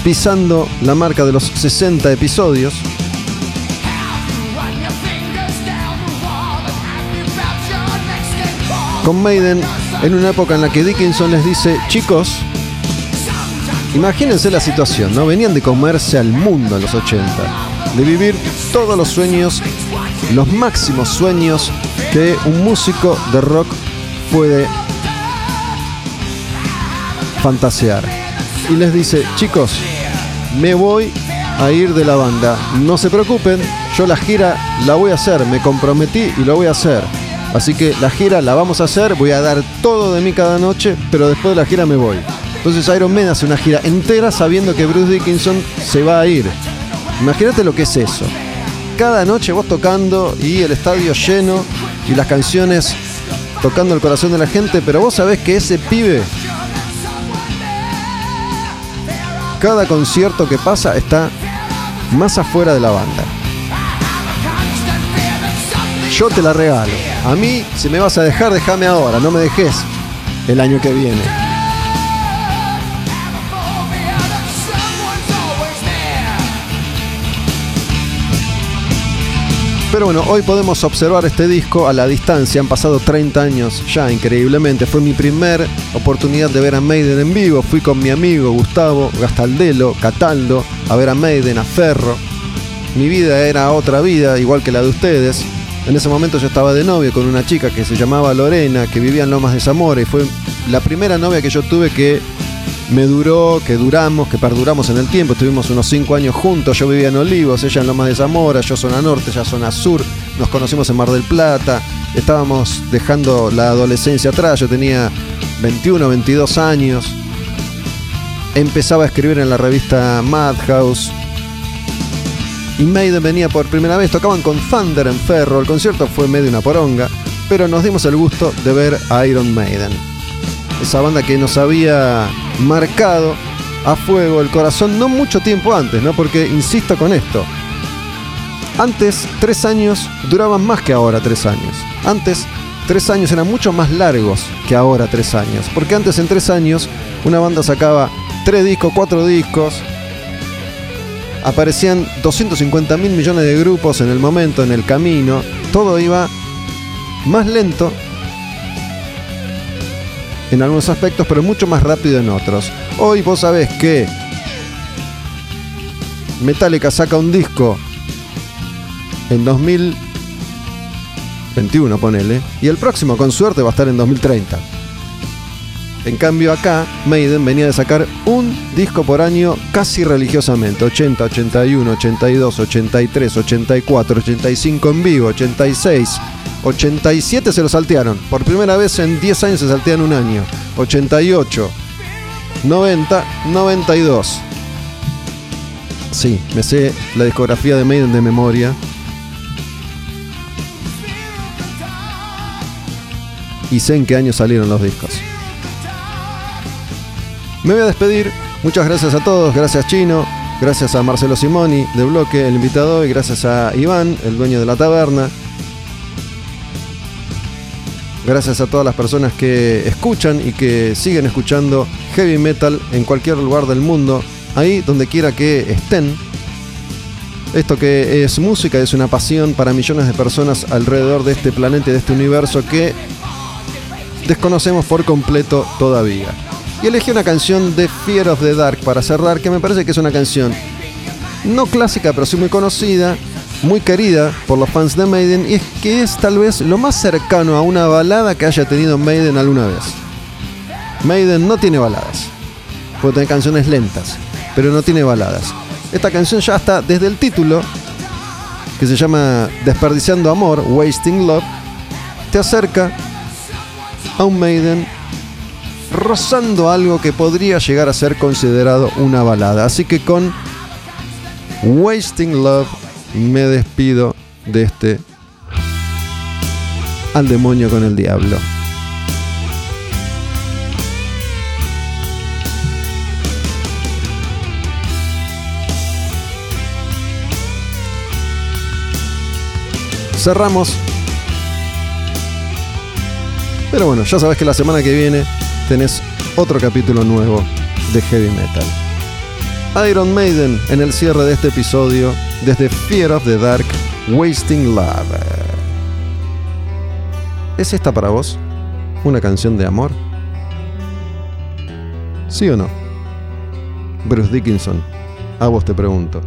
S2: pisando la marca de los 60 episodios. Con Maiden en una época en la que Dickinson les dice, chicos, imagínense la situación, ¿no? Venían de comerse al mundo en los 80, de vivir todos los sueños, los máximos sueños que un músico de rock puede fantasear. Y les dice, chicos, me voy a ir de la banda. No se preocupen, yo la gira la voy a hacer, me comprometí y lo voy a hacer. Así que la gira la vamos a hacer, voy a dar todo de mí cada noche, pero después de la gira me voy. Entonces Iron Man hace una gira entera sabiendo que Bruce Dickinson se va a ir. Imagínate lo que es eso. Cada noche vos tocando y el estadio lleno y las canciones tocando el corazón de la gente, pero vos sabés que ese pibe, cada concierto que pasa está más afuera de la banda. Yo te la regalo. A mí, si me vas a dejar, déjame ahora, no me dejes el año que viene. Pero bueno, hoy podemos observar este disco a la distancia. Han pasado 30 años ya, increíblemente. Fue mi primer oportunidad de ver a Maiden en vivo. Fui con mi amigo Gustavo Gastaldelo, Cataldo, a ver a Maiden, a Ferro. Mi vida era otra vida, igual que la de ustedes. En ese momento yo estaba de novio con una chica que se llamaba Lorena, que vivía en Lomas de Zamora y fue la primera novia que yo tuve que me duró, que duramos, que perduramos en el tiempo. Estuvimos unos 5 años juntos. Yo vivía en Olivos, ella en Lomas de Zamora, yo zona norte, ella zona sur. Nos conocimos en Mar del Plata. Estábamos dejando la adolescencia atrás. Yo tenía 21, 22 años. Empezaba a escribir en la revista Madhouse. Y Maiden venía por primera vez. Tocaban con Thunder en Ferro. El concierto fue medio una poronga. Pero nos dimos el gusto de ver a Iron Maiden. Esa banda que nos había marcado a fuego el corazón no mucho tiempo antes, ¿no? Porque insisto con esto. Antes, tres años duraban más que ahora tres años. Antes, tres años eran mucho más largos que ahora tres años. Porque antes, en tres años, una banda sacaba tres discos, cuatro discos. Aparecían 250 mil millones de grupos en el momento, en el camino. Todo iba más lento en algunos aspectos, pero mucho más rápido en otros. Hoy vos sabés que Metallica saca un disco en 2021, ponele, y el próximo con suerte va a estar en 2030. En cambio acá, Maiden venía de sacar un disco por año casi religiosamente. 80, 81, 82, 83, 84, 85 en vivo, 86, 87 se lo saltearon. Por primera vez en 10 años se saltean un año. 88, 90, 92. Sí, me sé la discografía de Maiden de memoria. Y sé en qué año salieron los discos. Me voy a despedir. Muchas gracias a todos. Gracias Chino. Gracias a Marcelo Simoni de Bloque, el invitado. Y gracias a Iván, el dueño de la taberna. Gracias a todas las personas que escuchan y que siguen escuchando heavy metal en cualquier lugar del mundo. Ahí donde quiera que estén. Esto que es música es una pasión para millones de personas alrededor de este planeta y de este universo que desconocemos por completo todavía. Elegí una canción de Fear of the Dark para cerrar, que me parece que es una canción no clásica, pero sí muy conocida, muy querida por los fans de Maiden, y es que es tal vez lo más cercano a una balada que haya tenido Maiden alguna vez. Maiden no tiene baladas, puede tener canciones lentas, pero no tiene baladas. Esta canción ya está desde el título, que se llama Desperdiciando Amor, Wasting Love, te acerca a un Maiden rozando algo que podría llegar a ser considerado una balada. Así que con Wasting Love me despido de este al demonio con el diablo. Cerramos. Pero bueno, ya sabes que la semana que viene tenés otro capítulo nuevo de Heavy Metal. Iron Maiden en el cierre de este episodio desde Fear of the Dark, Wasting Love. ¿Es esta para vos una canción de amor? ¿Sí o no? Bruce Dickinson, a vos te pregunto.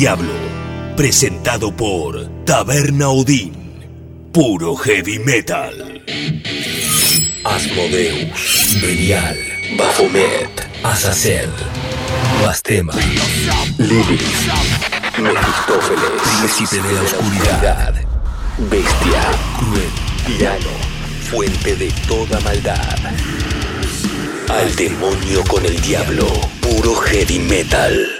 S3: Diablo. Presentado por Taberna Odín. Puro heavy metal. Asmodeus. Belial. Baphomet. Azazel. Bastema. Lilith. Mefistófeles. Príncipe de la oscuridad. Bestia. Cruel. Tirano. Fuente de toda maldad. Al demonio con el diablo. Puro heavy metal.